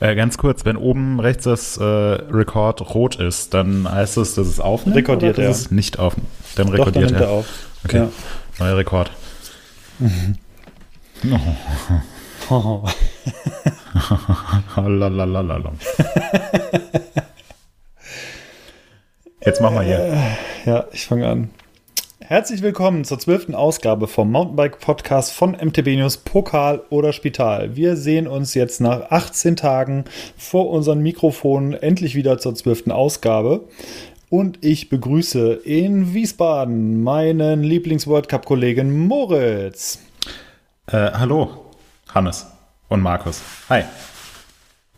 Äh, ganz kurz, wenn oben rechts das äh, Record rot ist, dann heißt es, dass es aufnimmt Rekordiert er. es nicht auf. Dann Doch, rekordiert dann nimmt er. er auf. Okay, Ja. neuer Rekord. Oh. Lalalala. Jetzt machen wir hier. Ja, ich fange an. Herzlich willkommen zur zwölften Ausgabe vom Mountainbike-Podcast von MTB News Pokal oder Spital. Wir sehen uns jetzt nach 18 Tagen vor unseren Mikrofonen endlich wieder zur zwölften Ausgabe. Und ich begrüße in Wiesbaden meinen Lieblings-World Cup-Kollegen Moritz. Äh, hallo, Hannes und Markus. Hi.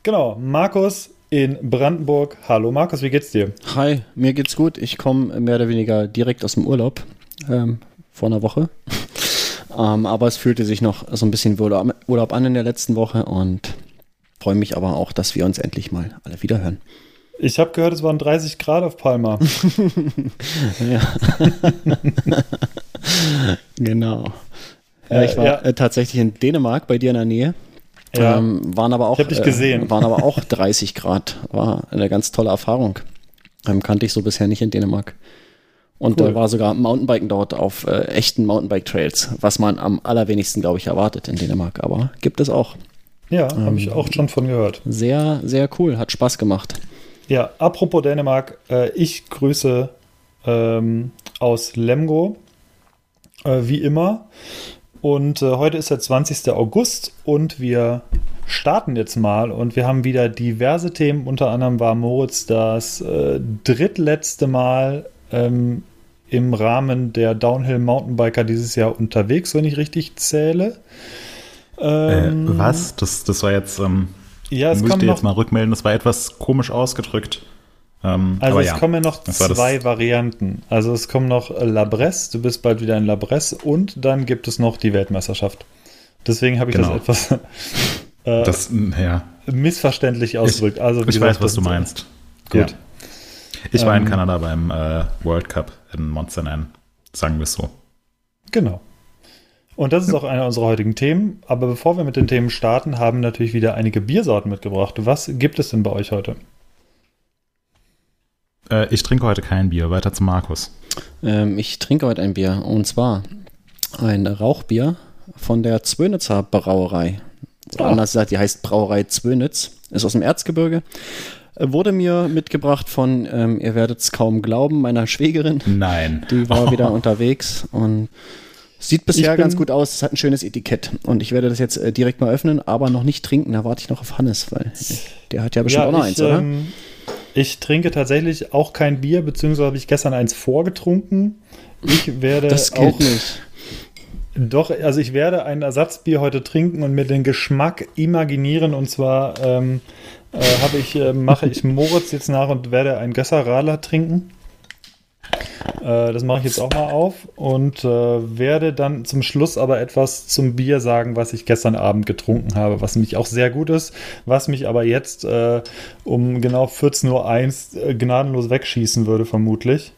Genau, Markus in Brandenburg. Hallo Markus, wie geht's dir? Hi, mir geht's gut. Ich komme mehr oder weniger direkt aus dem Urlaub ähm, vor einer Woche. ähm, aber es fühlte sich noch so ein bisschen Urlaub, an in der letzten Woche und freue mich aber auch, dass wir uns endlich mal alle wieder hören. Ich habe gehört, es waren 30 Grad auf Palma. Ja. genau. Ja, ich war ja. äh, tatsächlich in Dänemark bei dir in der Nähe. Ja. Ähm, waren aber auch, Ich hab dich gesehen. Äh, waren aber auch 30 Grad. War eine ganz tolle Erfahrung. Ähm, kannte ich so bisher nicht in Dänemark. Und Cool. da war sogar Mountainbiken dort auf äh, echten Mountainbike-Trails, was man am allerwenigsten, glaube ich, erwartet in Dänemark. Aber gibt es auch. Ja, habe ich auch schon von gehört. Sehr, sehr cool. Hat Spaß gemacht. Ja, apropos Dänemark, äh, ich grüße ähm, aus Lemgo, äh, wie immer. Und äh, heute ist der 20. August und wir starten jetzt mal und wir haben wieder diverse Themen. Unter anderem war Moritz das äh, drittletzte Mal ähm, im Rahmen der Downhill Mountainbiker dieses Jahr unterwegs, wenn ich richtig zähle. Äh, Ähm, was? Das, das war jetzt. Ähm, Ja, es muss ich dir jetzt mal rückmelden. Das war etwas komisch ausgedrückt. Ähm, Also es ja. kommen ja noch zwei Varianten. Also es kommen noch äh, La Bresse, du bist bald wieder in La Bresse und dann gibt es noch die Weltmeisterschaft. Deswegen habe ich Genau. das etwas äh, Das, ja. missverständlich ausgedrückt. Also, Ich gesagt, weiß, was du meinst. Gut. Ja. Ich war in Ähm, Kanada beim äh, World Cup in Monster sagen wir es so. Genau. Und das ist auch einer unserer heutigen Themen. Aber bevor wir mit den Themen starten, haben natürlich wieder einige Biersorten mitgebracht. Was gibt es denn bei euch heute? Äh, ich trinke heute kein Bier. Weiter zu Markus. Ähm, ich trinke heute ein Bier und zwar ein Rauchbier von der Zwönitzer Brauerei. Oder Ah. anders gesagt, die heißt Brauerei Zwönitz. Ist aus dem Erzgebirge. Wurde mir mitgebracht von, ähm, ihr werdet es kaum glauben, meiner Schwägerin. Nein. Die war wieder unterwegs und sieht bisher ganz gut aus. Es hat ein schönes Etikett. Und ich werde das jetzt äh, direkt mal öffnen, aber noch nicht trinken. Da warte ich noch auf Hannes, weil der hat ja bestimmt auch noch ich, eins, oder? ähm, ich trinke tatsächlich auch kein Bier, beziehungsweise habe ich gestern eins vorgetrunken. Ich werde Das auch nicht. Doch, also ich werde ein Ersatzbier heute trinken und mir den Geschmack imaginieren. Und zwar ähm, äh, habe ich, äh, mache ich Moritz jetzt nach und werde ein Gösser Radler trinken. Äh, das mache ich jetzt auch mal auf und äh, werde dann zum Schluss aber etwas zum Bier sagen, was ich gestern Abend getrunken habe, was nämlich auch sehr gut ist, was mich aber jetzt äh, um genau 14.01 Uhr äh, gnadenlos wegschießen würde, vermutlich.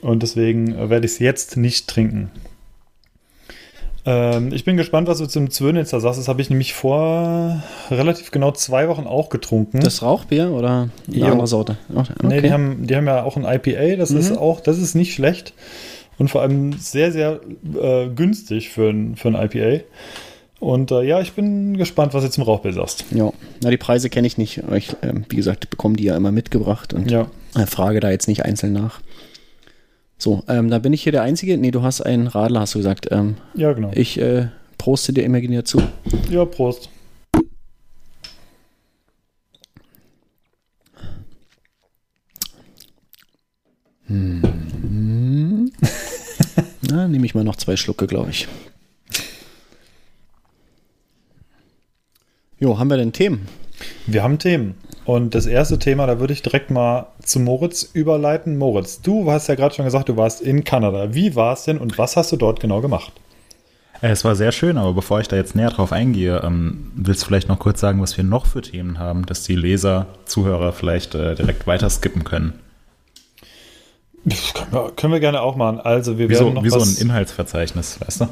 Und deswegen werde ich es jetzt nicht trinken. Ähm, ich bin gespannt, was du zum Zwönitzer sagst. Das habe ich nämlich vor relativ genau zwei Wochen auch getrunken. Das Rauchbier oder eine Jo. andere Sorte? Okay. Nee, die haben, die haben ja auch ein IPA, das ist Mhm. auch, das ist nicht schlecht. Und vor allem sehr, sehr äh, günstig für ein, für ein IPA. Und äh, ja, ich bin gespannt, was du zum Rauchbier sagst. Ja, na die Preise kenne ich nicht. Ich, ähm, wie gesagt, bekomme die ja immer mitgebracht und Ja. äh, frage da jetzt nicht einzeln nach. So, ähm, da bin ich hier der Einzige. Nee, du hast einen Radler, hast du gesagt. Ähm, Ja, genau. ich äh, proste dir imaginiert zu. Ja, Prost. Na, nehme ich mal noch zwei Schlucke, glaube ich. Jo, haben wir denn Themen? Wir haben Themen. Und das erste Thema, da würde ich direkt mal zu Moritz überleiten. Moritz, du hast ja gerade schon gesagt, du warst in Kanada. Wie war es denn und was hast du dort genau gemacht? Äh, Es war sehr schön, aber bevor ich da jetzt näher drauf eingehe, ähm, willst du vielleicht noch kurz sagen, was wir noch für Themen haben, dass die Leser, Zuhörer vielleicht äh, direkt weiter skippen können? Können wir, können wir gerne auch machen. Also, wir Wie werden so, noch wie so ein Inhaltsverzeichnis, weißt du?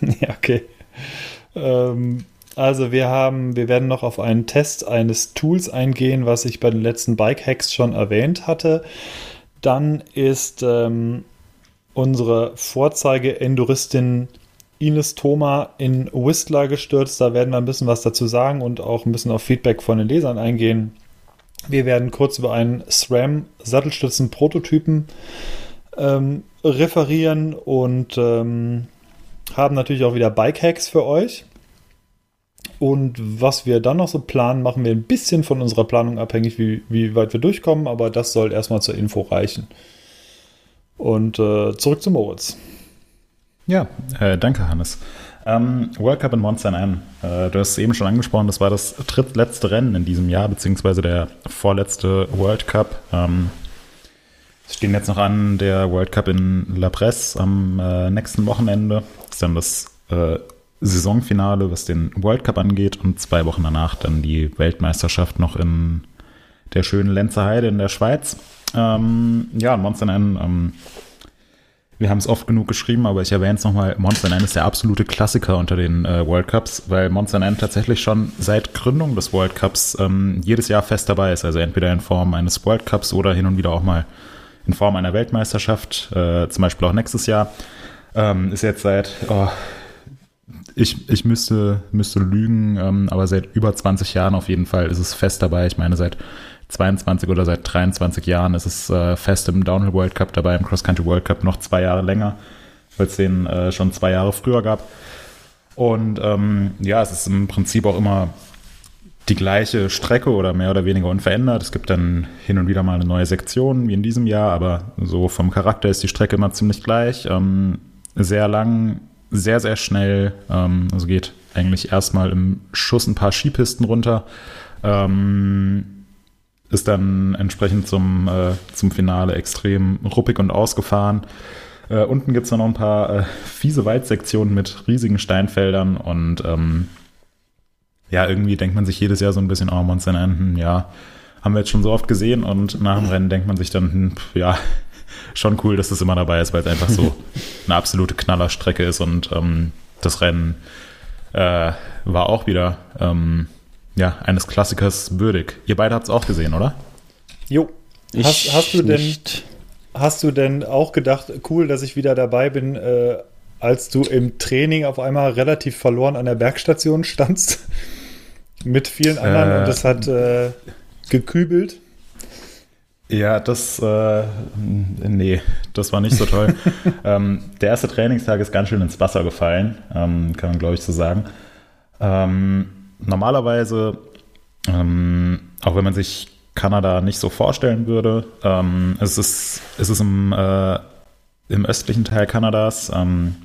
ja, okay. Ähm, Also wir haben, wir werden noch auf einen Test eines Tools eingehen, was ich bei den letzten Bike-Hacks schon erwähnt hatte. Dann ist ähm, unsere Vorzeige-Enduristin Ines Thoma in Whistler gestürzt. Da werden wir ein bisschen was dazu sagen und auch ein bisschen auf Feedback von den Lesern eingehen. Wir werden kurz über einen SRAM-Sattelstützen-Prototypen ähm, referieren und ähm, haben natürlich auch wieder Bike-Hacks für euch. Und was wir dann noch so planen, machen wir ein bisschen von unserer Planung abhängig, wie, wie weit wir durchkommen, aber das soll erstmal zur Info reichen. Und äh, zurück zu Moritz. Ja, äh, danke, Hannes. Ähm, World Cup in Monster N. Äh, du hast es eben schon angesprochen, das war das drittletzte Rennen in diesem Jahr, beziehungsweise der vorletzte World Cup. Ähm, es stehen jetzt noch an der World Cup in La Presse am äh, nächsten Wochenende. Das ist dann das äh, Saisonfinale, was den World Cup angeht und zwei Wochen danach dann die Weltmeisterschaft noch in der schönen Lenzer Heide in der Schweiz. Ähm, ja, Monster N, ähm, wir haben es oft genug geschrieben, aber ich erwähne es nochmal, Monster N ist der absolute Klassiker unter den äh, World Cups, weil Monster N tatsächlich schon seit Gründung des World Cups ähm, jedes Jahr fest dabei ist, also entweder in Form eines World Cups oder hin und wieder auch mal in Form einer Weltmeisterschaft, äh, zum Beispiel auch nächstes Jahr. Ähm, ist jetzt seit oh, ich, ich müsste, müsste lügen, ähm, aber seit über 20 Jahren auf jeden Fall ist es fest dabei. Ich meine, seit 22 oder seit 23 Jahren ist es äh, fest im Downhill World Cup dabei, im Cross Country World Cup noch zwei Jahre länger, weil es den äh, schon zwei Jahre früher gab. Und ähm, ja, es ist im Prinzip auch immer die gleiche Strecke oder mehr oder weniger unverändert. Es gibt dann hin und wieder mal eine neue Sektion, wie in diesem Jahr, aber so vom Charakter ist die Strecke immer ziemlich gleich. Ähm, sehr lang, sehr, sehr schnell. Ähm, also geht eigentlich erstmal im Schuss ein paar Skipisten runter. Ähm, ist dann entsprechend zum, äh, zum Finale extrem ruppig und ausgefahren. Äh, unten gibt es noch ein paar äh, fiese Waldsektionen mit riesigen Steinfeldern und ähm, ja, irgendwie denkt man sich jedes Jahr so ein bisschen, oh, Monster Enten, ja, haben wir jetzt schon so oft gesehen und nach dem Rennen denkt man sich dann, hm, ja, schon cool, dass das immer dabei ist, weil es einfach so eine absolute Knallerstrecke ist und ähm, das Rennen äh, war auch wieder ähm, ja, eines Klassikers würdig. Ihr beide habt es auch gesehen, oder? Jo. Hast, hast, du denn, hast du denn auch gedacht, cool, dass ich wieder dabei bin, äh, als du im Training auf einmal relativ verloren an der Bergstation standst? Mit vielen anderen äh, und das hat äh, gekübelt? Ja, das, äh, nee, das war nicht so toll. ähm, der erste Trainingstag ist ganz schön ins Wasser gefallen, ähm, kann man glaube ich so sagen. Ähm, normalerweise, ähm, auch wenn man sich Kanada nicht so vorstellen würde, ähm, es ist, es ist im, äh, im östlichen Teil Kanadas, ähm,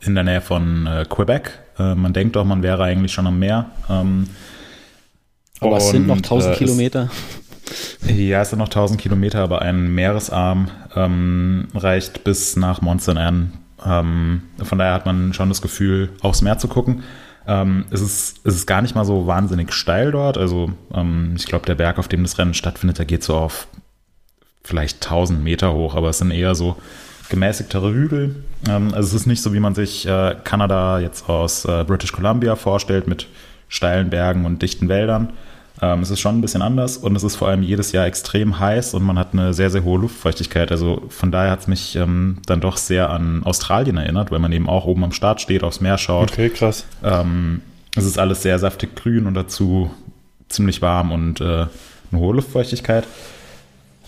in der Nähe von äh, Quebec. Äh, man denkt doch, man wäre eigentlich schon am Meer. Ähm, aber es sind noch 1000 äh, Kilometer. Ja, es sind noch 1000 Kilometer, aber ein Meeresarm ähm, reicht bis nach Monson Ähm, von daher hat man schon das Gefühl, aufs Meer zu gucken. Ähm, es, ist, es ist gar nicht mal so wahnsinnig steil dort. Also ähm, ich glaube, der Berg, auf dem das Rennen stattfindet, der geht so auf vielleicht 1000 Meter hoch, aber es sind eher so gemäßigtere Hügel. Ähm, also es ist nicht so, wie man sich äh, Kanada jetzt aus äh, British Columbia vorstellt mit steilen Bergen und dichten Wäldern, ähm, es ist schon ein bisschen anders und es ist vor allem jedes Jahr extrem heiß und man hat eine sehr, sehr hohe Luftfeuchtigkeit. Also von daher hat es mich ähm, dann doch sehr an Australien erinnert, weil man eben auch oben am Start steht, aufs Meer schaut. Okay, krass. Ähm, es ist alles sehr saftig grün und dazu ziemlich warm und äh, eine hohe Luftfeuchtigkeit.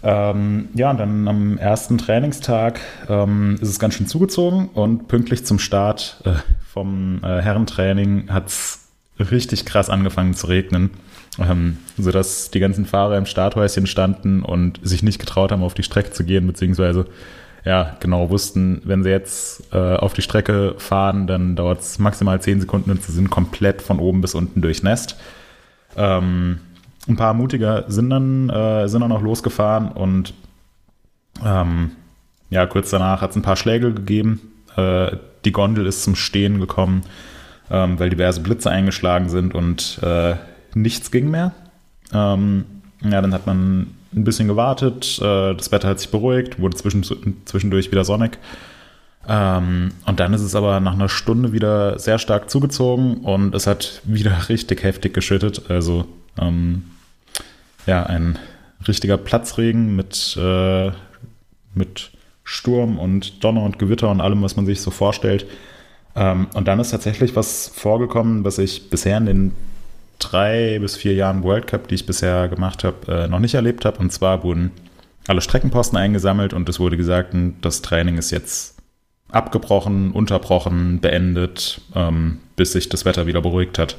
Ähm, ja, und dann am ersten Trainingstag ähm, ist es ganz schön zugezogen und pünktlich zum Start äh, vom äh, Herrentraining hat es richtig krass angefangen zu regnen ähm, sodass die ganzen Fahrer im Starthäuschen standen und sich nicht getraut haben, auf die Strecke zu gehen, beziehungsweise ja, genau wussten, wenn sie jetzt äh, auf die Strecke fahren, dann dauert es maximal zehn Sekunden und sie sind komplett von oben bis unten durchnässt. Ähm, ein paar Mutiger sind dann, äh, sind dann auch losgefahren und ähm, ja, kurz danach hat es ein paar Schläge gegeben. Äh, die Gondel ist zum Stehen gekommen, ähm, weil diverse Blitze eingeschlagen sind und äh, nichts ging mehr. Ähm, ja, dann hat man ein bisschen gewartet, äh, das Wetter hat sich beruhigt, wurde zwischen, zwischendurch wieder sonnig. Ähm, und dann ist es aber nach einer Stunde wieder sehr stark zugezogen und es hat wieder richtig heftig geschüttet. Also ähm, ja, ein richtiger Platzregen mit, äh, mit Sturm und Donner und Gewitter und allem, was man sich so vorstellt. Ähm, und dann ist tatsächlich was vorgekommen, was ich bisher in den drei bis vier Jahren World Cup, die ich bisher gemacht habe, äh, noch nicht erlebt habe. Und zwar wurden alle Streckenposten eingesammelt und es wurde gesagt, das Training ist jetzt abgebrochen, unterbrochen, beendet, ähm, bis sich das Wetter wieder beruhigt hat.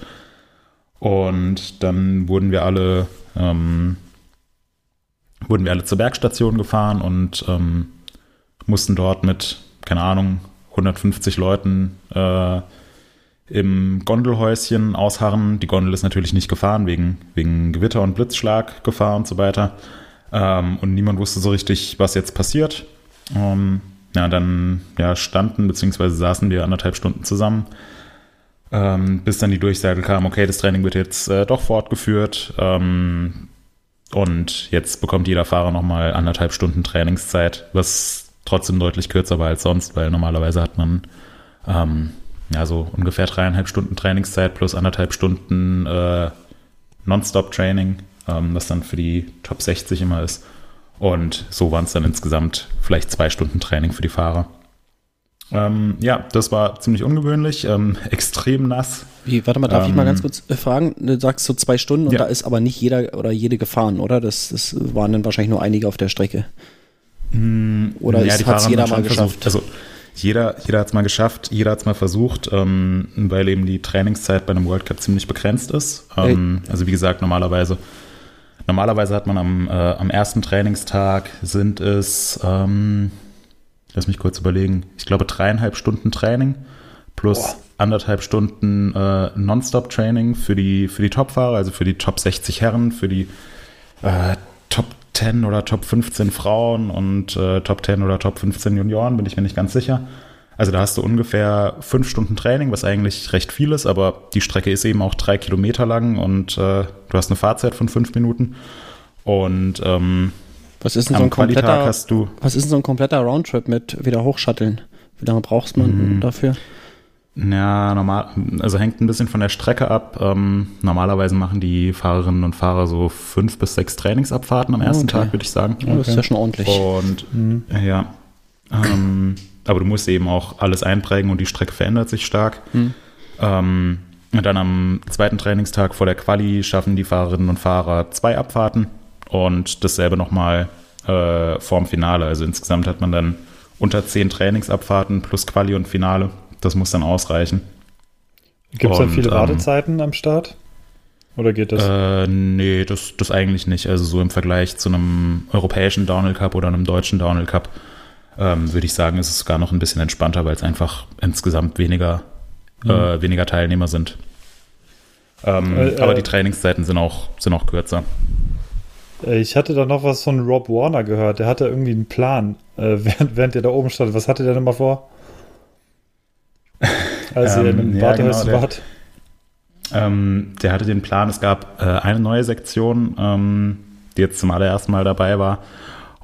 Und dann wurden wir alle, ähm, wurden wir alle zur Bergstation gefahren und ähm, mussten dort mit, keine Ahnung, 150 Leuten äh, im Gondelhäuschen ausharren. Die Gondel ist natürlich nicht gefahren, wegen, wegen Gewitter und Blitzschlag Gefahr und so weiter. Ähm, und niemand wusste so richtig, was jetzt passiert. Ähm, ja, dann ja, standen bzw. saßen wir anderthalb Stunden zusammen, ähm, bis dann die Durchsage kam, okay, das Training wird jetzt äh, doch fortgeführt. Ähm, und jetzt bekommt jeder Fahrer nochmal anderthalb Stunden Trainingszeit, was trotzdem deutlich kürzer war als sonst, weil normalerweise hat man ähm, ja so ungefähr dreieinhalb Stunden Trainingszeit plus anderthalb Stunden äh, Nonstop-Training, ähm, was dann für die Top 60 immer ist. Und so waren es dann insgesamt vielleicht zwei Stunden Training für die Fahrer. Ähm, ja, das war ziemlich ungewöhnlich, ähm, extrem nass. Wie, warte mal, darf ähm, ich mal ganz kurz äh, fragen? Du sagst so zwei Stunden und ja. da ist aber nicht jeder oder jede gefahren, oder? Das, das waren dann wahrscheinlich nur einige auf der Strecke. Hm, oder ja, hat es jeder mal geschafft? Versucht, also jeder, jeder hat es mal geschafft, jeder hat es mal versucht, ähm, weil eben die Trainingszeit bei einem World Cup ziemlich begrenzt ist. Ähm, also wie gesagt, normalerweise, normalerweise hat man am, äh, am ersten Trainingstag sind es, ähm, lass mich kurz überlegen, ich glaube dreieinhalb Stunden Training plus Boah. anderthalb Stunden äh, Nonstop-Training für die, für die Topfahrer, also für die Top 60 Herren, für die äh, Top 10 oder Top 15 Frauen und äh, Top 10 oder Top 15 Junioren, bin ich mir nicht ganz sicher. Also da hast du ungefähr fünf Stunden Training, was eigentlich recht viel ist, aber die Strecke ist eben auch drei Kilometer lang und äh, du hast eine Fahrzeit von fünf Minuten. Und ähm, was ist denn so ein kompletter, hast du, was ist denn so ein kompletter Roundtrip mit wieder hochschatteln? Wie lange brauchst man mhm. dafür? Ja, normal, also hängt ein bisschen von der Strecke ab. Ähm, normalerweise machen die Fahrerinnen und Fahrer so fünf bis sechs Trainingsabfahrten am ersten okay. Tag, würde ich sagen. Oh, das ist ja schon ordentlich. Und mhm. ja, ähm, aber du musst eben auch alles einprägen und die Strecke verändert sich stark. Mhm. Ähm, und dann am zweiten Trainingstag vor der Quali schaffen die Fahrerinnen und Fahrer zwei Abfahrten und dasselbe nochmal äh, vorm Finale. Also insgesamt hat man dann unter zehn Trainingsabfahrten plus Quali und Finale. Das muss dann ausreichen. Gibt es dann viele ähm, Wartezeiten am Start? Oder geht das? Äh, nee, das, das eigentlich nicht. Also so im Vergleich zu einem europäischen Downhill Cup oder einem deutschen Downhill Cup ähm, würde ich sagen, ist es sogar noch ein bisschen entspannter, weil es einfach insgesamt weniger, mhm. äh, weniger Teilnehmer sind. Ähm, äh, aber die Trainingszeiten sind auch, sind auch kürzer. Äh, ich hatte da noch was von Rob Warner gehört. Der hatte irgendwie einen Plan, äh, während, während der da oben stand. Was hatte der denn mal vor? Als ähm, ihr in einem ja, Wartehäuschen genau, wart? Ähm, der hatte den Plan, es gab äh, eine neue Sektion, ähm, die jetzt zum allerersten Mal dabei war.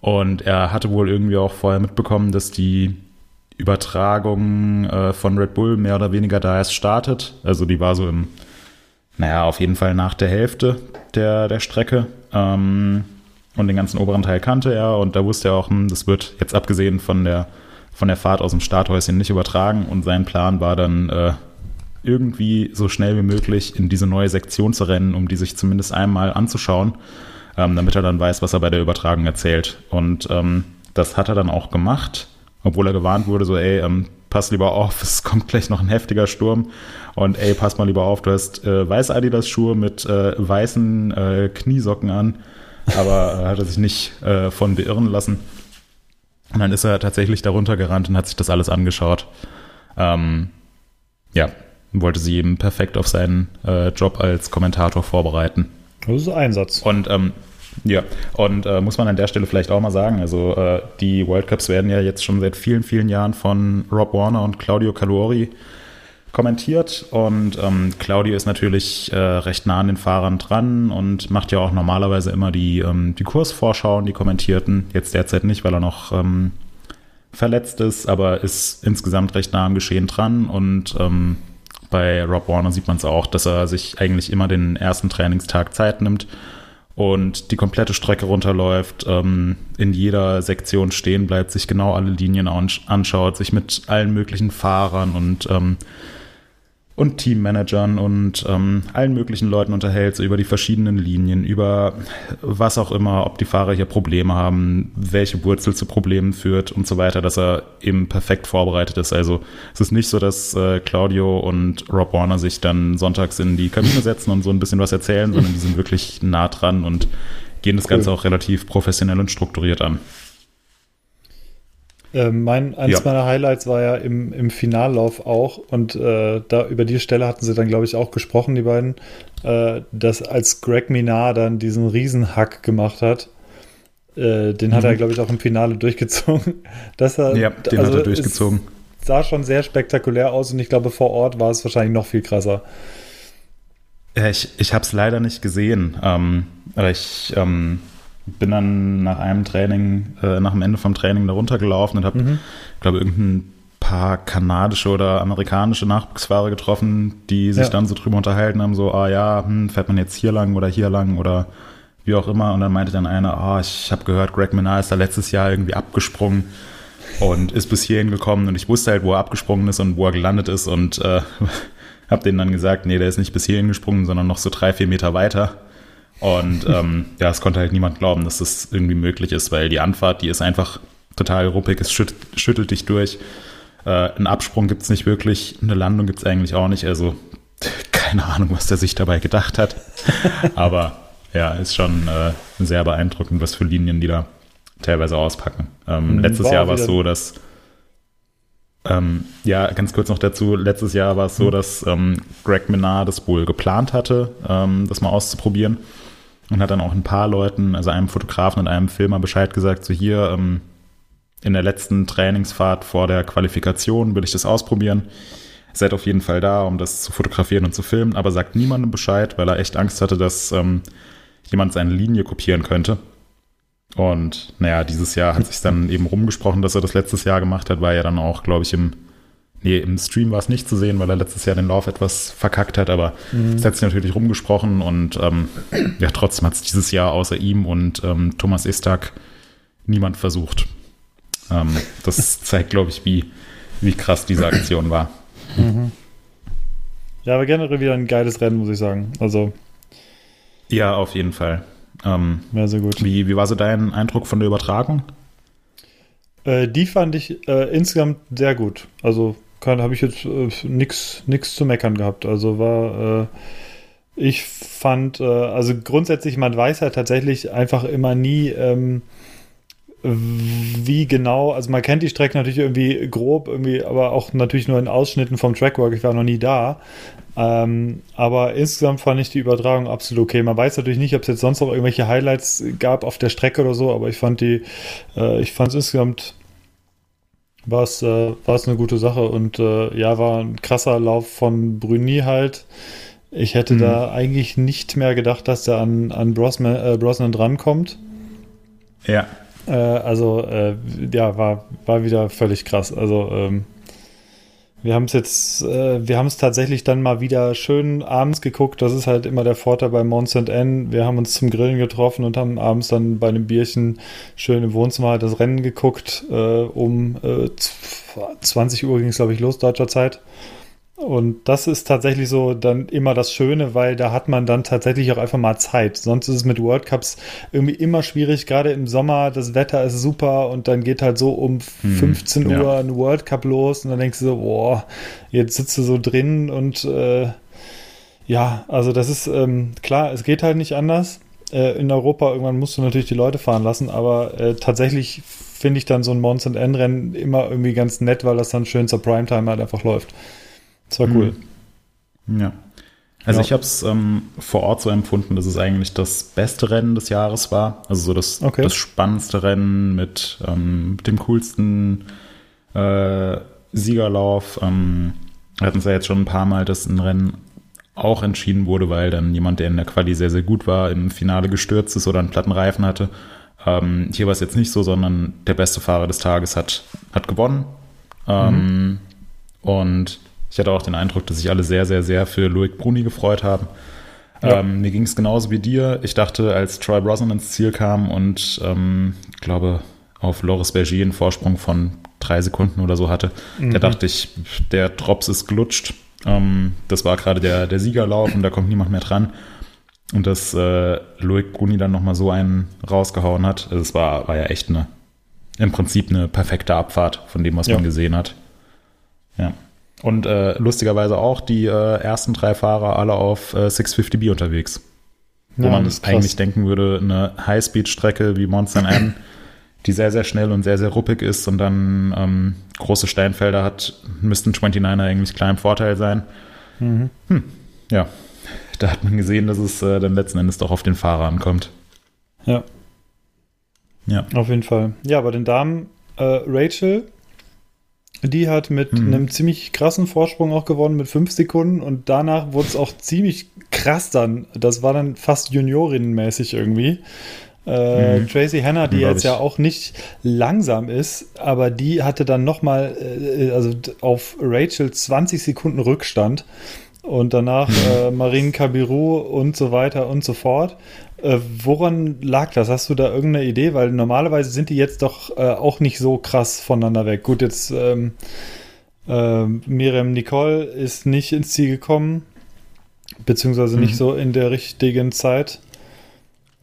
Und er hatte wohl irgendwie auch vorher mitbekommen, dass die Übertragung äh, von Red Bull mehr oder weniger da erst startet. Also die war so im, naja, auf jeden Fall nach der Hälfte der, der Strecke. Ähm, und den ganzen oberen Teil kannte er und da wusste er auch, hm, das wird jetzt abgesehen von der von der Fahrt aus dem Starthäuschen nicht übertragen und sein Plan war dann äh, irgendwie so schnell wie möglich in diese neue Sektion zu rennen, um die sich zumindest einmal anzuschauen, ähm, damit er dann weiß, was er bei der Übertragung erzählt. Und ähm, das hat er dann auch gemacht, obwohl er gewarnt wurde, so ey, ähm, pass lieber auf, es kommt gleich noch ein heftiger Sturm und ey, pass mal lieber auf, du hast äh, weiße Adidas-Schuhe mit äh, weißen äh, Kniesocken an, aber äh, hat er sich nicht äh, von beirren lassen. Und dann ist er tatsächlich darunter gerannt und hat sich das alles angeschaut. Ähm, ja, wollte sie eben perfekt auf seinen äh, Job als Kommentator vorbereiten. Das ist Einsatz. Und ähm, ja, und äh, muss man an der Stelle vielleicht auch mal sagen, also äh, die World Cups werden ja jetzt schon seit vielen, vielen Jahren von Rob Warner und Claudio Calori kommentiert und ähm, Claudio ist natürlich äh, recht nah an den Fahrern dran und macht ja auch normalerweise immer die, ähm, die Kursvorschauen, die kommentierten. Jetzt derzeit nicht, weil er noch ähm, verletzt ist, aber ist insgesamt recht nah am Geschehen dran. Und ähm, bei Rob Warner sieht man es auch, dass er sich eigentlich immer den ersten Trainingstag Zeit nimmt und die komplette Strecke runterläuft, ähm, in jeder Sektion stehen bleibt, sich genau alle Linien anschaut, sich mit allen möglichen Fahrern und ähm, und Teammanagern und ähm, allen möglichen Leuten unterhält, so über die verschiedenen Linien, über was auch immer, ob die Fahrer hier Probleme haben, welche Wurzel zu Problemen führt und so weiter, dass er eben perfekt vorbereitet ist. Also es ist nicht so, dass äh, Claudio und Rob Warner sich dann sonntags in die Kabine setzen und so ein bisschen was erzählen, sondern die sind wirklich nah dran und gehen das cool. Ganze auch relativ professionell und strukturiert an. Äh, mein, eins ja. meiner Highlights war ja im, im Finallauf auch und äh, da über die Stelle hatten sie dann, glaube ich, auch gesprochen, die beiden, äh, dass als Greg Minar dann diesen Riesenhack gemacht hat, äh, den mhm. hat er, mhm. glaube ich, auch im Finale durchgezogen. dass er, ja, den also hat er durchgezogen. sah schon sehr spektakulär aus und ich glaube, vor Ort war es wahrscheinlich noch viel krasser. Ich, ich habe es leider nicht gesehen. Ähm, aber ich ähm, bin dann nach einem Training, äh, nach dem Ende vom Training da runtergelaufen und habe, mhm. glaube irgendein paar kanadische oder amerikanische Nachwuchsfahrer getroffen, die sich ja. dann so drüber unterhalten haben, so, ah ja, hm, fährt man jetzt hier lang oder hier lang oder wie auch immer. Und dann meinte dann einer, ah, ich habe gehört, Greg Minard ist da letztes Jahr irgendwie abgesprungen und ist bis hierhin gekommen und ich wusste halt, wo er abgesprungen ist und wo er gelandet ist und äh, habe denen dann gesagt, nee, der ist nicht bis hierhin gesprungen, sondern noch so drei, vier Meter weiter. Und ähm, ja, es konnte halt niemand glauben, dass das irgendwie möglich ist, weil die Anfahrt, die ist einfach total ruppig, es schütt, schüttelt dich durch. Äh, einen Absprung gibt es nicht wirklich, eine Landung gibt es eigentlich auch nicht. Also keine Ahnung, was der sich dabei gedacht hat. Aber ja, ist schon äh, sehr beeindruckend, was für Linien die da teilweise auspacken. Ähm, mhm, letztes Jahr war es so, dass ähm, ja, ganz kurz noch dazu. Letztes Jahr war es so, mhm. dass ähm, Greg Minard das wohl geplant hatte, ähm, das mal auszuprobieren und hat dann auch ein paar Leuten, also einem Fotografen und einem Filmer Bescheid gesagt, so hier ähm, in der letzten Trainingsfahrt vor der Qualifikation will ich das ausprobieren. Seid auf jeden Fall da, um das zu fotografieren und zu filmen, aber sagt niemandem Bescheid, weil er echt Angst hatte, dass ähm, jemand seine Linie kopieren könnte. Und naja, dieses Jahr hat sich dann eben rumgesprochen, dass er das letztes Jahr gemacht hat, war ja dann auch, glaube ich, im Nee, im Stream war es nicht zu sehen, weil er letztes Jahr den Lauf etwas verkackt hat, aber mhm. es hat sich natürlich rumgesprochen und ähm, ja, trotzdem hat es dieses Jahr außer ihm und ähm, Thomas Estak niemand versucht. Ähm, das zeigt, glaube ich, wie, wie krass diese Aktion war. Mhm. Ja, aber generell wieder ein geiles Rennen, muss ich sagen. Also. Ja, auf jeden Fall. Ähm, ja, sehr gut. Wie, wie war so dein Eindruck von der Übertragung? Äh, die fand ich äh, insgesamt sehr gut. Also habe ich jetzt äh, nichts zu meckern gehabt. Also war, äh, ich fand, äh, also grundsätzlich, man weiß ja tatsächlich einfach immer nie, ähm, wie genau, also man kennt die Strecke natürlich irgendwie grob, irgendwie, aber auch natürlich nur in Ausschnitten vom Trackwork, ich war noch nie da. Ähm, aber insgesamt fand ich die Übertragung absolut okay. Man weiß natürlich nicht, ob es jetzt sonst noch irgendwelche Highlights gab auf der Strecke oder so, aber ich fand die, äh, ich fand es insgesamt war es äh, eine gute Sache und äh, ja, war ein krasser Lauf von Bruni halt. Ich hätte mhm. da eigentlich nicht mehr gedacht, dass der an, an Brosman, äh, Brosnan drankommt. Ja. Äh, also, äh, ja, war, war wieder völlig krass. Also, ähm, wir haben es jetzt, äh, wir haben es tatsächlich dann mal wieder schön abends geguckt. Das ist halt immer der Vorteil bei Mons N. Wir haben uns zum Grillen getroffen und haben abends dann bei einem Bierchen schön im Wohnzimmer halt das Rennen geguckt. Äh, um äh, 20 Uhr ging es, glaube ich, los, deutscher Zeit. Und das ist tatsächlich so dann immer das Schöne, weil da hat man dann tatsächlich auch einfach mal Zeit. Sonst ist es mit World Cups irgendwie immer schwierig, gerade im Sommer, das Wetter ist super und dann geht halt so um 15 hm, Uhr ja. ein World Cup los und dann denkst du so, boah, jetzt sitzt du so drin und äh, ja, also das ist ähm, klar, es geht halt nicht anders. Äh, in Europa irgendwann musst du natürlich die Leute fahren lassen, aber äh, tatsächlich finde ich dann so ein Mons N-Rennen immer irgendwie ganz nett, weil das dann schön zur Primetime halt einfach läuft. Das war cool. Hm. Ja. Also ja. ich habe es ähm, vor Ort so empfunden, dass es eigentlich das beste Rennen des Jahres war. Also so das, okay. das spannendste Rennen mit, ähm, dem coolsten äh, Siegerlauf. Ähm, wir hatten es ja jetzt schon ein paar Mal, dass ein Rennen auch entschieden wurde, weil dann jemand, der in der Quali sehr, sehr gut war, im Finale gestürzt ist oder einen platten Reifen hatte. Ähm, hier war es jetzt nicht so, sondern der beste Fahrer des Tages hat, hat gewonnen. Ähm, mhm. Und ich hatte auch den Eindruck, dass sich alle sehr, sehr, sehr für Loic Bruni gefreut haben. Ja. Ähm, mir ging es genauso wie dir. Ich dachte, als Troy Brosnan ins Ziel kam und ähm, glaube auf Loris Bergier einen Vorsprung von drei Sekunden oder so hatte, mhm. da dachte ich, der Drops ist glutscht. Ähm, das war gerade der, der Siegerlauf und da kommt niemand mehr dran. Und dass äh, Loic Bruni dann nochmal so einen rausgehauen hat, also es war, war ja echt eine, im Prinzip eine perfekte Abfahrt von dem, was ja. man gesehen hat. Ja. Und äh, lustigerweise auch die äh, ersten drei Fahrer alle auf äh, 650B unterwegs. Wo ja, man eigentlich denken würde, eine Highspeed-Strecke wie Monster N, die sehr, sehr schnell und sehr, sehr ruppig ist und dann ähm, große Steinfelder hat, müssten 29er eigentlich klar im Vorteil sein. Mhm. Hm, ja, da hat man gesehen, dass es äh, dann letzten Endes doch auf den Fahrer ankommt. Ja. Ja. Auf jeden Fall. Ja, bei den Damen, äh, Rachel, die hat mit mhm. einem ziemlich krassen Vorsprung auch gewonnen, mit fünf Sekunden. Und danach wurde es auch ziemlich krass dann. Das war dann fast Juniorinnenmäßig irgendwie. Äh, mhm. Tracy Hanna, die jetzt ja auch nicht langsam ist, aber die hatte dann nochmal, äh, also auf Rachel 20 Sekunden Rückstand und danach mhm. äh, Marine Kabiru und so weiter und so fort. Äh, woran lag das? Hast du da irgendeine Idee? Weil normalerweise sind die jetzt doch äh, auch nicht so krass voneinander weg. Gut, jetzt ähm, äh, Miriam Nicole ist nicht ins Ziel gekommen, beziehungsweise mhm. nicht so in der richtigen Zeit.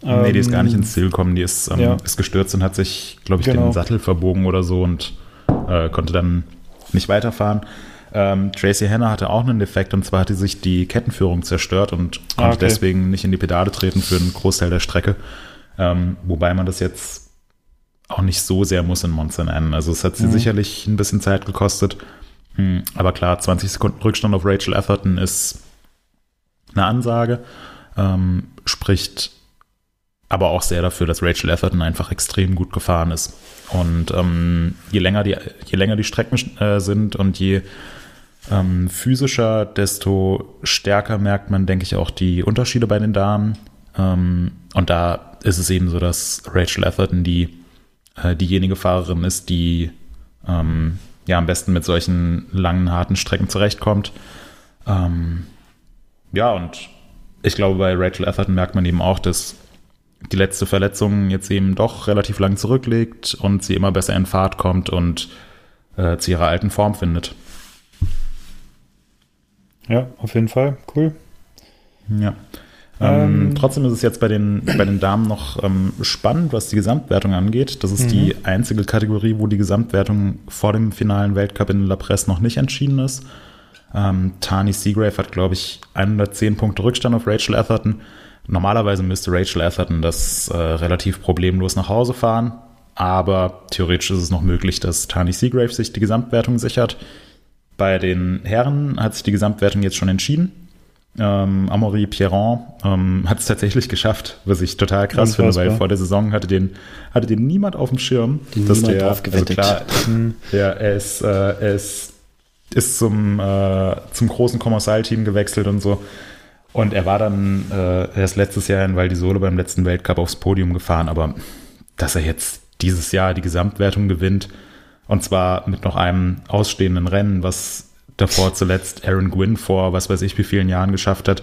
Nee, die ist gar nicht ähm, ins Ziel gekommen. Die ist, ähm, ja. ist gestürzt und hat sich, glaube ich, genau. den Sattel verbogen oder so und äh, konnte dann nicht weiterfahren. Ähm, Tracy Hanna hatte auch einen Defekt und zwar hatte sich die Kettenführung zerstört und konnte ah, okay. deswegen nicht in die Pedale treten für einen Großteil der Strecke. Ähm, wobei man das jetzt auch nicht so sehr muss in Monster nennen. Also es hat sie mhm. sicherlich ein bisschen Zeit gekostet. Hm, aber klar, 20 Sekunden Rückstand auf Rachel Atherton ist eine Ansage. Ähm, spricht aber auch sehr dafür, dass Rachel Atherton einfach extrem gut gefahren ist. Und ähm, je länger die, je länger die Strecken äh, sind und je ähm, physischer, desto stärker merkt man, denke ich, auch die Unterschiede bei den Damen. Ähm, und da ist es eben so, dass Rachel Atherton die äh, diejenige Fahrerin ist, die ähm, ja am besten mit solchen langen, harten Strecken zurechtkommt. Ähm, ja, und ich glaube, bei Rachel Atherton merkt man eben auch, dass die letzte Verletzung jetzt eben doch relativ lang zurücklegt und sie immer besser in Fahrt kommt und äh, zu ihrer alten Form findet. Ja, auf jeden Fall. Cool. Ja. Ähm, ähm, trotzdem ist es jetzt bei den, bei den Damen noch ähm, spannend, was die Gesamtwertung angeht. Das ist mhm. die einzige Kategorie, wo die Gesamtwertung vor dem finalen Weltcup in La Presse noch nicht entschieden ist. Ähm, Tani Seagrave hat, glaube ich, 110 Punkte Rückstand auf Rachel Atherton. Normalerweise müsste Rachel Atherton das äh, relativ problemlos nach Hause fahren, aber theoretisch ist es noch möglich, dass Tani Seagrave sich die Gesamtwertung sichert. Bei den Herren hat sich die Gesamtwertung jetzt schon entschieden. Ähm, Amaury Pierron ähm, hat es tatsächlich geschafft, was ich total krass Unfassbar. finde, weil vor der Saison hatte den, hatte den niemand auf dem Schirm. Den dass niemand der, Also klar, ja, er ist, äh, er ist, ist zum, äh, zum großen Kommersalteam gewechselt und so. Und er war dann äh, erst letztes Jahr in Val di Sole beim letzten Weltcup aufs Podium gefahren, aber dass er jetzt dieses Jahr die Gesamtwertung gewinnt, und zwar mit noch einem ausstehenden Rennen, was davor zuletzt Aaron Gwynn vor was weiß ich wie vielen Jahren geschafft hat.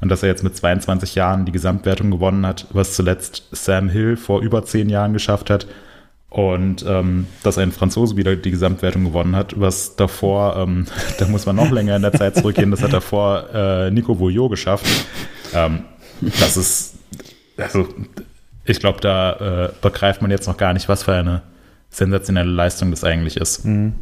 Und dass er jetzt mit 22 Jahren die Gesamtwertung gewonnen hat, was zuletzt Sam Hill vor über zehn Jahren geschafft hat. Und ähm, dass ein Franzose wieder die Gesamtwertung gewonnen hat, was davor, ähm, da muss man noch länger in der Zeit zurückgehen, das hat davor äh, Nico Vouillot geschafft. Ähm, das ist, also ich glaube, da äh, begreift man jetzt noch gar nicht, was für eine sensationelle Leistung das eigentlich ist. Mhm.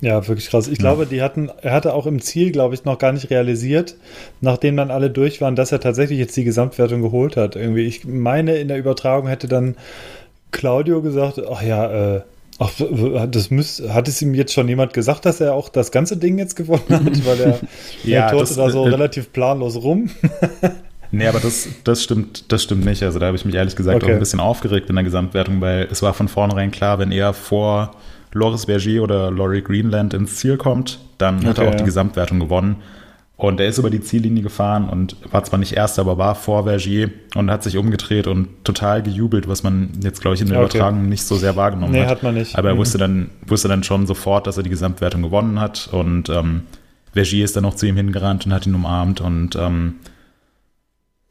Ja, wirklich krass. Ich ja. glaube, die hatten, er hatte auch im Ziel, glaube ich, noch gar nicht realisiert, nachdem dann alle durch waren, dass er tatsächlich jetzt die Gesamtwertung geholt hat. Irgendwie, ich meine, in der Übertragung hätte dann Claudio gesagt, ach ja, äh, ach, das müß, hat es ihm jetzt schon jemand gesagt, dass er auch das ganze Ding jetzt gewonnen hat, weil er, ja, er torte da so äh, relativ planlos rum. Nee, aber das, das stimmt, das stimmt nicht. Also da habe ich mich ehrlich gesagt okay. auch ein bisschen aufgeregt in der Gesamtwertung, weil es war von vornherein klar, wenn er vor Loris Berger oder Laurie Greenland ins Ziel kommt, dann hat okay, er auch ja. die Gesamtwertung gewonnen. Und er ist über die Ziellinie gefahren und war zwar nicht Erster, aber war vor Vergier und hat sich umgedreht und total gejubelt, was man jetzt, glaube ich, in der okay. Übertragung nicht so sehr wahrgenommen nee, hat. hat man nicht. Aber er mhm. wusste, dann, wusste dann schon sofort, dass er die Gesamtwertung gewonnen hat. Und ähm, Vergier ist dann noch zu ihm hingerannt und hat ihn umarmt. Und ähm,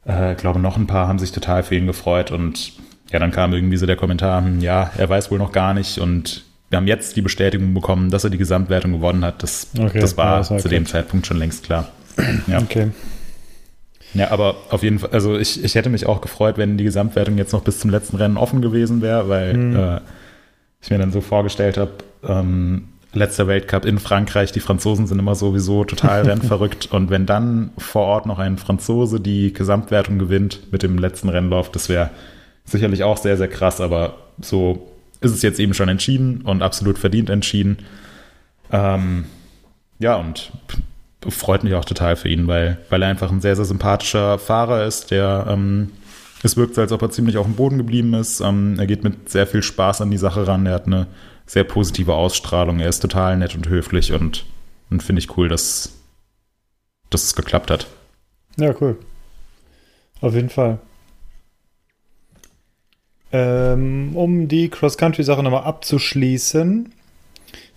äh, glaube, noch ein paar haben sich total für ihn gefreut. Und ja, dann kam irgendwie so der Kommentar, hm, ja, er weiß wohl noch gar nicht und wir haben jetzt die Bestätigung bekommen, dass er die Gesamtwertung gewonnen hat. Das, okay, das war, ja, das war zu dem Zeitpunkt schon längst klar. Ja. Okay. Ja, aber auf jeden Fall, also ich, ich hätte mich auch gefreut, wenn die Gesamtwertung jetzt noch bis zum letzten Rennen offen gewesen wäre, weil mhm. äh, ich mir dann so vorgestellt habe, ähm, letzter Weltcup in Frankreich, die Franzosen sind immer sowieso total rennverrückt und wenn dann vor Ort noch ein Franzose die Gesamtwertung gewinnt mit dem letzten Rennlauf, das wäre sicherlich auch sehr, sehr krass, aber so ist es jetzt eben schon entschieden und absolut verdient entschieden. Ähm, ja, und freut mich auch total für ihn, weil, weil er einfach ein sehr, sehr sympathischer Fahrer ist, der ähm, es wirkt so, als ob er ziemlich auf dem Boden geblieben ist. Ähm, er geht mit sehr viel Spaß an die Sache ran. Er hat eine sehr positive Ausstrahlung. Er ist total nett und höflich und, und finde ich cool, dass, dass es geklappt hat. Ja, cool. Auf jeden Fall. Ähm, um die Cross-Country-Sache nochmal abzuschließen.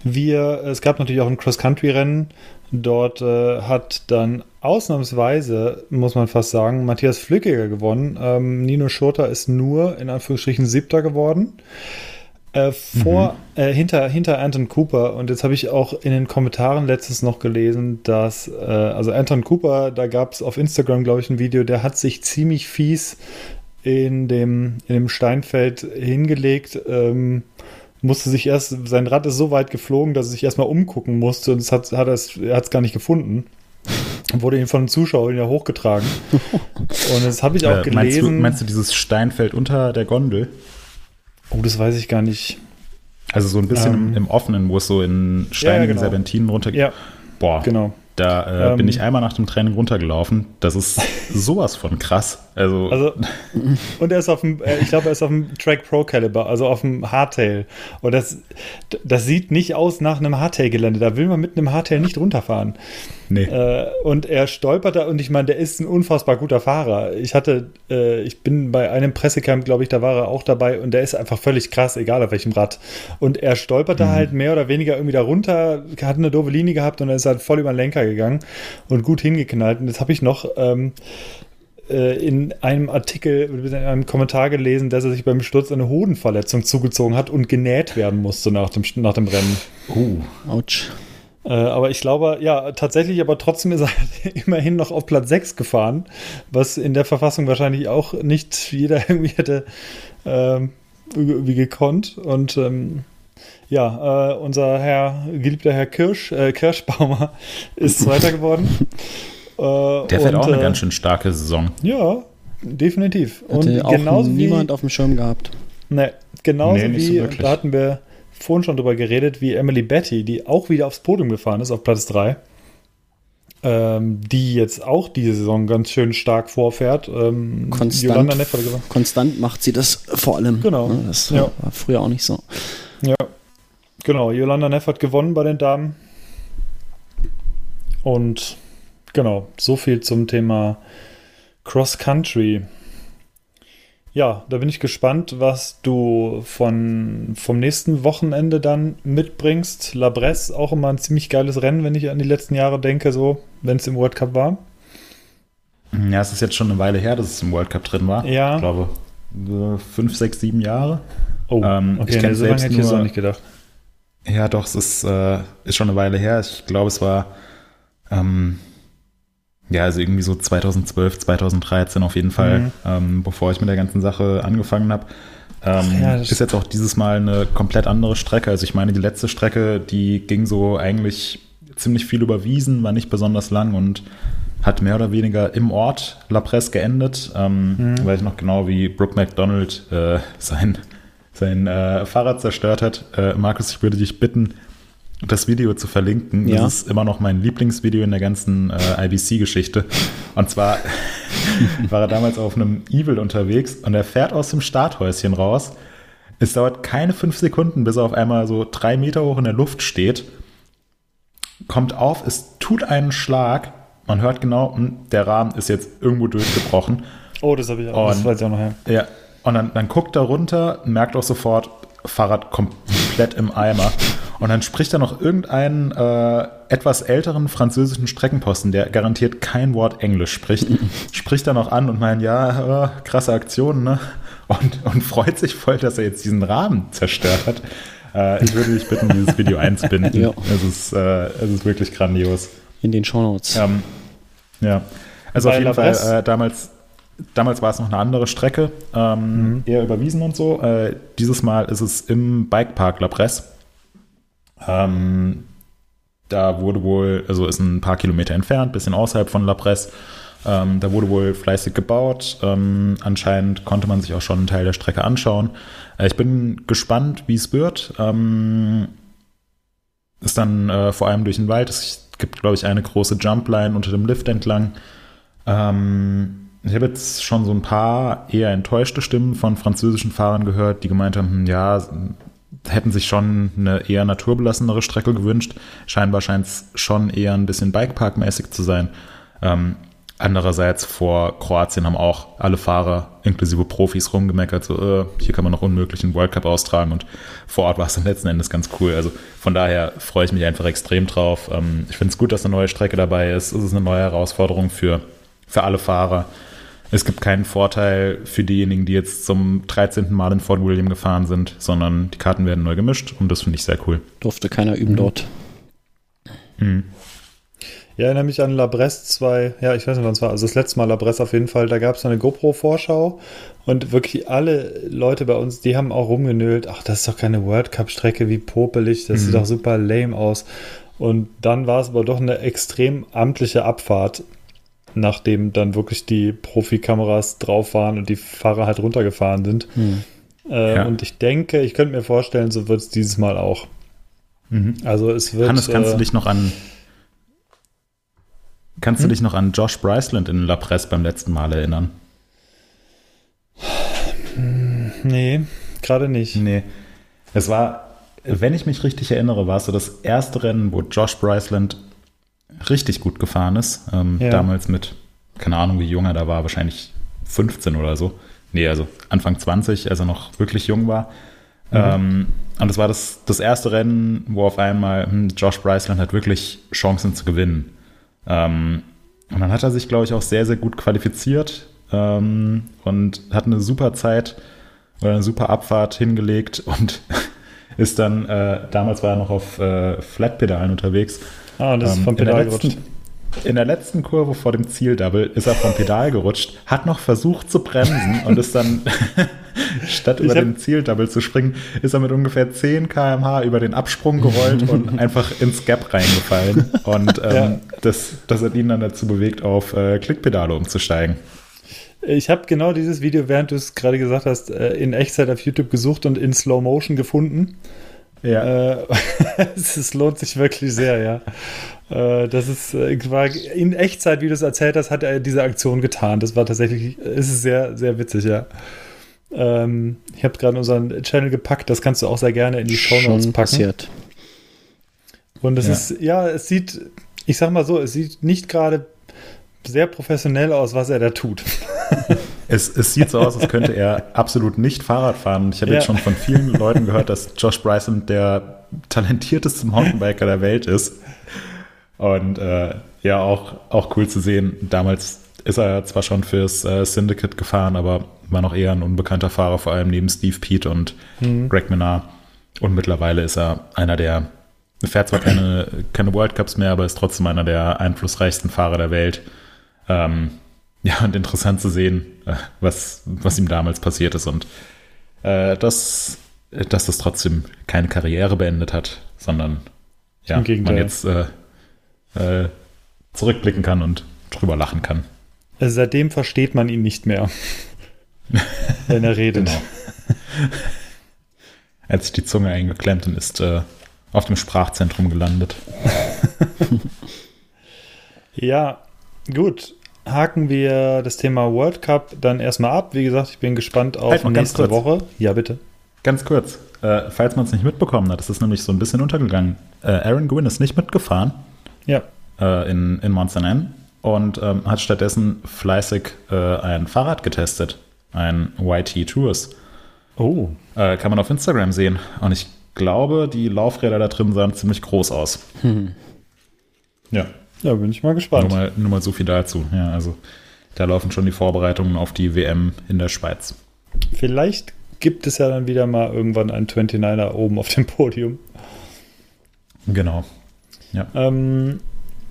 Wir, es gab natürlich auch ein Cross-Country-Rennen. Dort äh, hat dann ausnahmsweise, muss man fast sagen, Matthias Flückiger gewonnen. Ähm, Nino Schurter ist nur in Anführungsstrichen Siebter geworden. Äh, vor, mhm. äh, hinter, hinter Anton Cooper. Und jetzt habe ich auch in den Kommentaren letztens noch gelesen, dass, äh, also Anton Cooper, da gab es auf Instagram, glaube ich, ein Video, der hat sich ziemlich fies in dem, in dem Steinfeld hingelegt. Ähm, musste sich erst, sein Rad ist so weit geflogen, dass er sich erstmal umgucken musste und es hat, hat es, er hat es gar nicht gefunden. Wurde ihm von den Zuschauern wieder hochgetragen. und das habe ich auch äh, gelesen. Meinst du, meinst du dieses Steinfeld unter der Gondel? Oh, das weiß ich gar nicht. Also so ein bisschen ähm, im, im, Offenen, wo es so in steinigen ja, genau. Serpentinen runtergeht. Ja, Boah, genau. Da äh, ähm, bin ich einmal nach dem Training runtergelaufen. Das ist sowas von krass. Also, also und er ist auf dem, äh, ich glaube, er ist auf dem Track Pro Caliber, also auf dem Hardtail. Und das, das sieht nicht aus nach einem Hardtail-Gelände. Da will man mit einem Hardtail nicht runterfahren. Nee. Äh, und er stolpert da und ich meine, der ist ein unfassbar guter Fahrer. Ich hatte, äh, ich bin bei einem Pressecamp, glaube ich, da war er auch dabei und der ist einfach völlig krass, egal auf welchem Rad. Und er stolperte mhm. halt mehr oder weniger irgendwie da runter, hat eine doofe Linie gehabt und dann ist halt voll über den Lenker gegangen und gut hingeknallt. Und das habe ich noch ähm, äh, in einem Artikel, in einem Kommentar gelesen, dass er sich beim Sturz eine Hodenverletzung zugezogen hat und genäht werden musste nach dem, nach dem Rennen. Oh, ouch. Äh, aber ich glaube, ja, tatsächlich, aber trotzdem ist er immerhin noch auf Platz 6 gefahren, was in der Verfassung wahrscheinlich auch nicht jeder irgendwie hätte ähm, wie gekonnt. Und ähm, ja, äh, unser Herr, geliebter Herr Kirsch, äh, Kirschbaumer ist Zweiter geworden. Äh, Der fährt auch eine äh, ganz schön starke Saison. Ja, definitiv. Hatte und auch genauso niemand wie, auf dem Schirm gehabt. Ne, genauso nee, wie, so da hatten wir vorhin schon drüber geredet, wie Emily Betty, die auch wieder aufs Podium gefahren ist, auf Platz 3. Ähm, die jetzt auch diese Saison ganz schön stark vorfährt. Ähm, konstant, konstant macht sie das vor allem. Genau. Ne? Das ja. war früher auch nicht so. Ja, genau. Yolanda Neff hat gewonnen bei den Damen. Und genau, so viel zum Thema Cross Country. Ja, da bin ich gespannt, was du von, vom nächsten Wochenende dann mitbringst. La Bresse, auch immer ein ziemlich geiles Rennen, wenn ich an die letzten Jahre denke, so, wenn es im World Cup war. Ja, es ist jetzt schon eine Weile her, dass es im World Cup drin war. Ja. Ich glaube, fünf, sechs, sieben Jahre. Oh, ähm, okay, ich nee, so lange hätte ich es auch nicht gedacht. Ja, doch, es ist, äh, ist schon eine Weile her. Ich glaube, es war ähm, ja, also irgendwie so 2012, 2013 auf jeden Fall, mhm. ähm, bevor ich mit der ganzen Sache angefangen habe. Ähm, ja, ist jetzt auch dieses Mal eine komplett andere Strecke. Also ich meine, die letzte Strecke, die ging so eigentlich ziemlich viel über Wiesen, war nicht besonders lang und hat mehr oder weniger im Ort La Presse geendet. Ähm, mhm. Weiß ich noch genau, wie Brooke McDonald äh, sein, sein äh, Fahrrad zerstört hat. Äh, Markus, ich würde dich bitten, das Video zu verlinken. Ja. Das ist immer noch mein Lieblingsvideo in der ganzen äh, IBC-Geschichte. Und zwar war er damals auf einem Evil unterwegs und er fährt aus dem Starthäuschen raus. Es dauert keine fünf Sekunden, bis er auf einmal so drei Meter hoch in der Luft steht. Kommt auf, es tut einen Schlag, man hört genau, hm, der Rahmen ist jetzt irgendwo durchgebrochen. Oh, das habe ich auch. Und- das weiß ich auch noch. Ja. Ja, und dann, dann guckt er runter, merkt auch sofort, Fahrrad komplett im Eimer. Und dann spricht er noch irgendeinen äh, etwas älteren französischen Streckenposten, der garantiert kein Wort Englisch spricht, spricht er noch an und meint, ja, äh, krasse Aktion, ne? Und, und freut sich voll, dass er jetzt diesen Rahmen zerstört hat. Äh, ich würde dich bitten, dieses Video einzubinden. Ja. Es, ist, äh, es ist wirklich grandios. In den Shownotes. Ähm, ja, also Bei auf jeden Fall, äh, damals, damals war es noch eine andere Strecke, ähm, eher überwiesen und so. Äh, dieses Mal ist es im Bikepark La Bresse. Ähm, da wurde wohl, also ist ein paar Kilometer entfernt, bisschen außerhalb von La Bresse. Ähm, da wurde wohl fleißig gebaut. Ähm, anscheinend konnte man sich auch schon einen Teil der Strecke anschauen. Äh, ich bin gespannt, wie es wird. Ähm, ist dann äh, vor allem durch den Wald. Es gibt, glaube ich, eine große Jumpline unter dem Lift entlang. Ähm, ich habe jetzt schon so ein paar eher enttäuschte Stimmen von französischen Fahrern gehört, die gemeint haben, hm, ja, hätten sich schon eine eher naturbelassenere Strecke gewünscht. Scheinbar scheint es schon eher ein bisschen Bikepark-mäßig zu sein. Ähm, andererseits vor Kroatien haben auch alle Fahrer inklusive Profis rumgemeckert, so äh, hier kann man noch unmöglich einen World Cup austragen und vor Ort war es dann letzten Endes ganz cool. Also von daher freue ich mich einfach extrem drauf. Ähm, ich finde es gut, dass eine neue Strecke dabei ist. Es ist eine neue Herausforderung für, für alle Fahrer. Es gibt keinen Vorteil für diejenigen, die jetzt zum 13. Mal in Fort William gefahren sind, sondern die Karten werden neu gemischt und das finde ich sehr cool. Durfte keiner üben dort. Mhm. Ja, erinnere mich an La Bresse 2, ja, ich weiß nicht, wann es war, also das letzte Mal La Bresse auf jeden Fall, da gab es eine GoPro-Vorschau und wirklich alle Leute bei uns, die haben auch rumgenölt, ach, das ist doch keine World Cup-Strecke, wie popelig, das sieht Mhm. doch super lame aus. Und dann war es aber doch eine extrem amtliche Abfahrt, nachdem dann wirklich die Profikameras drauf waren und die Fahrer halt runtergefahren sind. Hm. Äh, Ja. Und ich denke, ich könnte mir vorstellen, so wird es dieses Mal auch. Mhm. Also es wird. Hannes, kannst äh, du dich noch an kannst Hm? du dich noch an Josh Bryceland in La Presse beim letzten Mal erinnern? Nee, gerade nicht. Nee. Es war, wenn ich mich richtig erinnere, war es so das erste Rennen, wo Josh Bryceland richtig gut gefahren ist. Ähm, Ja. Damals mit, keine Ahnung, wie jung er da war, wahrscheinlich 15 oder so. Nee, also Anfang 20, als er noch wirklich jung war. Ähm, und das war das, das erste Rennen, wo auf einmal hm, Josh Bryceland hat wirklich Chancen zu gewinnen. Ähm, und dann hat er sich, glaube ich, auch sehr, sehr gut qualifiziert ähm, und hat eine super Zeit oder eine super Abfahrt hingelegt und ist dann, äh, damals war er noch auf äh, Flatpedalen unterwegs. Ah, das ist Ähm, vom in, der Pedal letzten, gerutscht. in der letzten Kurve vor dem Zieldouble ist er vom Pedal gerutscht, hat noch versucht zu bremsen und ist dann, statt über den Zieldouble zu springen, ist er mit ungefähr 10 km/h über den Absprung gerollt und einfach ins Gap reingefallen. Und ähm, Ja. das, das hat ihn dann dazu bewegt, auf äh, Klickpedale umzusteigen. Ich habe genau dieses Video, während du es gerade gesagt hast, äh, in Echtzeit auf YouTube gesucht und in Slow Motion gefunden. Ja. Äh, es lohnt sich wirklich sehr, ja. Äh, das ist, äh, war in Echtzeit, wie du es erzählt hast, hat er diese Aktion getan. Das war tatsächlich, es ist sehr, sehr witzig, ja. Ähm, ich habe gerade unseren Channel gepackt, das kannst du auch sehr gerne in die Show Notes packen. passiert. Und es Ja. ist, ja, es sieht, ich sag mal so, es sieht nicht gerade sehr professionell aus, was er da tut. Es, es sieht so aus, als könnte er absolut nicht Fahrrad fahren. Und Ich habe Ja. jetzt schon von vielen Leuten gehört, dass Josh Bryson der talentierteste Mountainbiker der Welt ist. Und äh, ja, auch, auch cool zu sehen. Damals ist er zwar schon fürs äh, Syndicate gefahren, aber war noch eher ein unbekannter Fahrer, vor allem neben Steve Pete und Greg Minard. Und mittlerweile ist er einer der, fährt zwar keine, keine World Cups mehr, aber ist trotzdem einer der einflussreichsten Fahrer der Welt. Ähm, ja, und interessant zu sehen, äh, was, was ihm damals passiert ist und äh, dass, dass das trotzdem keine Karriere beendet hat, sondern ja, man jetzt äh, äh, zurückblicken kann und drüber lachen kann. Also seitdem versteht man ihn nicht mehr, wenn er redet. Genau. Hat sich die Zunge eingeklemmt und ist äh, auf dem Sprachzentrum gelandet. Ja, gut. Haken wir das Thema World Cup dann erstmal ab. Wie gesagt, ich bin gespannt auf Halt nächste. Woche. Ja, bitte. Ganz kurz, äh, falls man es nicht mitbekommen hat, es ist nämlich so ein bisschen untergegangen. Äh, Aaron Gwynn ist nicht mitgefahren Ja. äh, in, in Monster N. und ähm, hat stattdessen fleißig äh, ein Fahrrad getestet, ein YT Tours. Oh. Äh, kann man auf Instagram sehen. Und ich glaube, die Laufräder da drin sahen ziemlich groß aus. Hm. Ja. Ja, bin ich mal Nur gespannt. mal, nur mal so viel dazu. Ja, also da laufen schon die Vorbereitungen auf die WM in der Schweiz. Vielleicht gibt es ja dann wieder mal irgendwann einen 29er oben auf dem Podium. Genau. Ähm,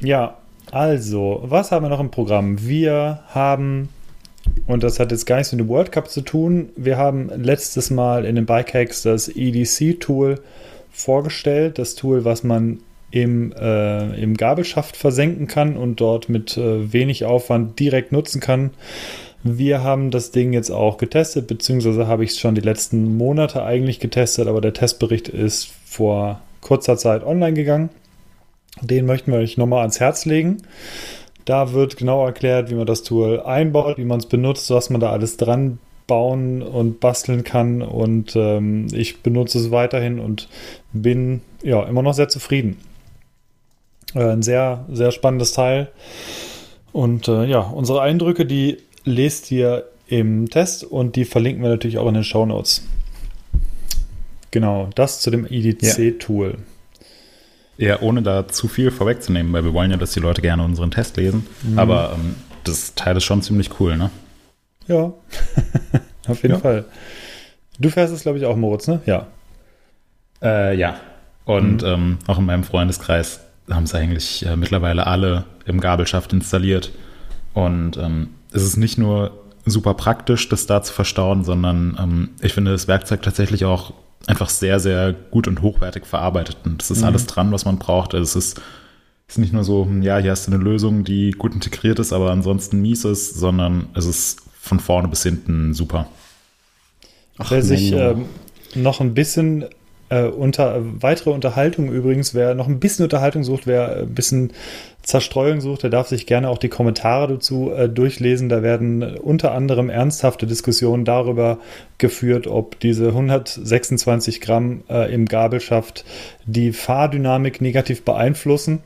ja, also, was haben wir noch im Programm? Wir haben, und das hat jetzt gar nichts mit dem World Cup zu tun, wir haben letztes Mal in den Bike Hacks das EDC-Tool vorgestellt. Das Tool, was man im, äh, im Gabelschaft versenken kann und dort mit äh, wenig Aufwand direkt nutzen kann. Wir haben das Ding jetzt auch getestet, beziehungsweise habe ich es schon die letzten Monate eigentlich getestet, aber der Testbericht ist vor kurzer Zeit online gegangen. Den möchten wir euch nochmal ans Herz legen. Da wird genau erklärt, wie man das Tool einbaut, wie man es benutzt, was man da alles dran bauen und basteln kann. Und ähm, ich benutze es weiterhin und bin ja immer noch sehr zufrieden. Äh, ein sehr, sehr spannendes Teil. Und äh, ja, unsere Eindrücke, die lest ihr im Test und die verlinken wir natürlich auch in den Show Notes. Genau, das zu dem IDC-Tool. Ja, ohne da zu viel vorwegzunehmen, weil wir wollen ja, dass die Leute gerne unseren Test lesen. Aber ähm, das Teil ist schon ziemlich cool, ne? Ja, auf jeden Ja. Fall. Du fährst es, glaube ich, auch, Moritz, ne? Ja. Äh, ja. Und ähm, auch in meinem Freundeskreis haben es eigentlich äh, mittlerweile alle im Gabelschaft installiert. Und ähm, es ist nicht nur super praktisch, das da zu verstauen, sondern ähm, ich finde das Werkzeug tatsächlich auch einfach sehr, sehr gut und hochwertig verarbeitet. Und es ist alles dran, was man braucht. Also es ist, ist nicht nur so, hm, ja, hier hast du eine Lösung, die gut integriert ist, aber ansonsten mies ist, sondern es ist von vorne bis hinten super. Ach, Wer sich ähm, noch ein bisschen äh, unter weitere Unterhaltung übrigens, wer noch ein bisschen Unterhaltung sucht, wer ein bisschen Zerstreuung sucht, der darf sich gerne auch die Kommentare dazu äh, durchlesen. Da werden äh, unter anderem ernsthafte Diskussionen darüber geführt, ob diese 126 Gramm äh, im Gabelschaft die Fahrdynamik negativ beeinflussen.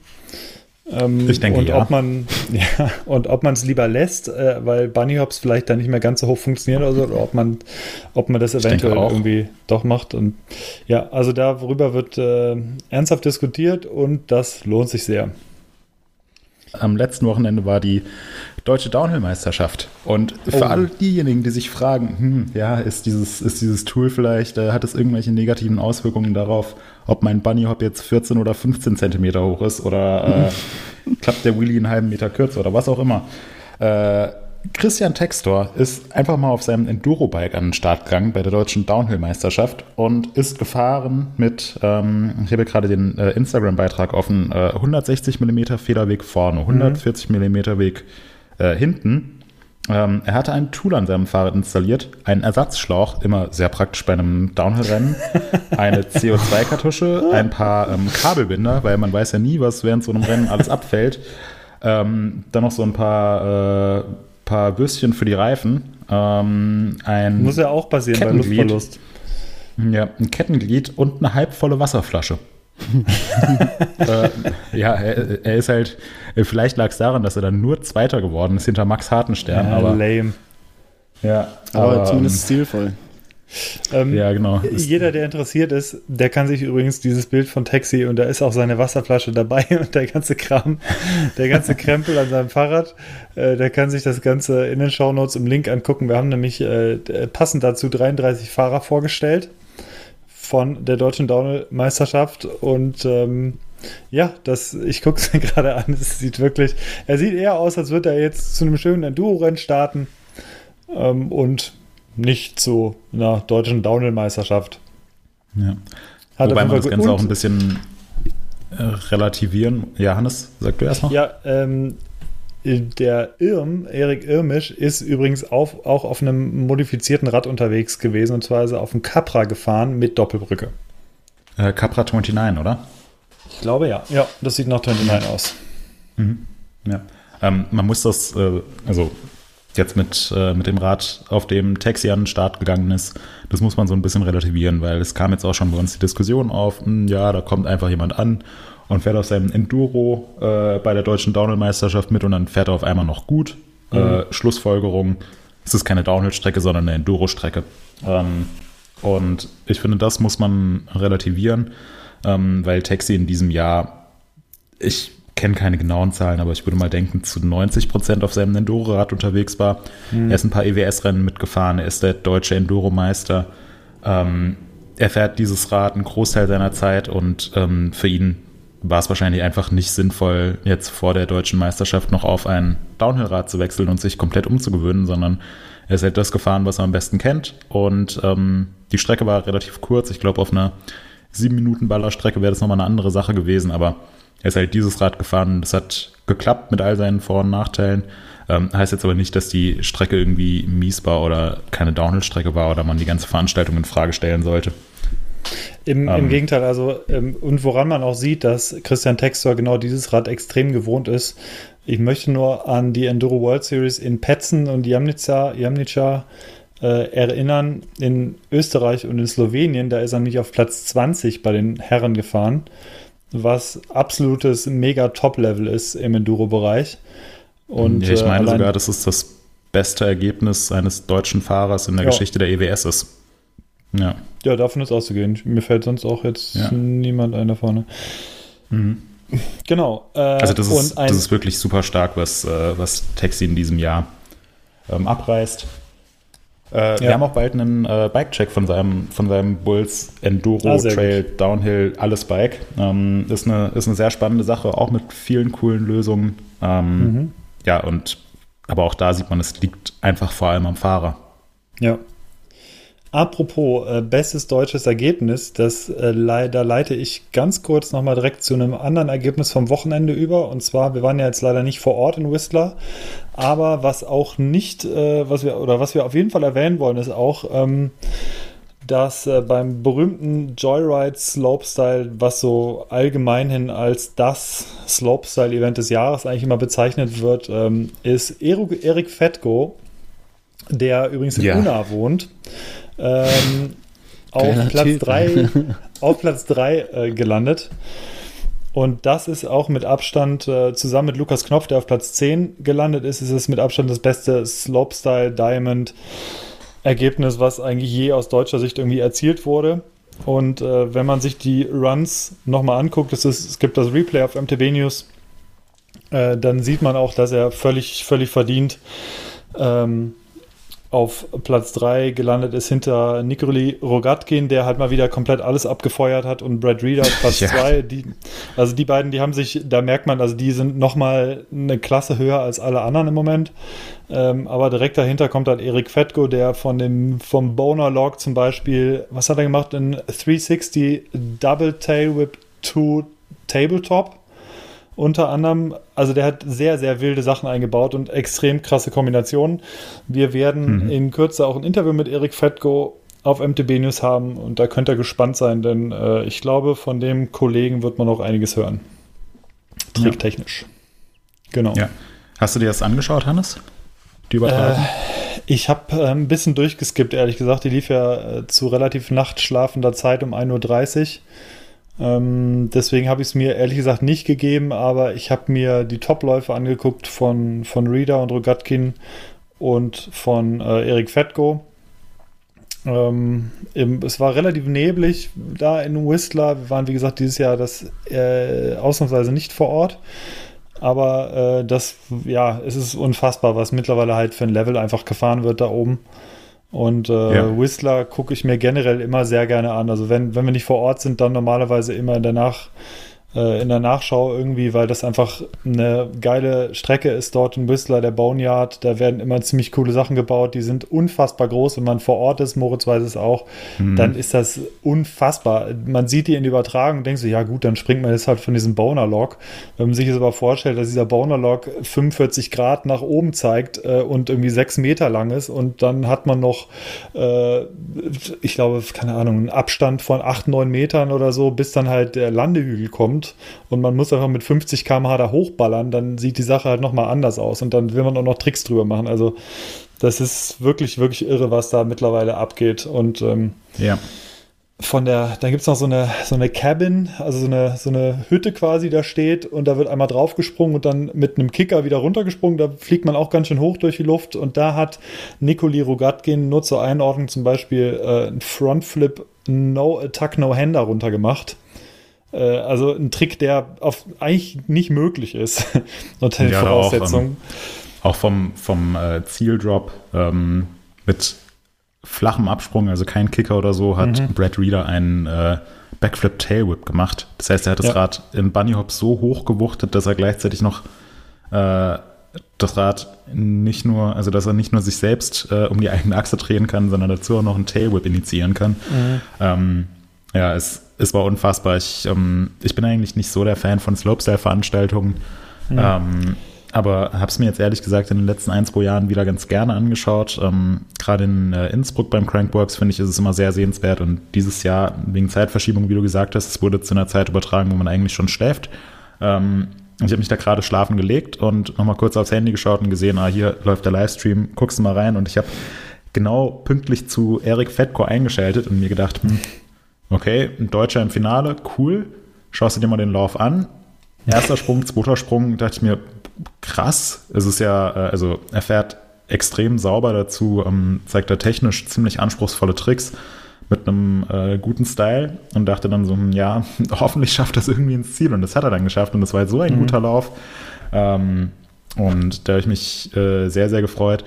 Ähm, Ich denke, und ja. ob man ja, und ob man es lieber lässt, äh, weil Bunny Hops vielleicht dann nicht mehr ganz so hoch funktionieren oder so, oder ob man, ob man das eventuell irgendwie doch macht. Und ja, also darüber wird äh, ernsthaft diskutiert und das lohnt sich sehr. Am letzten Wochenende war die Deutsche Downhill-Meisterschaft. Und für Oh. alle diejenigen, die sich fragen, hm, ja, ist dieses, ist dieses Tool vielleicht, äh, hat es irgendwelche negativen Auswirkungen darauf, ob mein Bunny Hop jetzt 14 oder 15 Zentimeter hoch ist oder äh, klappt der Wheelie einen halben Meter kürzer oder was auch immer. Äh, Christian Textor ist einfach mal auf seinem Enduro-Bike an den Start gegangen bei der deutschen Downhill-Meisterschaft und ist gefahren mit, ähm, ich habe gerade den äh, Instagram-Beitrag offen, äh, 160 mm Federweg vorne, 140 mm Weg äh, hinten. Ähm, er hatte ein Tool an seinem Fahrrad installiert, einen Ersatzschlauch, immer sehr praktisch bei einem Downhill-Rennen, eine CO2-Kartusche, ein paar ähm, Kabelbinder, weil man weiß ja nie, was während so einem Rennen alles abfällt. Ähm, dann noch so ein paar, äh, paar Würstchen für die Reifen. Ähm, ein, Muss ja auch passieren bei. Luftverlust. ja, ein Kettenglied und eine halbvolle Wasserflasche. Äh, ja, er, er ist halt, vielleicht lag es daran, dass er dann nur Zweiter geworden ist hinter Max Hartenstern, Ja, aber, lame. ja, Aber zumindest stilvoll. Ähm, ja, genau. Jeder, der interessiert ist, der kann sich übrigens dieses Bild von Taxi und da ist auch seine Wasserflasche dabei und der ganze Kram, der ganze Krempel an seinem Fahrrad, äh, der kann sich das Ganze in den Shownotes im Link angucken. Wir haben nämlich äh, passend dazu 33 Fahrer vorgestellt von der deutschen Downhill-Meisterschaft und ähm, ja, das, ich gucke es mir gerade an. Es sieht wirklich, er sieht eher aus, als würde er jetzt zu einem schönen Enduro-Rennen starten ähm, und nicht zu einer deutschen Downhill-Meisterschaft. ja. Hat Wobei man das Ganze auch ein bisschen äh, relativieren. Ja, Hannes, sag du erst noch? Ja, ähm, der Irm, Erik Irmisch, ist übrigens auf, auch auf einem modifizierten Rad unterwegs gewesen und zwar ist er auf dem Capra gefahren mit Doppelbrücke. Äh, Capra 29, oder? Ich glaube ja. Ja, das sieht nach 29 aus. Ja. Ähm, man muss das, äh, also jetzt mit, äh, mit dem Rad, auf dem Taxi an den Start gegangen ist, das muss man so ein bisschen relativieren, weil es kam jetzt auch schon bei uns die Diskussion auf, hm, ja, da kommt einfach jemand an und fährt auf seinem Enduro äh, bei der deutschen Downhill-Meisterschaft mit und dann fährt er auf einmal noch gut. Mhm. Äh, Schlussfolgerung, es ist keine Downhill-Strecke, sondern eine Enduro-Strecke. Ähm, und ich finde, das muss man relativieren, ähm, weil Taxi in diesem Jahr, ich kenne keine genauen Zahlen, aber ich würde mal denken, zu 90 Prozent auf seinem Enduro-Rad unterwegs war. Mhm. Er ist ein paar EWS-Rennen mitgefahren, er ist der deutsche Enduro-Meister. Ähm, er fährt dieses Rad einen Großteil seiner Zeit und ähm, für ihn war es wahrscheinlich einfach nicht sinnvoll, jetzt vor der deutschen Meisterschaft noch auf ein Downhill-Rad zu wechseln und sich komplett umzugewöhnen, sondern er ist halt das gefahren, was er am besten kennt. Und ähm, die Strecke war relativ kurz. Ich glaube, auf einer sieben Minuten Ballerstrecke wäre das nochmal eine andere Sache gewesen, aber er ist halt dieses Rad gefahren. Das hat geklappt mit all seinen Vor- und Nachteilen. Ähm, heißt jetzt aber nicht, dass die Strecke irgendwie mies war oder keine Downhill-Strecke war oder man die ganze Veranstaltung in Frage stellen sollte. Im, ähm, Im, Gegenteil, also ähm, und woran man auch sieht, dass Christian Textor genau dieses Rad extrem gewohnt ist. Ich möchte nur an die Enduro World Series in Petzen und Jamnica, Jamnica äh, erinnern. In Österreich und in Slowenien, da ist er nämlich auf Platz 20 bei den Herren gefahren, was absolutes mega Top-Level ist im Enduro-Bereich. Und, ja, ich meine äh, sogar, dass es das beste Ergebnis eines deutschen Fahrers in der ja. Geschichte der EWS ist. Ja. Ja, davon ist auszugehen. Mir fällt sonst auch jetzt ja. niemand ein da vorne. Mhm. Genau. Äh, also das ist, das ist wirklich super stark, was, äh, was Taxi in diesem Jahr ähm, abreißt. Äh, ja. Wir haben auch bald einen äh, Bike-Check von seinem, von seinem Bulls Enduro, ah, Trail, gut. Downhill, alles Bike. Ähm, ist, eine, ist eine sehr spannende Sache, auch mit vielen coolen Lösungen. Ähm, mhm. Ja, und aber auch da sieht man, es liegt einfach vor allem am Fahrer. Ja, Apropos äh, bestes deutsches Ergebnis, das äh, da leite ich ganz kurz nochmal direkt zu einem anderen Ergebnis vom Wochenende über. Und zwar, wir waren ja jetzt leider nicht vor Ort in Whistler, aber was auch nicht, äh, was wir oder was wir auf jeden Fall erwähnen wollen, ist auch, ähm, dass äh, beim berühmten Joyride Slopestyle, was so allgemeinhin als das Slopestyle-Event des Jahres eigentlich immer bezeichnet wird, ähm, ist Erik Fetko, der übrigens in ja. Una wohnt ähm, auf, Platz drei, auf, Platz 3, äh, gelandet. Und das ist auch mit Abstand, äh, zusammen mit Lukas Knopf, der auf Platz 10 gelandet ist, ist es mit Abstand das beste Slopestyle Diamond Ergebnis, was eigentlich je aus deutscher Sicht irgendwie erzielt wurde. Und äh, wenn man sich die Runs nochmal anguckt, es, ist, es gibt das Replay auf MTB News, äh, dann sieht man auch, dass er völlig, völlig verdient ähm, auf Platz 3 gelandet ist hinter Nikoli Rogatkin, der halt mal wieder komplett alles abgefeuert hat und Brad Reed auf Platz 2. ja. also die beiden, die haben sich, da merkt man, also die sind nochmal eine Klasse höher als alle anderen im Moment. Ähm, aber direkt dahinter kommt dann Erik Fetko, der von dem, vom Boner Log zum Beispiel, was hat er gemacht? Ein 360 Double Tail Whip 2 Tabletop unter anderem, also der hat sehr, sehr wilde Sachen eingebaut und extrem krasse Kombinationen. Wir werden mhm. in Kürze auch ein Interview mit Erik Fetko auf MTB News haben und da könnt ihr gespannt sein, denn äh, ich glaube, von dem Kollegen wird man noch einiges hören. Tricktechnisch. Ja. Genau. Ja. Hast du dir das angeschaut, Hannes? Die Übertragung? Äh, ich habe äh, ein bisschen durchgeskippt, ehrlich gesagt. Die lief ja äh, zu relativ nachtschlafender Zeit um 1.30 Uhr. Ähm, deswegen habe ich es mir ehrlich gesagt nicht gegeben, aber ich habe mir die Topläufe angeguckt von, von Reader und Rogatkin und von äh, Erik Fetko. Ähm, im, es war relativ neblig da in Whistler. Wir waren, wie gesagt, dieses Jahr das äh, ausnahmsweise nicht vor Ort. Aber äh, das, ja, es ist unfassbar, was mittlerweile halt für ein Level einfach gefahren wird da oben. Und äh, ja. Whistler gucke ich mir generell immer sehr gerne an. Also wenn, wenn wir nicht vor Ort sind, dann normalerweise immer danach in der Nachschau irgendwie, weil das einfach eine geile Strecke ist dort in Whistler, der Boneyard. Da werden immer ziemlich coole Sachen gebaut. Die sind unfassbar groß. Wenn man vor Ort ist, Moritz weiß es auch, mhm. dann ist das unfassbar. Man sieht die in der Übertragung und denkt so, ja gut, dann springt man jetzt halt von diesem Boner-Log. Wenn man sich jetzt aber vorstellt, dass dieser Boner-Log 45 Grad nach oben zeigt äh, und irgendwie sechs Meter lang ist und dann hat man noch, äh, ich glaube, keine Ahnung, einen Abstand von acht, neun Metern oder so, bis dann halt der Landehügel kommt kommt und man muss einfach mit 50 km/h da hochballern, dann sieht die Sache halt nochmal anders aus und dann will man auch noch Tricks drüber machen. Also das ist wirklich, wirklich irre, was da mittlerweile abgeht und ähm, ja. von der, da gibt es noch so eine, so eine Cabin, also so eine, so eine Hütte quasi da steht und da wird einmal draufgesprungen und dann mit einem Kicker wieder runtergesprungen. Da fliegt man auch ganz schön hoch durch die Luft und da hat Nikoli Rogatkin nur zur Einordnung zum Beispiel äh, ein Frontflip No Attack No Hander runtergemacht. Äh, also ein Trick, der auf, eigentlich nicht möglich ist unter den Ja, Voraussetzungen. Auch, ähm, auch vom, vom äh, Zieldrop ähm, mit flachem Absprung, also kein Kicker oder so, hat Mhm. Brad Reader einen äh, Backflip Tailwhip gemacht. Das heißt, er hat das Ja. Rad in Bunny Hop so hoch gewuchtet, dass er gleichzeitig noch äh, das Rad nicht nur, also dass er nicht nur sich selbst äh, um die eigene Achse drehen kann, sondern dazu auch noch einen Tailwhip initiieren kann. Ähm, ja, es, es war unfassbar. Ich, ähm, ich bin eigentlich nicht so der Fan von Slopestyle-Veranstaltungen. Ähm, aber habe es mir jetzt ehrlich gesagt in den letzten ein, zwei Jahren wieder ganz gerne angeschaut. Ähm, Gerade in äh, Innsbruck beim Crankworks finde ich, ist es immer sehr sehenswert. Und dieses Jahr, wegen Zeitverschiebung, wie du gesagt hast, es wurde zu einer Zeit übertragen, wo man eigentlich schon schläft. Ähm, ich habe mich da gerade schlafen gelegt und nochmal kurz aufs Handy geschaut und gesehen, ah, hier läuft der Livestream, guckst du mal rein. Und ich habe genau pünktlich zu Erik Fettko eingeschaltet und mir gedacht, hm, okay, ein Deutscher im Finale, cool. Schaust du dir mal den Lauf an. Erster Sprung, zweiter Sprung, dachte ich mir, krass. Es ist ja, äh, also er fährt extrem sauber dazu, ähm, zeigt er technisch ziemlich anspruchsvolle Tricks mit einem äh, guten Style und dachte dann so, hm, ja, hoffentlich schafft das irgendwie ins Ziel. Und das hat er dann geschafft und das war halt so ein guter Lauf. Ähm, und da habe ich mich äh, sehr, sehr gefreut.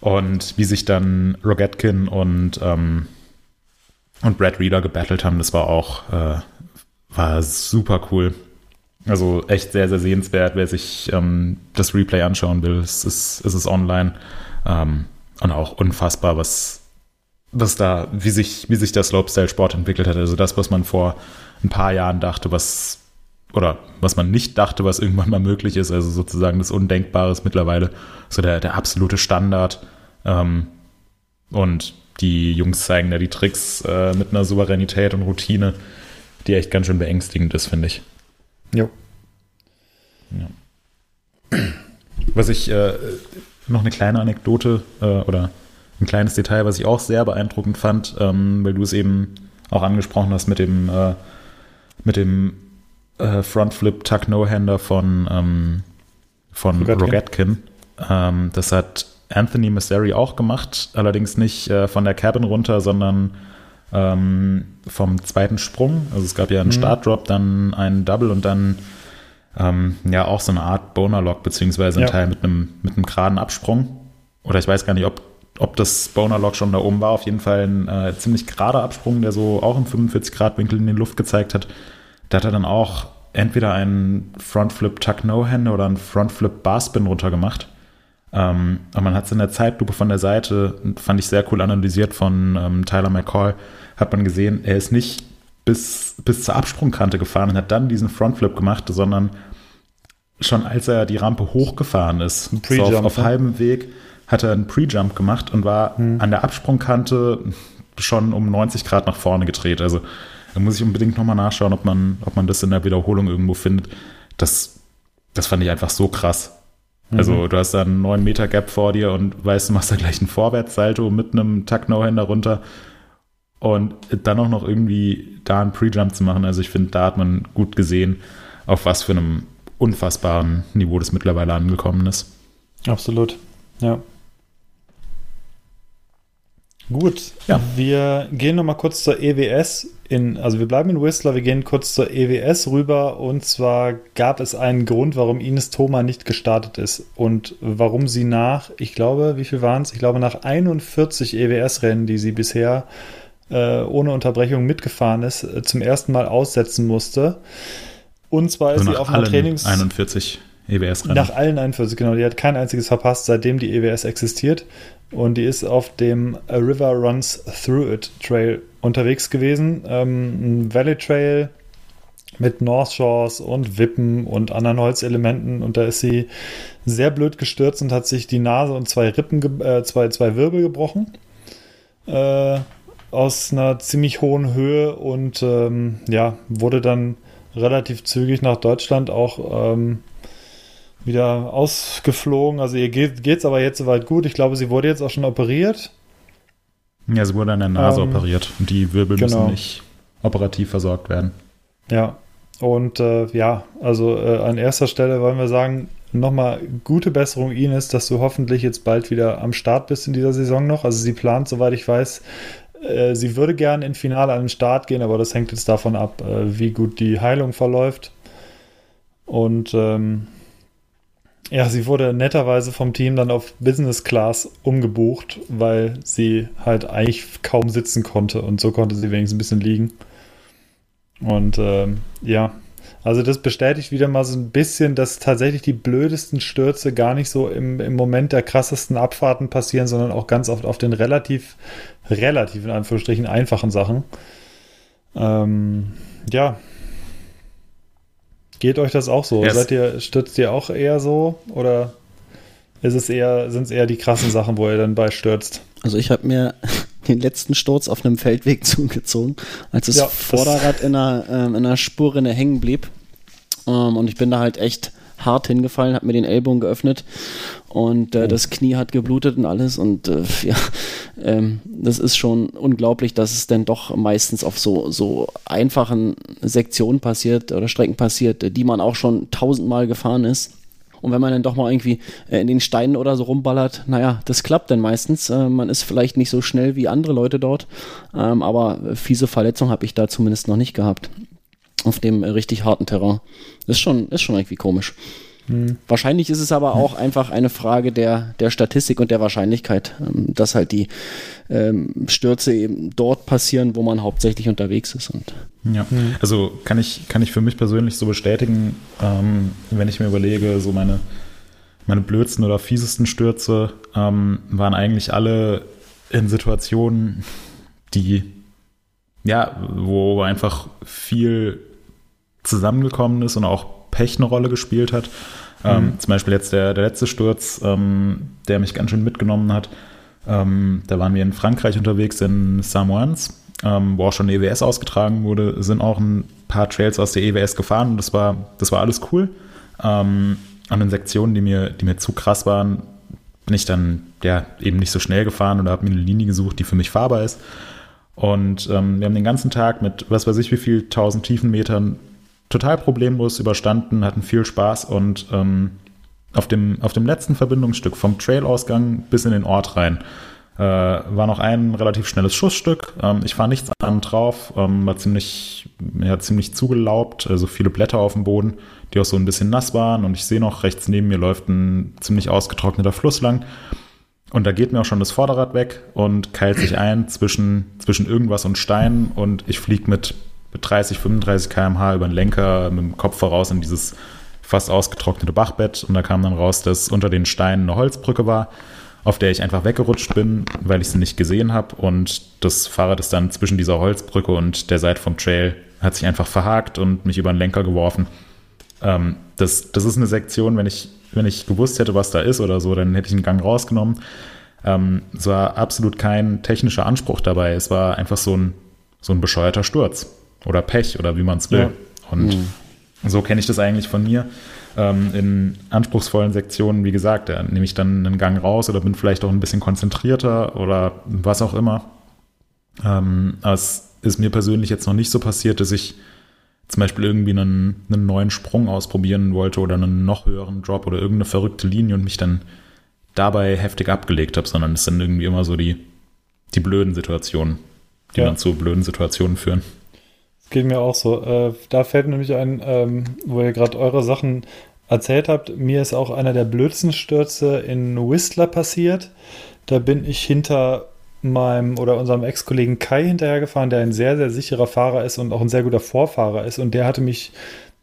Und wie sich dann Rogatkin und, ähm, und Brad Reader gebattelt haben, das war auch äh, war super cool. Also echt sehr, sehr sehenswert, wer sich ähm, das Replay anschauen will. Es ist, es ist online. Ähm, und auch unfassbar, was, was da, wie sich, wie sich der Slopestyle-Sport entwickelt hat. Also das, was man vor ein paar Jahren dachte, was, oder was man nicht dachte, was irgendwann mal möglich ist, also sozusagen das Undenkbare ist mittlerweile so der, der absolute Standard. Ähm, und die Jungs zeigen da die Tricks äh, mit einer Souveränität und Routine, die echt ganz schön beängstigend ist, finde ich. Jo. Was ich, äh, noch eine kleine Anekdote äh, oder ein kleines Detail, was ich auch sehr beeindruckend fand, ähm, weil du es eben auch angesprochen hast mit dem, äh, mit dem äh, Frontflip Tuck No-Hander von, ähm, von Rogatkin. Rogatkin. Ähm, das hat Anthony Messeri auch gemacht, allerdings nicht äh, von der Cabin runter, sondern ähm, vom zweiten Sprung. Also es gab ja einen Startdrop, dann einen Double und dann ähm, ja auch so eine Art Boner-Lock, beziehungsweise ein Ja. Teil mit einem, mit einem geraden Absprung. Oder ich weiß gar nicht, ob, ob das Boner-Lock schon da oben war. Auf jeden Fall ein äh, ziemlich gerader Absprung, der so auch im 45-Grad-Winkel in die Luft gezeigt hat. Da hat er dann auch entweder einen Frontflip Tuck No-Hand oder einen Frontflip Barspin runtergemacht. Ähm, aber man hat es in der Zeitlupe von der Seite, fand ich sehr cool analysiert von ähm, Tyler McCall, hat man gesehen, er ist nicht bis, bis zur Absprungkante gefahren und hat dann diesen Frontflip gemacht, sondern schon als er die Rampe hochgefahren ist, so auf, auf ne? halbem Weg, hat er einen Pre-Jump gemacht und war an der Absprungkante schon um 90 Grad nach vorne gedreht. Also da muss ich unbedingt nochmal nachschauen, ob man, ob man das in der Wiederholung irgendwo findet. Das, das fand ich einfach so krass. Also du hast da einen 9 Meter Gap vor dir und weißt, du machst da gleich einen Vorwärtssalto mit einem Tuck No-Hander runter und dann auch noch irgendwie da einen Pre-Jump zu machen. Also ich finde, da hat man gut gesehen, auf was für einem unfassbaren Niveau das mittlerweile angekommen ist. Absolut. Ja. Gut, Ja. wir gehen nochmal kurz zur EWS. In, also wir bleiben in Whistler, wir gehen kurz zur EWS rüber. Und zwar gab es einen Grund, warum Ines Thoma nicht gestartet ist. Und warum sie nach, ich glaube, wie viel waren es? Ich glaube, nach 41 EWS-Rennen, die sie bisher äh, ohne Unterbrechung mitgefahren ist, äh, zum ersten Mal aussetzen musste. Und zwar ist Also sie nach auf einer Trainings... 41 EWS-Rennen. Nach allen 41, genau. Die hat kein einziges verpasst, seitdem die EWS existiert. Und die ist auf dem A River Runs Through It Trail unterwegs gewesen. Ähm, ein Valley Trail mit North Shores und Wippen und anderen Holzelementen. Und da ist sie sehr blöd gestürzt und hat sich die Nase und zwei Rippen, äh, zwei, zwei Wirbel gebrochen. Äh, aus einer ziemlich hohen Höhe und ähm, ja, wurde dann relativ zügig nach Deutschland auch ähm, wieder ausgeflogen. Also ihr geht es aber jetzt soweit gut. Ich glaube, sie wurde jetzt auch schon operiert. Ja, sie wurde an der Nase ähm, operiert und die Wirbel genau. müssen nicht operativ versorgt werden. Ja, und äh, ja, also äh, an erster Stelle wollen wir sagen, nochmal gute Besserung Ines, dass du hoffentlich jetzt bald wieder am Start bist in dieser Saison noch. Also sie plant, soweit ich weiß, äh, sie würde gerne in Finale an den Start gehen, aber das hängt jetzt davon ab, äh, wie gut die Heilung verläuft. Und ähm, ja, sie wurde netterweise vom Team dann auf Business Class umgebucht, weil sie halt eigentlich kaum sitzen konnte und so konnte sie wenigstens ein bisschen liegen. Und ähm, ja, also das bestätigt wieder mal so ein bisschen, dass tatsächlich die blödesten Stürze gar nicht so im, im Moment der krassesten Abfahrten passieren, sondern auch ganz oft auf den relativ, relativ in Anführungsstrichen einfachen Sachen. Ähm, ja. Geht euch das auch so? Yes. Seid ihr, stürzt ihr auch eher so? Oder ist es eher, sind es eher die krassen Sachen, wo ihr dann beistürzt? Also ich habe mir den letzten Sturz auf einem Feldweg zugezogen, als das ja, Vorderrad in einer, ähm, in einer Spurrinne hängen blieb. Ähm, und ich bin da halt echt hart hingefallen, habe mir den Ellbogen geöffnet und äh, oh. das Knie hat geblutet und alles und äh, ja, ähm, das ist schon unglaublich, dass es dann doch meistens auf so, so einfachen Sektionen passiert oder Strecken passiert, die man auch schon tausendmal gefahren ist. Und wenn man dann doch mal irgendwie äh, in den Steinen oder so rumballert, naja, das klappt dann meistens. Äh, man ist vielleicht nicht so schnell wie andere Leute dort, ähm, aber fiese Verletzung habe ich da zumindest noch nicht gehabt. Auf dem äh, richtig harten Terrain. Ist schon, ist schon irgendwie komisch. Wahrscheinlich ist es aber auch einfach eine Frage der, der Statistik und der Wahrscheinlichkeit, ähm, dass halt die ähm, Stürze eben dort passieren, wo man hauptsächlich unterwegs ist. Und ja, hm. also kann ich, kann ich für mich persönlich so bestätigen, ähm, wenn ich mir überlege, so meine, meine blödsten oder fiesesten Stürze ähm, waren eigentlich alle in Situationen, die ja, wo einfach viel zusammengekommen ist und auch Pech eine Rolle gespielt hat. Ähm, mhm. zum Beispiel jetzt der, der letzte Sturz, ähm, der mich ganz schön mitgenommen hat. Ähm, da waren wir in Frankreich unterwegs, in Samoans, ähm, wo auch schon EWS ausgetragen wurde, sind auch ein paar Trails aus der EWS gefahren und das war, das war alles cool. Ähm, an den Sektionen, die mir, die mir zu krass waren, bin ich dann ja eben nicht so schnell gefahren oder habe mir eine Linie gesucht, die für mich fahrbar ist. Und ähm, wir haben den ganzen Tag mit was weiß ich wie viel tausend Tiefenmetern total problemlos überstanden, hatten viel Spaß und ähm, auf, dem, auf dem letzten Verbindungsstück vom Trailausgang bis in den Ort rein äh, war noch ein relativ schnelles Schussstück. Ähm, ich fahre nichts an drauf, ähm, war ziemlich, ja, ziemlich zugelaubt, also viele Blätter auf dem Boden, die auch so ein bisschen nass waren und ich sehe noch, rechts neben mir läuft ein ziemlich ausgetrockneter Fluss lang. Und da geht mir auch schon das Vorderrad weg und keilt sich ein zwischen, zwischen irgendwas und Stein und ich fliege mit mit 30, 35 km/h über den Lenker mit dem Kopf voraus in dieses fast ausgetrocknete Bachbett und da kam dann raus, dass unter den Steinen eine Holzbrücke war, auf der ich einfach weggerutscht bin, weil ich sie nicht gesehen habe und das Fahrrad ist dann zwischen dieser Holzbrücke und der Seite vom Trail hat sich einfach verhakt und mich über den Lenker geworfen. Ähm, das, das ist eine Sektion, wenn ich, wenn ich gewusst hätte, was da ist oder so, dann hätte ich einen Gang rausgenommen. Ähm, es war absolut kein technischer Anspruch dabei. Es war einfach so ein, so ein bescheuerter Sturz oder Pech oder wie man es will. Ja. Und mhm. so kenne ich das eigentlich von mir. Ähm, in anspruchsvollen Sektionen, wie gesagt, da nehme ich dann einen Gang raus oder bin vielleicht auch ein bisschen konzentrierter oder was auch immer. Ähm, es ist mir persönlich jetzt noch nicht so passiert, dass ich zum Beispiel irgendwie einen, einen neuen Sprung ausprobieren wollte oder einen noch höheren Drop oder irgendeine verrückte Linie und mich dann dabei heftig abgelegt habe, sondern es sind irgendwie immer so die, die blöden Situationen, die ja. dann zu blöden Situationen führen. Geht mir auch so. Äh, da fällt nämlich ein, ähm, wo ihr gerade eure Sachen erzählt habt, mir ist auch einer der blödsten Stürze in Whistler passiert. Da bin ich hinter meinem oder unserem Ex-Kollegen Kai hinterhergefahren, der ein sehr, sehr sicherer Fahrer ist und auch ein sehr guter Vorfahrer ist. Und der hatte mich,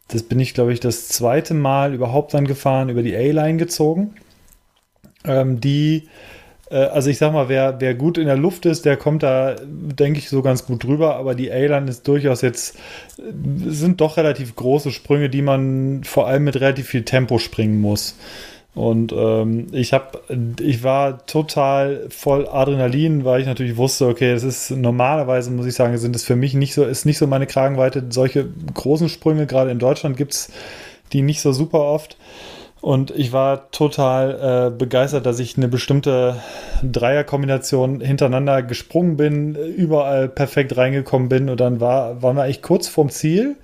das bin ich, glaube ich, das zweite Mal überhaupt dann gefahren, über die A-Line gezogen. Ähm, die also ich sag mal, wer, wer gut in der Luft ist, der kommt da, denke ich, so ganz gut drüber. Aber die A-Line ist durchaus jetzt, sind doch relativ große Sprünge, die man vor allem mit relativ viel Tempo springen muss. Und ähm, ich habe, ich war total voll Adrenalin, weil ich natürlich wusste, okay, es ist normalerweise, muss ich sagen, sind es für mich nicht so, ist nicht so meine Kragenweite. Solche großen Sprünge, gerade in Deutschland, gibt es die nicht so super oft. Und ich war total äh, begeistert, dass ich eine bestimmte Dreierkombination hintereinander gesprungen bin, überall perfekt reingekommen bin. Und dann war, waren wir eigentlich kurz vorm Ziel.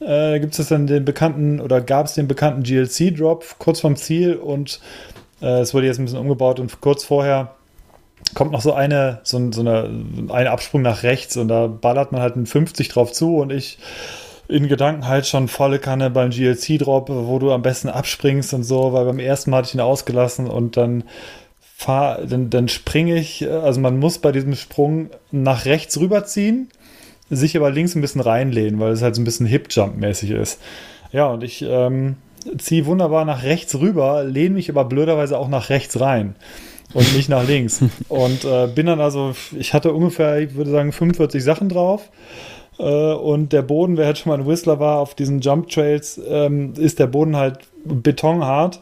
Äh, gibt es dann den bekannten oder gab es den bekannten GLC-Drop kurz vorm Ziel? Und äh, es wurde jetzt ein bisschen umgebaut und kurz vorher kommt noch so eine, so, so eine, ein Absprung nach rechts. Und da ballert man halt einen 50 drauf zu. Und ich in Gedanken halt schon volle Kanne beim GLC-Drop, wo du am besten abspringst und so, weil beim ersten Mal hatte ich ihn ausgelassen und dann fahr, dann, dann springe ich, also man muss bei diesem Sprung nach rechts rüberziehen, sich aber links ein bisschen reinlehnen, weil es halt so ein bisschen Hip-Jump-mäßig ist. Ja, und ich ähm, ziehe wunderbar nach rechts rüber, lehne mich aber blöderweise auch nach rechts rein und nicht nach links. Und äh, bin dann also, ich hatte ungefähr, ich würde sagen, 45 Sachen drauf. Äh, und der Boden, wer halt schon mal ein Whistler war, auf diesen Jump Trails, ähm, ist der Boden halt betonhart.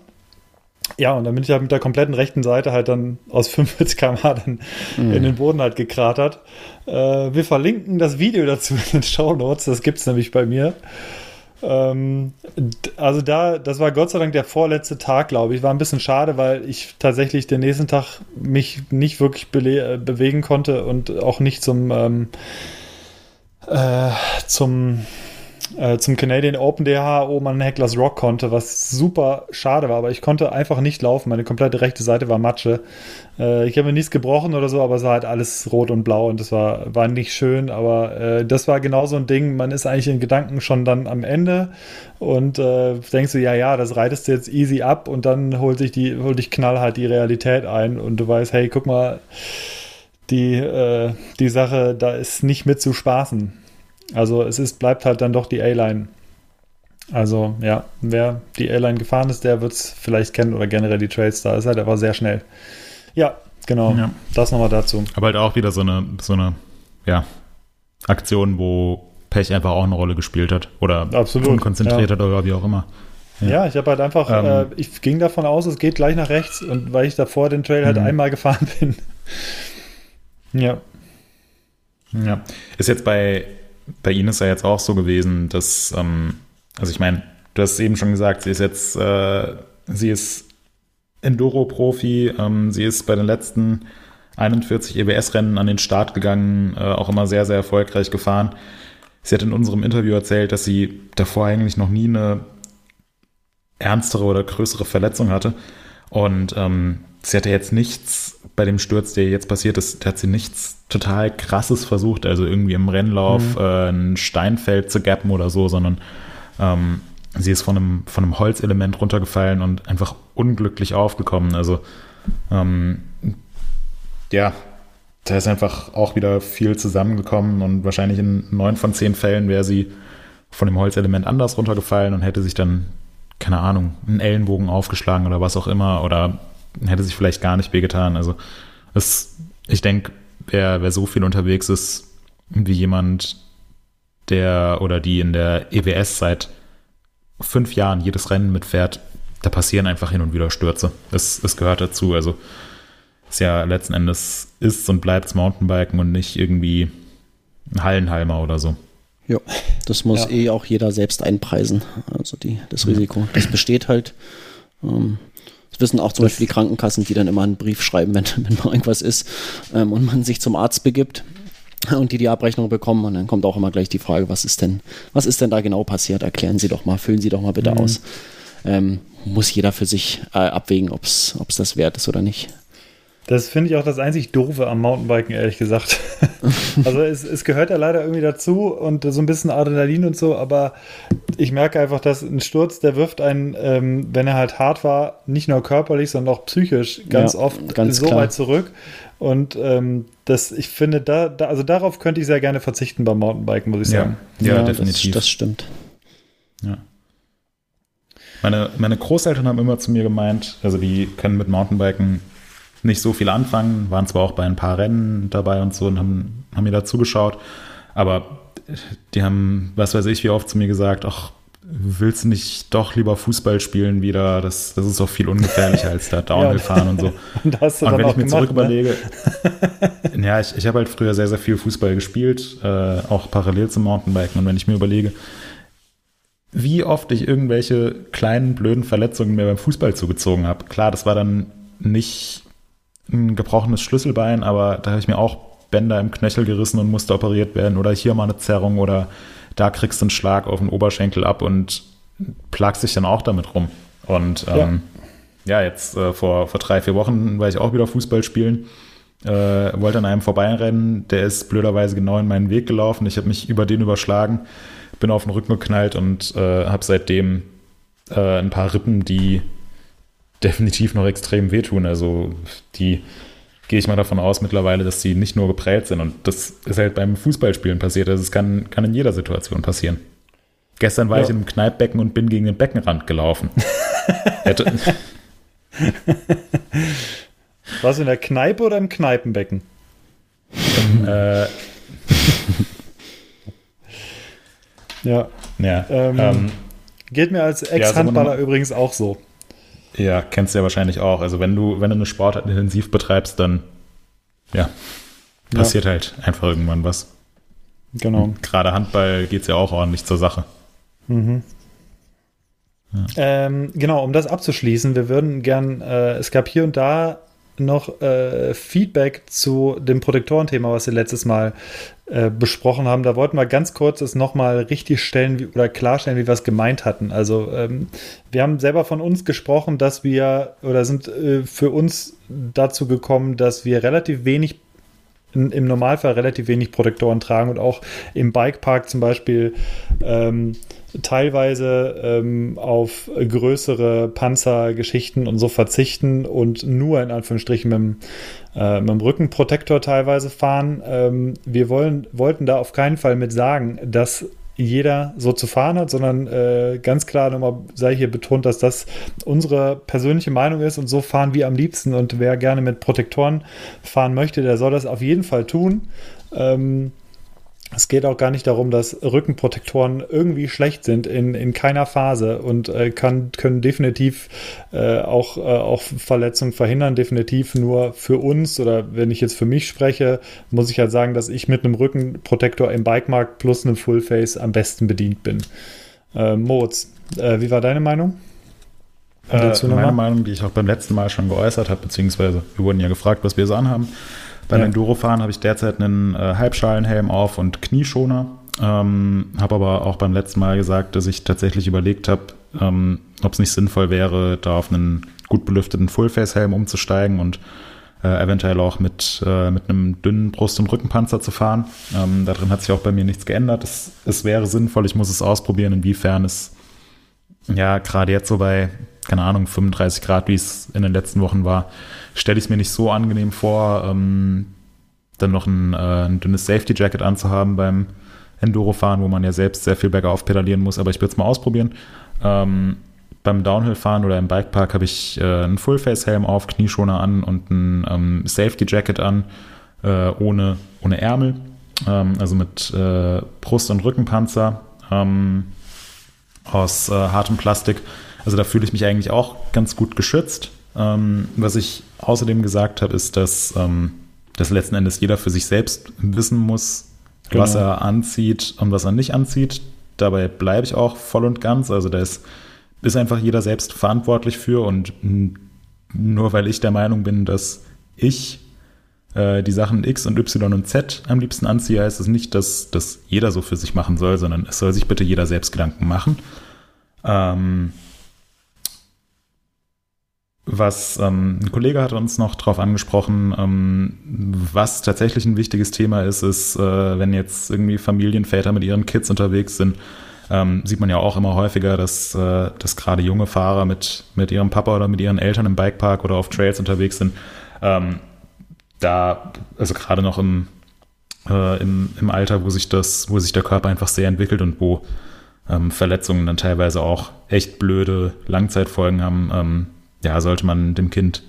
Ja, und dann bin ich halt mit der kompletten rechten Seite halt dann aus 45 km/h dann mhm. in den Boden halt gekratert. Äh, wir verlinken das Video dazu in den Show Notes, das gibt es nämlich bei mir. Ähm, also da, das war Gott sei Dank der vorletzte Tag, glaube ich. War ein bisschen schade, weil ich tatsächlich den nächsten Tag mich nicht wirklich bewegen konnte und auch nicht zum ähm, äh, zum äh, zum Canadian Open DH oben an Hecklers Rock konnte, was super schade war, aber ich konnte einfach nicht laufen. Meine komplette rechte Seite war Matsche. Äh, ich habe mir nichts gebrochen oder so, aber es war halt alles rot und blau und das war, war nicht schön, aber äh, das war genau so ein Ding. Man ist eigentlich in Gedanken schon dann am Ende und äh, denkst du, ja, ja, das reitest du jetzt easy ab und dann holt sich die, holt dich knallhart die Realität ein und du weißt, hey, guck mal, die, äh, die Sache, da ist nicht mit zu spaßen. Also es ist, bleibt halt dann doch die A-Line. Also ja, wer die A-Line gefahren ist, der wird es vielleicht kennen oder generell die Trails, da ist halt einfach sehr schnell. Ja, genau. Ja. Das nochmal dazu. Aber halt auch wieder so eine, so eine, ja, Aktion, wo Pech einfach auch eine Rolle gespielt hat. Oder Absolut, unkonzentriert ja. hat oder wie auch immer. Ja, ja ich habe halt einfach, ähm, äh, ich ging davon aus, es geht gleich nach rechts und weil ich davor den Trail halt mhm. einmal gefahren bin. Ja. Ja. Ist jetzt bei bei Ihnen ist ja jetzt auch so gewesen, dass, ähm, also ich meine, du hast eben schon gesagt, sie ist jetzt, äh, sie ist Enduro-Profi, ähm, sie ist bei den letzten 41 EBS-Rennen an den Start gegangen, äh, auch immer sehr, sehr erfolgreich gefahren. Sie hat in unserem Interview erzählt, dass sie davor eigentlich noch nie eine ernstere oder größere Verletzung hatte. Und ähm, sie hatte jetzt nichts bei dem Sturz, der jetzt passiert ist, hat sie nichts total krasses versucht, also irgendwie im Rennlauf mhm. äh, ein Steinfeld zu gappen oder so, sondern ähm, sie ist von einem, von einem Holzelement runtergefallen und einfach unglücklich aufgekommen. Also ähm, ja, da ist einfach auch wieder viel zusammengekommen und wahrscheinlich in neun von zehn Fällen wäre sie von dem Holzelement anders runtergefallen und hätte sich dann, keine Ahnung, einen Ellenbogen aufgeschlagen oder was auch immer oder hätte sich vielleicht gar nicht wehgetan. Also es, ich denke, wer, wer so viel unterwegs ist wie jemand, der oder die in der EWS seit fünf Jahren jedes Rennen mitfährt, da passieren einfach hin und wieder Stürze. Es, es gehört dazu. Also es ja letzten Endes ist und bleibt Mountainbiken und nicht irgendwie ein Hallenhalmer oder so. Ja, das muss ja. eh auch jeder selbst einpreisen. Also die, das Risiko. Das besteht halt. Ähm, das wissen auch zum Beispiel die Krankenkassen, die dann immer einen Brief schreiben, wenn, wenn mal irgendwas ist ähm, und man sich zum Arzt begibt und die die Abrechnung bekommen und dann kommt auch immer gleich die Frage, was ist denn, was ist denn da genau passiert? Erklären Sie doch mal, füllen Sie doch mal bitte mhm. aus. Ähm, muss jeder für sich äh, abwägen, ob es das wert ist oder nicht. Das finde ich auch das einzig Doofe am Mountainbiken, ehrlich gesagt. also es, es, gehört ja leider irgendwie dazu und so ein bisschen Adrenalin und so, aber ich merke einfach, dass ein Sturz, der wirft einen, ähm, wenn er halt hart war, nicht nur körperlich, sondern auch psychisch ganz ja, oft ganz so klar. weit zurück. Und ähm, das, ich finde, da, da, also darauf könnte ich sehr gerne verzichten beim Mountainbiken, muss ich sagen. Ja, ja, ja definitiv. Das, das stimmt. Ja. Meine, meine Großeltern haben immer zu mir gemeint, also die können mit Mountainbiken nicht so viel anfangen, waren zwar auch bei ein paar Rennen dabei und so und haben, haben mir da zugeschaut, aber die haben, was weiß ich, wie oft zu mir gesagt, ach, willst du nicht doch lieber Fußball spielen wieder? Das, das ist doch viel ungefährlicher als da Downhill fahren und so. und, und wenn ich mir gemacht, zurück ne? überlege, ja, ich, ich habe halt früher sehr, sehr viel Fußball gespielt, äh, auch parallel zum Mountainbiken. Und wenn ich mir überlege, wie oft ich irgendwelche kleinen, blöden Verletzungen mir beim Fußball zugezogen habe. Klar, das war dann nicht ein gebrochenes Schlüsselbein, aber da habe ich mir auch Bänder im Knöchel gerissen und musste operiert werden oder hier mal eine Zerrung oder da kriegst du einen Schlag auf den Oberschenkel ab und plagst dich dann auch damit rum. Und ähm, ja. ja, jetzt äh, vor, vor drei, vier Wochen war ich auch wieder Fußball spielen. Äh, wollte an einem vorbeirennen, der ist blöderweise genau in meinen Weg gelaufen. Ich habe mich über den überschlagen, bin auf den Rücken geknallt und äh, habe seitdem äh, ein paar Rippen, die definitiv noch extrem wehtun. Also die gehe ich mal davon aus mittlerweile, dass die nicht nur geprellt sind. Und das ist halt beim Fußballspielen passiert. Also es kann, kann in jeder Situation passieren. Gestern war ja. ich im Kneippbecken und bin gegen den Beckenrand gelaufen. Warst du in der Kneipe oder im Kneipenbecken? äh, ja. ja ähm, ähm, geht mir als Ex-Handballer ja, übrigens auch so. Ja, kennst du ja wahrscheinlich auch. Also wenn du, wenn du eine Sportart intensiv betreibst, dann ja, passiert ja. halt einfach irgendwann was. Genau. Und gerade Handball geht es ja auch ordentlich zur Sache. Mhm. Ja. Ähm, genau, um das abzuschließen, wir würden gern, äh, es gab hier und da noch äh, Feedback zu dem Protektorenthema, was wir letztes Mal äh, besprochen haben. Da wollten wir ganz kurz es nochmal richtig stellen wie, oder klarstellen, wie wir es gemeint hatten. Also ähm, wir haben selber von uns gesprochen, dass wir oder sind äh, für uns dazu gekommen, dass wir relativ wenig im Normalfall relativ wenig Protektoren tragen und auch im Bikepark zum Beispiel ähm, teilweise ähm, auf größere Panzergeschichten und so verzichten und nur in Anführungsstrichen mit dem, äh, mit dem Rückenprotektor teilweise fahren. Ähm, wir wollen, wollten da auf keinen Fall mit sagen, dass jeder so zu fahren hat, sondern äh, ganz klar nochmal sei hier betont, dass das unsere persönliche Meinung ist und so fahren wir am liebsten und wer gerne mit Protektoren fahren möchte, der soll das auf jeden Fall tun. Ähm, es geht auch gar nicht darum, dass Rückenprotektoren irgendwie schlecht sind in, in keiner Phase und äh, kann, können definitiv äh, auch, äh, auch Verletzungen verhindern. Definitiv nur für uns oder wenn ich jetzt für mich spreche, muss ich halt sagen, dass ich mit einem Rückenprotektor im Bikemarkt plus einem Fullface am besten bedient bin. Äh, Moritz, äh, wie war deine Meinung? Äh, meine Meinung, die ich auch beim letzten Mal schon geäußert habe, beziehungsweise wir wurden ja gefragt, was wir so anhaben. Beim ja. Endurofahren habe ich derzeit einen äh, Halbschalenhelm auf und Knieschoner. Ähm, habe aber auch beim letzten Mal gesagt, dass ich tatsächlich überlegt habe, ähm, ob es nicht sinnvoll wäre, da auf einen gut belüfteten Fullface-Helm umzusteigen und äh, eventuell auch mit, äh, mit einem dünnen Brust- und Rückenpanzer zu fahren. Ähm, darin hat sich auch bei mir nichts geändert. Es, es wäre sinnvoll, ich muss es ausprobieren, inwiefern es ja gerade jetzt so bei, keine Ahnung, 35 Grad, wie es in den letzten Wochen war, stelle ich es mir nicht so angenehm vor, ähm, dann noch ein, äh, ein dünnes Safety Jacket anzuhaben beim Enduro-Fahren, wo man ja selbst sehr viel bergauf pedalieren muss, aber ich würde es mal ausprobieren. Ähm, beim Downhill-Fahren oder im Bikepark habe ich äh, einen Full-Face-Helm auf, Knieschoner an und ein ähm, Safety-Jacket an, äh, ohne, ohne Ärmel, ähm, also mit äh, Brust- und Rückenpanzer ähm, aus äh, hartem Plastik. Also da fühle ich mich eigentlich auch ganz gut geschützt. Ähm, was ich außerdem gesagt habe, ist, dass, ähm, dass letzten Endes jeder für sich selbst wissen muss, genau. was er anzieht und was er nicht anzieht. Dabei bleibe ich auch voll und ganz. Also da ist, ist einfach jeder selbst verantwortlich für und nur weil ich der Meinung bin, dass ich äh, die Sachen X und Y und Z am liebsten anziehe, heißt es nicht, dass das jeder so für sich machen soll, sondern es soll sich bitte jeder selbst Gedanken machen. Ähm, was ähm, ein Kollege hat uns noch darauf angesprochen, ähm, was tatsächlich ein wichtiges Thema ist, ist, äh, wenn jetzt irgendwie Familienväter mit ihren Kids unterwegs sind, ähm, sieht man ja auch immer häufiger, dass, äh, dass gerade junge Fahrer mit, mit ihrem Papa oder mit ihren Eltern im Bikepark oder auf Trails unterwegs sind. Ähm, da, also gerade noch im, äh, im, im Alter, wo sich das, wo sich der Körper einfach sehr entwickelt und wo ähm, Verletzungen dann teilweise auch echt blöde Langzeitfolgen haben, ähm, ja, sollte man dem Kind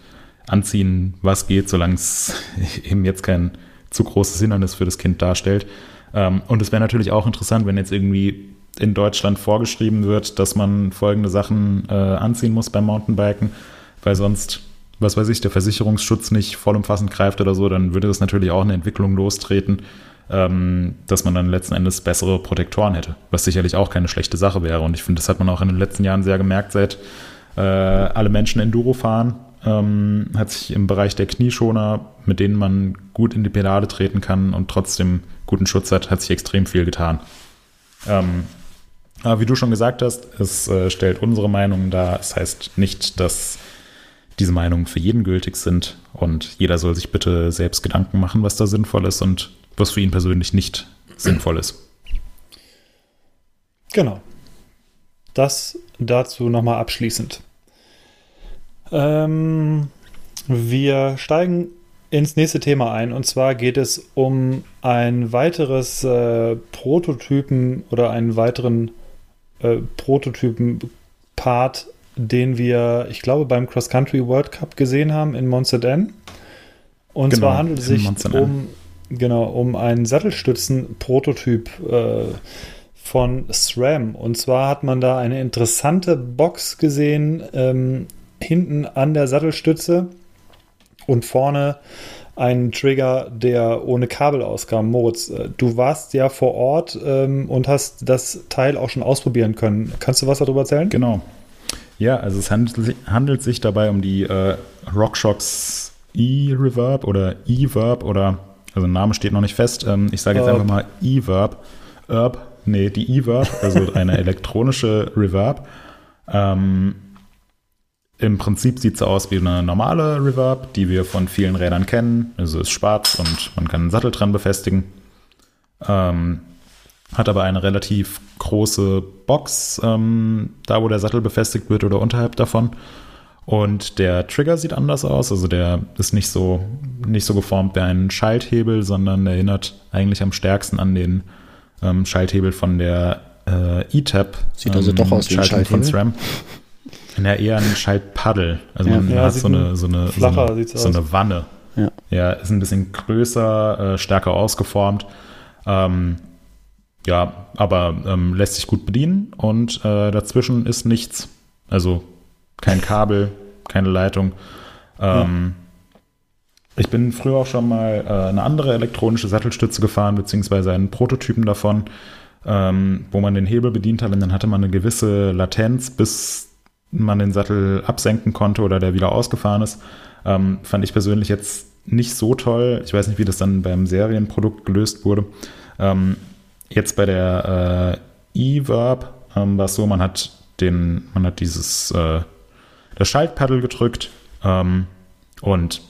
anziehen, was geht, solange es eben jetzt kein zu großes Hindernis für das Kind darstellt. Ähm, und es wäre natürlich auch interessant, wenn jetzt irgendwie in Deutschland vorgeschrieben wird, dass man folgende Sachen äh, anziehen muss beim Mountainbiken, weil sonst, was weiß ich, der Versicherungsschutz nicht vollumfassend greift oder so, dann würde das natürlich auch eine Entwicklung lostreten, ähm, dass man dann letzten Endes bessere Protektoren hätte, was sicherlich auch keine schlechte Sache wäre. Und ich finde, das hat man auch in den letzten Jahren sehr gemerkt, seit äh, alle Menschen Enduro fahren, ähm, hat sich im Bereich der Knieschoner, mit denen man gut in die Pedale treten kann und trotzdem guten Schutz hat, hat sich extrem viel getan. Ähm, aber wie du schon gesagt hast, es äh, stellt unsere Meinung dar. Es heißt nicht, dass diese Meinungen für jeden gültig sind und jeder soll sich bitte selbst Gedanken machen, was da sinnvoll ist und was für ihn persönlich nicht sinnvoll ist. Genau. Das dazu nochmal abschließend. Ähm, wir steigen ins nächste Thema ein und zwar geht es um ein weiteres äh, Prototypen oder einen weiteren äh, Prototypen-Part, den wir, ich glaube, beim Cross Country World Cup gesehen haben in Montserrat. Und genau, zwar handelt es sich um, genau, um einen Sattelstützen-Prototyp äh, von SRAM. Und zwar hat man da eine interessante Box gesehen, ähm, hinten an der Sattelstütze und vorne einen Trigger, der ohne Kabel auskam. Moritz, äh, du warst ja vor Ort ähm, und hast das Teil auch schon ausprobieren können. Kannst du was darüber erzählen? Genau. Ja, also es handelt, handelt sich dabei um die äh, RockShox E-Reverb oder E-Verb oder, also Name steht noch nicht fest. Ähm, ich sage jetzt Erb. einfach mal E-Verb. Erb, nee, die E-Verb, also eine elektronische Reverb. Ähm, im Prinzip sieht es aus wie eine normale Reverb, die wir von vielen Rädern kennen. Also ist schwarz und man kann einen Sattel dran befestigen. Ähm, hat aber eine relativ große Box, ähm, da wo der Sattel befestigt wird oder unterhalb davon. Und der Trigger sieht anders aus. Also der ist nicht so, nicht so geformt wie ein Schalthebel, sondern erinnert eigentlich am stärksten an den ähm, Schalthebel von der äh, E-Tab. Sieht also doch aus wie ein Schalthebel. Von SRAM. Ja, eher ein Schaltpaddel. Also man ja, hat so eine, so eine, so eine, so eine Wanne. Ja. ja, ist ein bisschen größer, äh, stärker ausgeformt. Ähm, ja, aber ähm, lässt sich gut bedienen und äh, dazwischen ist nichts. Also kein Kabel, keine Leitung. Ähm, ja. Ich bin früher auch schon mal äh, eine andere elektronische Sattelstütze gefahren, beziehungsweise einen Prototypen davon, ähm, wo man den Hebel bedient hat und dann hatte man eine gewisse Latenz, bis man den Sattel absenken konnte oder der wieder ausgefahren ist. Ähm, fand ich persönlich jetzt nicht so toll. Ich weiß nicht, wie das dann beim Serienprodukt gelöst wurde. Ähm, jetzt bei der äh, E-Verb ähm, war es so, man hat den, man hat dieses äh, das Schaltpaddel gedrückt ähm, und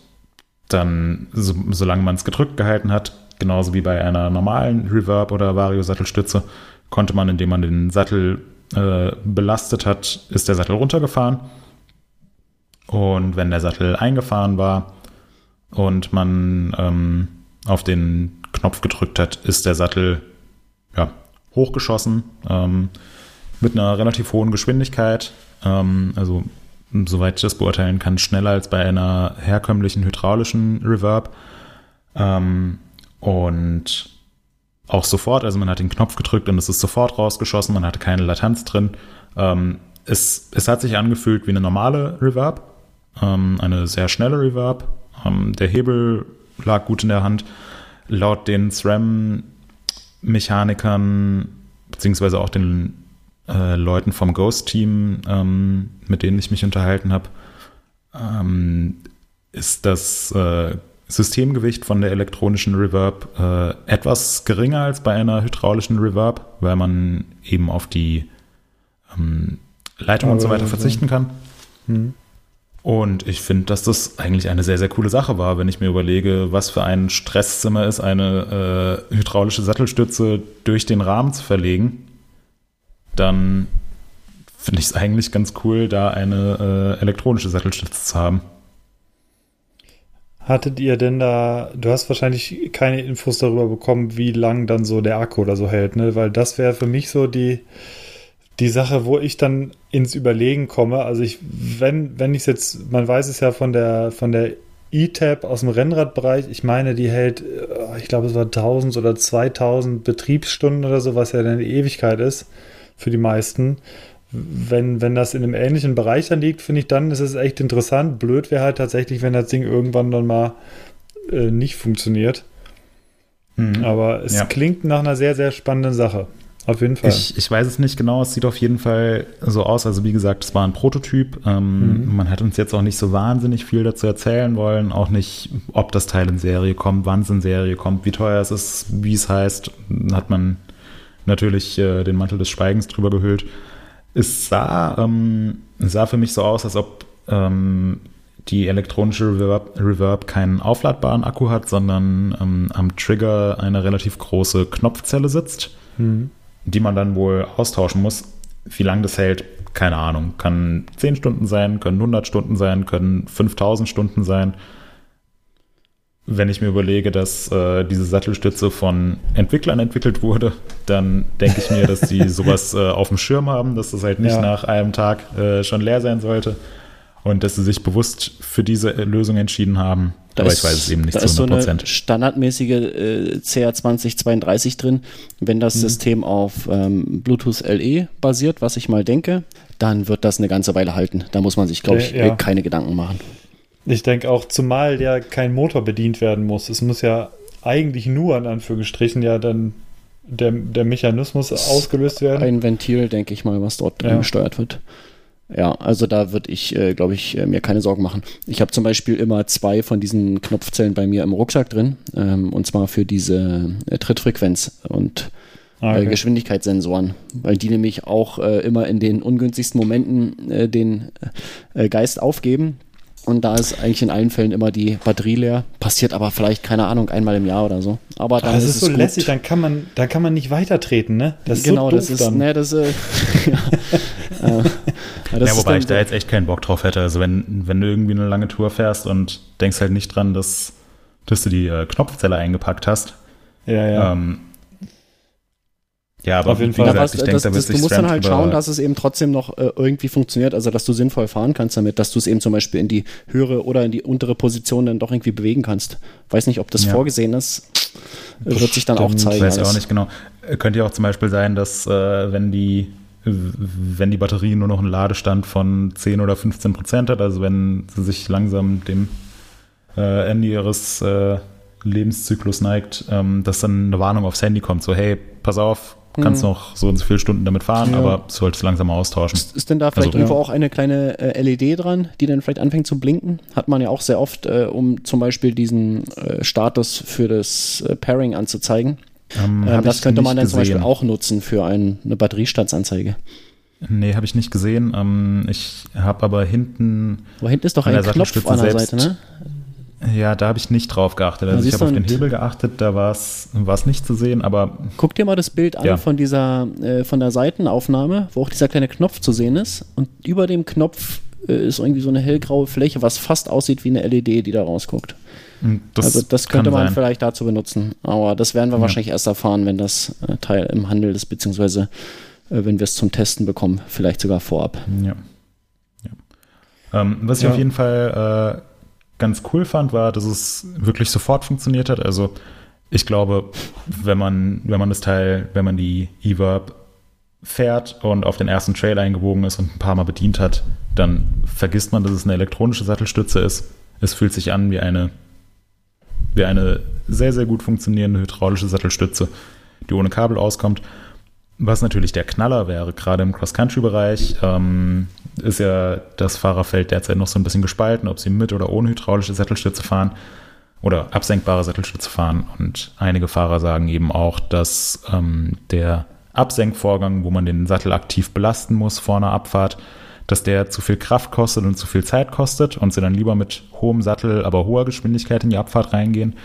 dann, so, solange man es gedrückt gehalten hat, genauso wie bei einer normalen Reverb oder Vario-Sattelstütze, konnte man, indem man den Sattel äh, belastet hat, ist der Sattel runtergefahren. Und wenn der Sattel eingefahren war und man ähm, auf den Knopf gedrückt hat, ist der Sattel ja, hochgeschossen ähm, mit einer relativ hohen Geschwindigkeit. Ähm, also soweit ich das beurteilen kann, schneller als bei einer herkömmlichen hydraulischen Reverb. Ähm, und auch sofort, also man hat den Knopf gedrückt und es ist sofort rausgeschossen, man hatte keine Latenz drin. Ähm, es, es hat sich angefühlt wie eine normale Reverb, ähm, eine sehr schnelle Reverb. Ähm, der Hebel lag gut in der Hand. Laut den SRAM-Mechanikern, beziehungsweise auch den äh, Leuten vom Ghost-Team, ähm, mit denen ich mich unterhalten habe, ähm, ist das äh, Systemgewicht von der elektronischen Reverb äh, etwas geringer als bei einer hydraulischen Reverb, weil man eben auf die ähm, Leitung und so weiter verzichten kann. Hm. Und ich finde, dass das eigentlich eine sehr, sehr coole Sache war, wenn ich mir überlege, was für ein Stresszimmer ist, eine äh, hydraulische Sattelstütze durch den Rahmen zu verlegen. Dann finde ich es eigentlich ganz cool, da eine äh, elektronische Sattelstütze zu haben. Hattet ihr denn da, du hast wahrscheinlich keine Infos darüber bekommen, wie lang dann so der Akku oder so hält, ne? Weil das wäre für mich so die, die Sache, wo ich dann ins Überlegen komme. Also ich, wenn, wenn ich es jetzt, man weiß es ja von der, von der E-Tab aus dem Rennradbereich, ich meine, die hält, äh, ich glaube, es war 1000 oder 2000 Betriebsstunden oder so, was ja eine Ewigkeit ist für die meisten wenn, wenn das in einem ähnlichen Bereich dann liegt, finde ich, dann ist es echt interessant. Blöd wäre halt tatsächlich, wenn das Ding irgendwann dann mal äh, nicht funktioniert. Mhm. Aber es ja. klingt nach einer sehr, sehr spannenden Sache. Auf jeden Fall. Ich, ich, weiß es nicht genau, es sieht auf jeden Fall so aus. Also wie gesagt, es war ein Prototyp. Ähm, mhm. Man hat uns jetzt auch nicht so wahnsinnig viel dazu erzählen wollen. Auch nicht, ob das Teil in Serie kommt, wann es in Serie kommt, wie teuer es ist, wie es heißt. Hat man natürlich äh, den Mantel des Schweigens drüber gehüllt. Es sah, ähm, sah für mich so aus, als ob ähm, die elektronische Reverb, Reverb keinen aufladbaren Akku hat, sondern ähm, am Trigger eine relativ große Knopfzelle sitzt. Mhm die man dann wohl austauschen muss. Wie lange das hält, keine Ahnung. Kann 10 Stunden sein, können 100 Stunden sein, können 5000 Stunden sein. Wenn ich mir überlege, dass äh, diese Sattelstütze von Entwicklern entwickelt wurde, dann denke ich mir, dass die sowas äh, auf dem Schirm haben, dass das halt nicht ja. nach einem Tag äh, schon leer sein sollte und dass sie sich bewusst für diese Lösung entschieden haben. Da aber ist, ich weiß es eben nicht zu 100%. Da ist so eine standardmäßige äh, CR2032 drin. Wenn das mhm. System auf ähm, Bluetooth LE basiert, was ich mal denke, dann wird das eine ganze Weile halten. Da muss man sich, glaube ich, ja. keine Gedanken machen. Ich denke auch, zumal ja kein Motor bedient werden muss. Es muss ja eigentlich nur, in Anführungsstrichen, ja dann der, der Mechanismus ausgelöst werden. Ein Ventil, denke ich mal, was dort ja. gesteuert wird. Ja, also da würde ich, äh, glaube ich, äh, mir keine Sorgen machen. Ich habe zum Beispiel immer zwei von diesen Knopfzellen bei mir im Rucksack drin, ähm, und zwar für diese äh, Trittfrequenz und ah, okay. Geschwindigkeitssensoren, weil die nämlich auch immer in den ungünstigsten Momenten den Geist aufgeben. Und da ist eigentlich in allen Fällen immer die Batterie leer. Passiert aber vielleicht, keine Ahnung, einmal im Jahr oder so. Aber dann das ist, ist so lässig, dann kann man, dann kann man nicht weitertreten, ne? Das ist genau, so das ist, dann. Ne, das, äh, ja. Ja, ja wobei ich da jetzt echt keinen Bock drauf hätte. Also wenn, wenn du irgendwie eine lange Tour fährst und denkst halt nicht dran, dass, dass du die äh, Knopfzelle eingepackt hast. Ja, ja. Ähm, ja, aber auf jeden Fall. Gesagt, ich denke, da das, du musst dann halt schauen, dass es eben trotzdem noch äh, irgendwie funktioniert, also dass du sinnvoll fahren kannst damit, dass du es eben zum Beispiel in die höhere oder in die untere Position dann doch irgendwie bewegen kannst. Weiß nicht, ob das ja. vorgesehen ist. Wird sich dann auch zeigen. Weiß ich auch nicht genau. Könnte ja auch zum Beispiel sein, dass äh, wenn die wenn die Batterie nur noch einen Ladestand von 10 oder 15 Prozent hat, also wenn sie sich langsam dem äh, Ende ihres äh, Lebenszyklus neigt, ähm, dass dann eine Warnung aufs Handy kommt, so hey, pass auf, kannst mhm. noch so und so viele Stunden damit fahren, ja. aber solltest langsam mal austauschen. Ist, ist denn da vielleicht also, irgendwo ja. auch eine kleine äh, LED dran, die dann vielleicht anfängt zu blinken? Hat man ja auch sehr oft, äh, um zum Beispiel diesen äh, Status für das äh, Pairing anzuzeigen. Ähm, ähm, das könnte man dann gesehen. zum Beispiel auch nutzen für ein, eine Batteriestandsanzeige. Nee, habe ich nicht gesehen. Ähm, ich habe aber hinten. Wo hinten ist doch ein Knopf an der Seite, ne? Ja, da habe ich nicht drauf geachtet. Also ich habe auf den Hebel geachtet, da war es nicht zu sehen, aber. Guck dir mal das Bild an ja. von dieser, äh, von der Seitenaufnahme, wo auch dieser kleine Knopf zu sehen ist. Und über dem Knopf äh, ist irgendwie so eine hellgraue Fläche, was fast aussieht wie eine LED, die da rausguckt. Hm, das also das könnte man sein. vielleicht dazu benutzen. Aber das werden wir ja. wahrscheinlich erst erfahren, wenn das äh, Teil im Handel ist, beziehungsweise äh, wenn wir es zum Testen bekommen, vielleicht sogar vorab. Ja. ja. Ähm, was ich auf jeden Fall äh, ganz cool fand, war, dass es wirklich sofort funktioniert hat. Also ich glaube, wenn man, wenn man das Teil, wenn man die E-Verb fährt und auf den ersten Trail eingebogen ist und ein paar Mal bedient hat, dann vergisst man, dass es eine elektronische Sattelstütze ist. Es fühlt sich an wie eine wie eine sehr, sehr gut funktionierende hydraulische Sattelstütze, die ohne Kabel auskommt. Was natürlich der Knaller wäre, gerade im Cross-Country-Bereich, ähm, ist ja das Fahrerfeld derzeit noch so ein bisschen gespalten, ob sie mit oder ohne hydraulische Sattelstütze fahren oder absenkbare Sattelstütze fahren. Und einige Fahrer sagen eben auch, dass ähm, der Absenkvorgang, wo man den Sattel aktiv belasten muss vor einer Abfahrt, dass der zu viel Kraft kostet und zu viel Zeit kostet und sie dann lieber mit hohem Sattel, aber hoher Geschwindigkeit in die Abfahrt reingehen.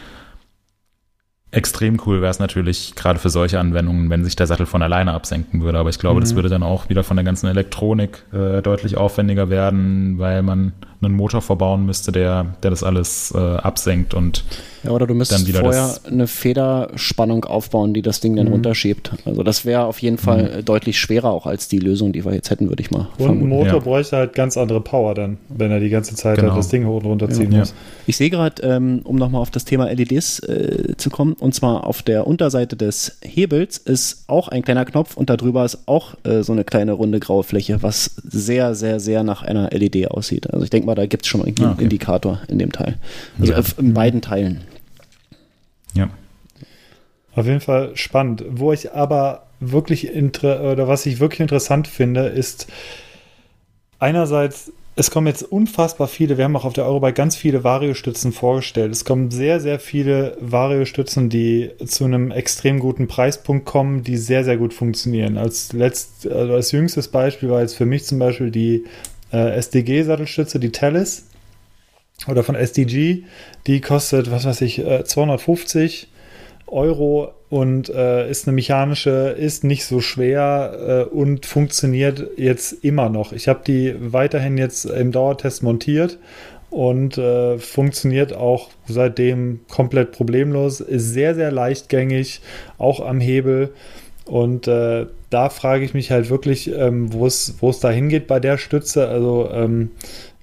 Extrem cool wäre es natürlich gerade für solche Anwendungen, wenn sich der Sattel von alleine absenken würde. Aber ich glaube, mhm. das würde dann auch wieder von der ganzen Elektronik äh, deutlich aufwendiger werden, weil man einen Motor verbauen müsste, der, der das alles äh, absenkt und ja, oder du müsstest vorher eine Federspannung aufbauen, die das Ding dann mhm. runterschiebt. Also das wäre auf jeden Fall mhm. deutlich schwerer auch als die Lösung, die wir jetzt hätten, würde ich mal Und vermuten. ein Motor ja. bräuchte halt ganz andere Power dann, wenn er die ganze Zeit genau. halt das Ding hoch und runter ziehen ja. muss. Ich sehe gerade, ähm, um nochmal auf das Thema LEDs äh, zu kommen, und zwar auf der Unterseite des Hebels ist auch ein kleiner Knopf und darüber ist auch äh, so eine kleine runde graue Fläche, was sehr, sehr, sehr nach einer LED aussieht. Also ich denke mal, da gibt es schon irgendwie ah, okay. einen Indikator in dem Teil. Also ja. in beiden Teilen. Ja. Auf jeden Fall spannend. Wo ich aber wirklich oder was ich wirklich interessant finde, ist einerseits es kommen jetzt unfassbar viele, wir haben auch auf der Eurobike ganz viele Variostützen vorgestellt. Es kommen sehr, sehr viele Variostützen, die zu einem extrem guten Preispunkt kommen, die sehr, sehr gut funktionieren. Als, letzt, also als jüngstes Beispiel war jetzt für mich zum Beispiel die äh, SDG-Sattelstütze, die Talis oder von SDG. Die kostet, was weiß ich, äh, 250 Euro und äh, ist eine mechanische, ist nicht so schwer äh, und funktioniert jetzt immer noch. Ich habe die weiterhin jetzt im Dauertest montiert und äh, funktioniert auch seitdem komplett problemlos, ist sehr, sehr leichtgängig, auch am Hebel. Und äh, da frage ich mich halt wirklich, ähm, wo es da hingeht bei der Stütze, also ähm,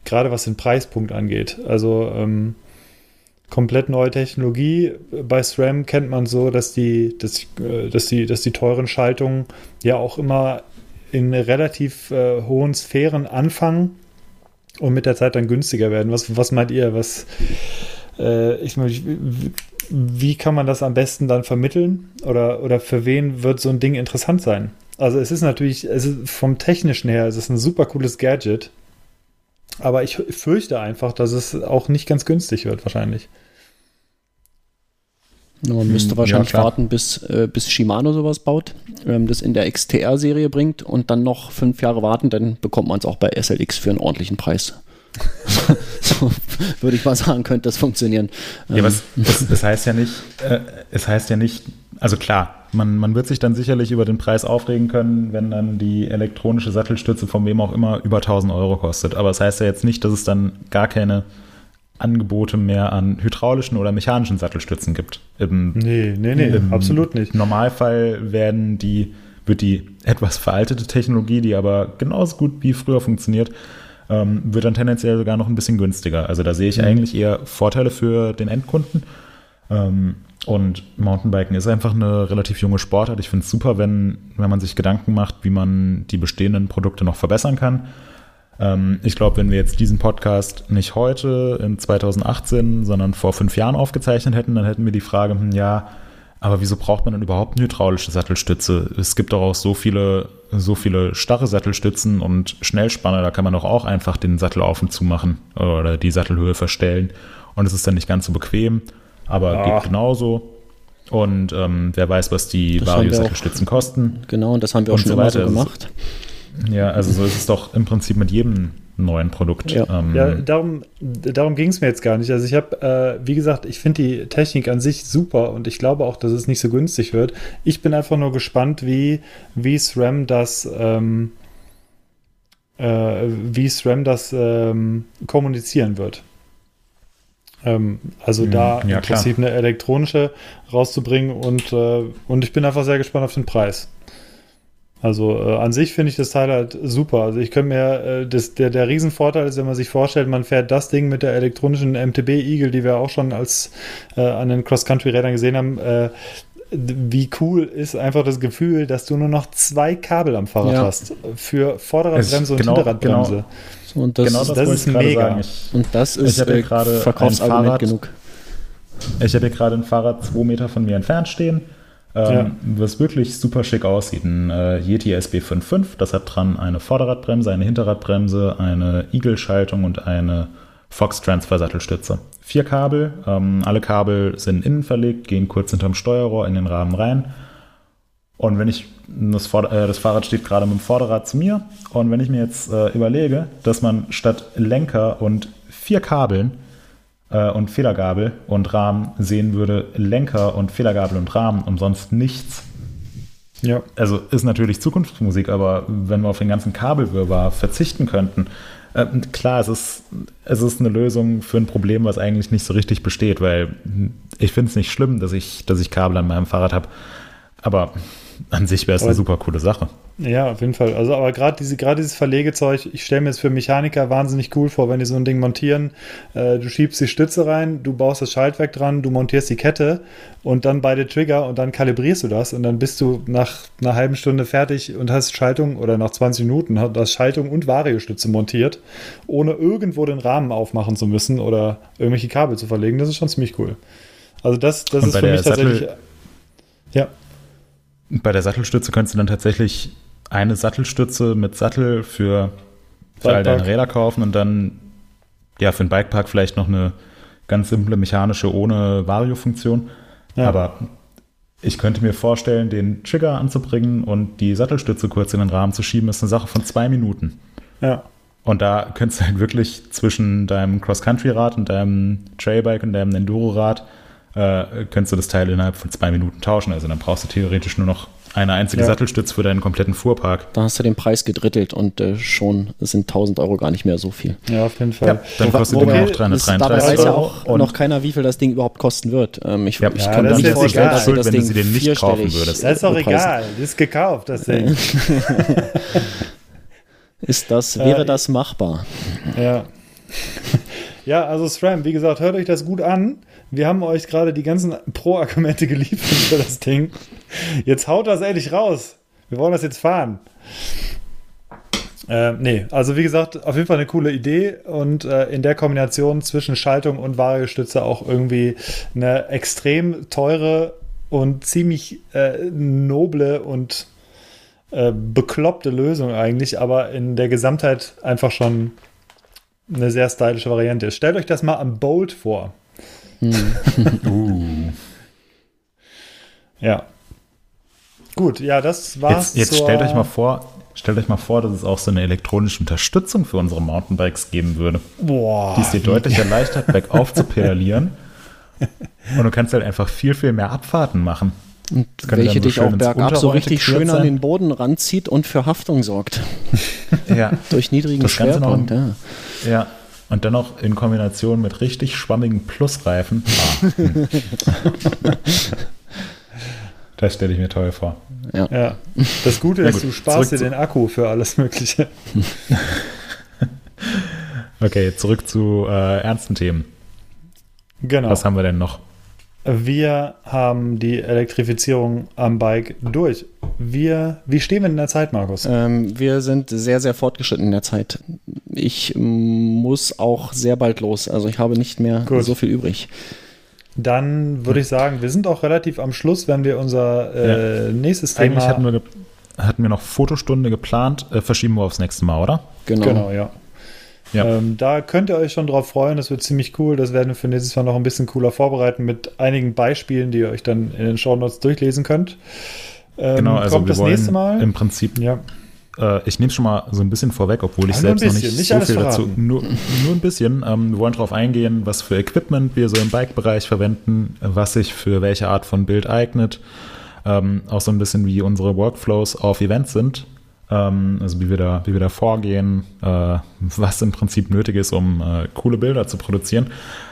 gerade was den Preispunkt angeht. Also ähm, komplett neue Technologie. Bei SRAM kennt man so, dass die, dass, äh, dass die, dass die teuren Schaltungen ja auch immer in relativ äh, hohen Sphären anfangen und mit der Zeit dann günstiger werden. Was, was meint ihr? Was, äh, ich, wie kann man das am besten dann vermitteln? Oder, oder für wen wird so ein Ding interessant sein? Also es ist natürlich, es ist vom technischen her, es ist ein super cooles Gadget. Aber ich fürchte einfach, dass es auch nicht ganz günstig wird, wahrscheinlich. Man müsste hm, wahrscheinlich ja, warten, bis, äh, bis Shimano sowas baut, ähm, das in der XTR-Serie bringt und dann noch fünf Jahre warten, dann bekommt man es auch bei SLX für einen ordentlichen Preis. So würde ich mal sagen, könnte das funktionieren. Ja, was, ähm. das, das, heißt ja nicht, äh, es heißt ja nicht, also klar, man, man wird sich dann sicherlich über den Preis aufregen können, wenn dann die elektronische Sattelstütze von wem auch immer über 1000 Euro kostet. Aber es das heißt ja jetzt nicht, dass es dann gar keine Angebote mehr an hydraulischen oder mechanischen Sattelstützen gibt. Im, nee, nee, nee, im absolut nicht. Im Normalfall werden die, wird die etwas veraltete Technologie, die aber genauso gut wie früher funktioniert, ähm, wird dann tendenziell sogar noch ein bisschen günstiger. Also da sehe ich mhm. eigentlich eher Vorteile für den Endkunden. Ähm, und Mountainbiken ist einfach eine relativ junge Sportart. Ich finde es super, wenn, wenn man sich Gedanken macht, wie man die bestehenden Produkte noch verbessern kann. Ähm, ich glaube, wenn wir jetzt diesen Podcast nicht heute in 2018, sondern vor fünf Jahren aufgezeichnet hätten, dann hätten wir die Frage, hm, ja, aber wieso braucht man denn überhaupt eine hydraulische Sattelstütze? Es gibt doch auch so viele, so viele starre Sattelstützen und Schnellspanner, da kann man doch auch einfach den Sattel auf und zu machen oder die Sattelhöhe verstellen. Und es ist dann nicht ganz so bequem, aber ja. geht genauso. Und ähm, wer weiß, was die Vario-Sattelstützen kosten. Genau, und das haben wir auch schon so immer so gemacht. Ja, also so ist es doch im Prinzip mit jedem neuen Produkt. Ja, ähm, ja darum, darum ging es mir jetzt gar nicht. Also ich habe, äh, wie gesagt, ich finde die Technik an sich super und ich glaube auch, dass es nicht so günstig wird. Ich bin einfach nur gespannt, wie, wie SRAM das, ähm, äh, wie SRAM das ähm, kommunizieren wird. Ähm, also mhm, da ja, im Prinzip klar. eine elektronische rauszubringen und, äh, und ich bin einfach sehr gespannt auf den Preis. Also äh, an sich finde ich das Teil halt super. Also ich könnte mir, äh, das, der, der Riesenvorteil ist, wenn man sich vorstellt, man fährt das Ding mit der elektronischen MTB Eagle, die wir auch schon als äh, an den Cross-Country-Rädern gesehen haben, äh, wie cool ist einfach das Gefühl, dass du nur noch zwei Kabel am Fahrrad ja. hast für Vorderradbremse und genau, Hinterradbremse. Genau. Und das, genau das, das ist mega. Ich, und das ist äh, Verkaufsargument genug. Ich habe hier gerade ein Fahrrad zwei Meter von mir entfernt stehen ähm, ja. Was wirklich super schick aussieht. Ein äh, Yeti SB55, das hat dran eine Vorderradbremse, eine Hinterradbremse, eine Eagle-Schaltung und eine Fox-Transfer-Sattelstütze. Vier Kabel, ähm, alle Kabel sind innen verlegt, gehen kurz hinterm Steuerrohr in den Rahmen rein. Und wenn ich, das, Vorder äh, das Fahrrad steht gerade mit dem Vorderrad zu mir, und wenn ich mir jetzt äh, überlege, dass man statt Lenker und vier Kabeln äh, und Federgabel und Rahmen sehen würde, Lenker und Federgabel und Rahmen und sonst nichts. Ja. Also ist natürlich Zukunftsmusik, aber wenn wir auf den ganzen Kabelwirrwarr verzichten könnten, äh, klar, es ist, es ist eine Lösung für ein Problem, was eigentlich nicht so richtig besteht, weil ich finde es nicht schlimm, dass ich, dass ich Kabel an meinem Fahrrad habe. Aber an sich wäre es eine super coole Sache. Ja, auf jeden Fall. Also, aber gerade diese, gerade dieses Verlegezeug, ich stelle mir jetzt für Mechaniker wahnsinnig cool vor, wenn die so ein Ding montieren. Äh, du schiebst die Stütze rein, du baust das Schaltwerk dran, du montierst die Kette und dann beide Trigger und dann kalibrierst du das und dann bist du nach einer halben Stunde fertig und hast Schaltung oder nach 20 Minuten hast Schaltung und Variostütze montiert, ohne irgendwo den Rahmen aufmachen zu müssen oder irgendwelche Kabel zu verlegen. Das ist schon ziemlich cool. Also das, das ist für mich tatsächlich Ja. Bei der Sattelstütze könntest du dann tatsächlich eine Sattelstütze mit Sattel für, für all deine Räder kaufen und dann ja für den Bikepark vielleicht noch eine ganz simple mechanische ohne Vario-Funktion. Ja. Aber ich könnte mir vorstellen, den Trigger anzubringen und die Sattelstütze kurz in den Rahmen zu schieben, ist eine Sache von zwei Minuten. Ja. Und da könntest du halt wirklich zwischen deinem Cross-Country-Rad und deinem Trailbike und deinem Enduro-Rad äh, könntest du das Teil innerhalb von zwei Minuten tauschen. Also dann brauchst du theoretisch nur noch eine einzige ja. Sattelstütze für deinen kompletten Fuhrpark. Da hast du den Preis gedrittelt und äh, schon sind 1000 Euro gar nicht mehr so viel. Ja, auf jeden Fall. Ja, dann kostet der auch 333 Dabei weiß ja auch noch keiner, wie viel das Ding überhaupt kosten wird. Ähm, ich ja, ich ja, kann mir nicht vorstellen, dass du das Ding den nicht kaufen würdest. Das ist doch egal. Das ist gekauft, das Ding. ist das, wäre äh, das machbar? Ja. Ja, also SRAM, wie gesagt, hört euch das gut an. Wir haben euch gerade die ganzen Pro-Argumente geliefert für das Ding. Jetzt haut das ehrlich raus. Wir wollen das jetzt fahren. Äh, nee, also wie gesagt, auf jeden Fall eine coole Idee und äh, in der Kombination zwischen Schaltung und Variostütze auch irgendwie eine extrem teure und ziemlich äh, noble und äh, bekloppte Lösung eigentlich, aber in der Gesamtheit einfach schon eine sehr stylische Variante. Stellt euch das mal am Bolt vor. Hm. uh. Ja. Gut, ja, das war's. Jetzt, jetzt stellt euch mal vor, stellt euch mal vor, dass es auch so eine elektronische Unterstützung für unsere Mountainbikes geben würde. Boah. Die es dir deutlich erleichtert, bergauf zu pedalieren. Und du kannst halt einfach viel, viel mehr Abfahrten machen. Und welche dich auch bergab so richtig schön sein. an den Boden ranzieht und für Haftung sorgt. ja. Durch niedrigen das Schwerpunkt. Noch, ja. ja. Und dann noch in Kombination mit richtig schwammigen Plusreifen. Ah. das stelle ich mir toll vor. Ja. ja. Das Gute ist, du sparst dir den Akku für alles Mögliche. okay, zurück zu äh, ernsten Themen. Genau. Was haben wir denn noch? Wir haben die Elektrifizierung am Bike durch. Wir, wie stehen wir in der Zeit, Markus? Ähm, wir sind sehr, sehr fortgeschritten in der Zeit. Ich muss auch sehr bald los. Also ich habe nicht mehr Gut. so viel übrig. Dann würde ich sagen, wir sind auch relativ am Schluss, wenn wir unser äh, ja. nächstes Thema. Eigentlich hatten wir, hatten wir noch Fotostunde geplant. Äh, verschieben wir aufs nächste Mal, oder? Genau, genau ja. Ja. Ähm, da könnt ihr euch schon drauf freuen, das wird ziemlich cool. Das werden wir für nächstes Mal noch ein bisschen cooler vorbereiten mit einigen Beispielen, die ihr euch dann in den Show Notes durchlesen könnt. Ähm, genau, also kommt das nächste Mal. Im Prinzip, ja. Äh, ich nehme schon mal so ein bisschen vorweg, obwohl ich ja, selbst bisschen, noch nicht, nicht so viel verraten. dazu. Nur, nur ein bisschen. Ähm, wir wollen darauf eingehen, was für Equipment wir so im Bike-Bereich verwenden, was sich für welche Art von Bild eignet. Ähm, auch so ein bisschen wie unsere Workflows auf Events sind also wie wir da, wie wir da vorgehen, äh, was im Prinzip nötig ist, um äh, coole Bilder zu produzieren.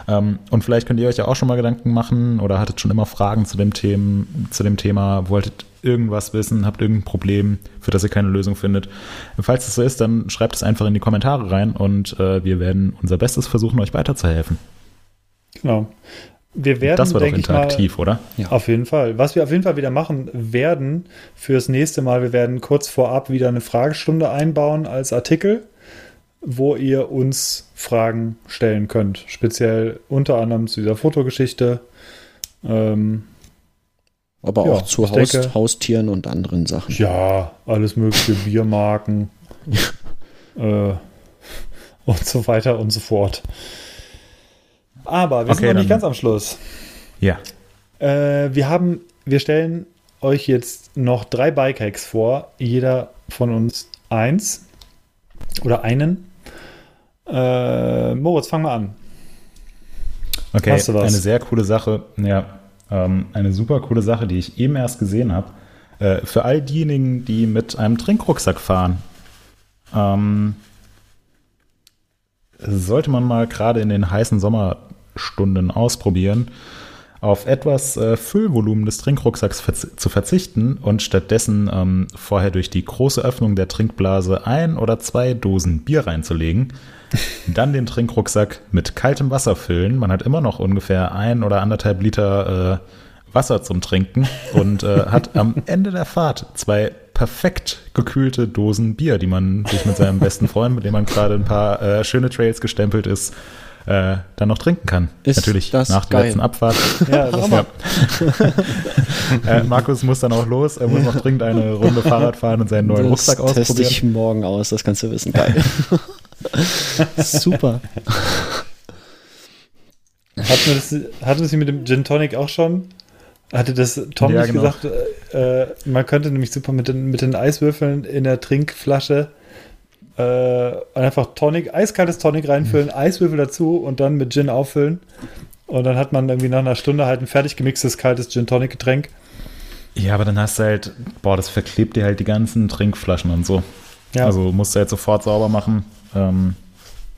Ähm, und vielleicht könnt ihr euch ja auch schon mal Gedanken machen oder hattet schon immer Fragen zu dem, Themen, zu dem Thema, wolltet irgendwas wissen, habt irgendein Problem, für das ihr keine Lösung findet. Falls es so ist, dann schreibt es einfach in die Kommentare rein und äh, wir werden unser Bestes versuchen, euch weiterzuhelfen. Genau wir werden, das war doch interaktiv, mal, oder? Ja. Auf jeden Fall. Was wir auf jeden Fall wieder machen werden fürs nächste Mal, wir werden kurz vorab wieder eine Fragestunde einbauen als Artikel, wo ihr uns Fragen stellen könnt. Speziell unter anderem zu dieser Fotogeschichte. Ähm, Aber ja, auch zu Haus, denke, Haustieren und anderen Sachen. Ja, alles mögliche, Biermarken äh, und so weiter und so fort. Aber wir okay, sind noch nicht ganz am Schluss. Ja. Äh, wir haben, wir stellen euch jetzt noch drei Bike-Hacks vor. Jeder von uns eins oder einen. Äh, Moritz, fang mal an. Okay, eine sehr coole Sache. Ja, ähm, eine super coole Sache, die ich eben erst gesehen habe. Äh, für all diejenigen, die mit einem Trinkrucksack fahren. Ähm, sollte man mal gerade in den heißen Sommer Stunden ausprobieren, auf etwas äh, Füllvolumen des Trinkrucksacks verz zu verzichten und stattdessen ähm, vorher durch die große Öffnung der Trinkblase ein oder zwei Dosen Bier reinzulegen, dann den Trinkrucksack mit kaltem Wasser füllen. Man hat immer noch ungefähr ein oder anderthalb Liter äh, Wasser zum Trinken und äh, hat am Ende der Fahrt zwei perfekt gekühlte Dosen Bier, die man sich mit seinem besten Freund, mit dem man gerade ein paar äh, schöne Trails gestempelt ist, äh, dann noch trinken kann. Ist Natürlich das nach der geil. letzten Abfahrt. Ja, das Ja. äh, Markus muss dann auch los. Er muss noch dringend eine Runde Fahrrad fahren und seinen neuen das Rucksack teste ausprobieren. ich morgen aus, das kannst du wissen. Geil. Super. Hatten wir das, hatten wir sie mit dem Gin Tonic auch schon? Hatte das Tom Ja, nicht genau. gesagt, äh, äh, man könnte nämlich super mit den, mit den Eiswürfeln in der Trinkflasche äh, einfach Tonic, eiskaltes Tonic reinfüllen, Eiswürfel dazu und dann mit Gin auffüllen. Und dann hat man irgendwie nach einer Stunde halt ein fertig gemixtes kaltes Gin Tonic Getränk. Ja, aber dann hast du halt, boah, das verklebt dir halt die ganzen Trinkflaschen und so. Ja. Also musst du halt sofort sauber machen. Ähm,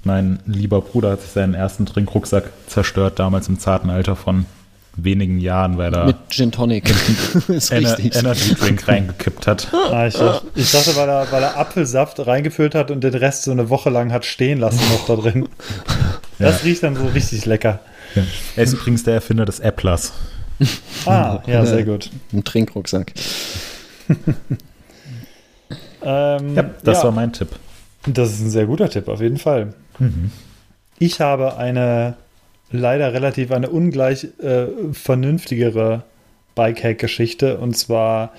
mein lieber Bruder hat sich seinen ersten Trinkrucksack zerstört, damals im zarten Alter von wenigen Jahren, weil er Mit Gin Tonic. ist Ener richtig. Energy Drink reingekippt hat. Ah, ich, dachte, ich dachte, weil er, weil er Apfelsaft reingefüllt hat und den Rest so eine Woche lang hat stehen lassen noch da drin. Das riecht dann so richtig lecker. Ja. Er ist übrigens der Erfinder des Applers. Ah, ja, sehr gut. Ein Trinkrucksack. Ähm, Ja, das ja. war mein Tipp. Das ist ein sehr guter Tipp, auf jeden Fall. Ich habe eine leider relativ eine ungleich äh, vernünftigere Bikehack-Geschichte. Und zwar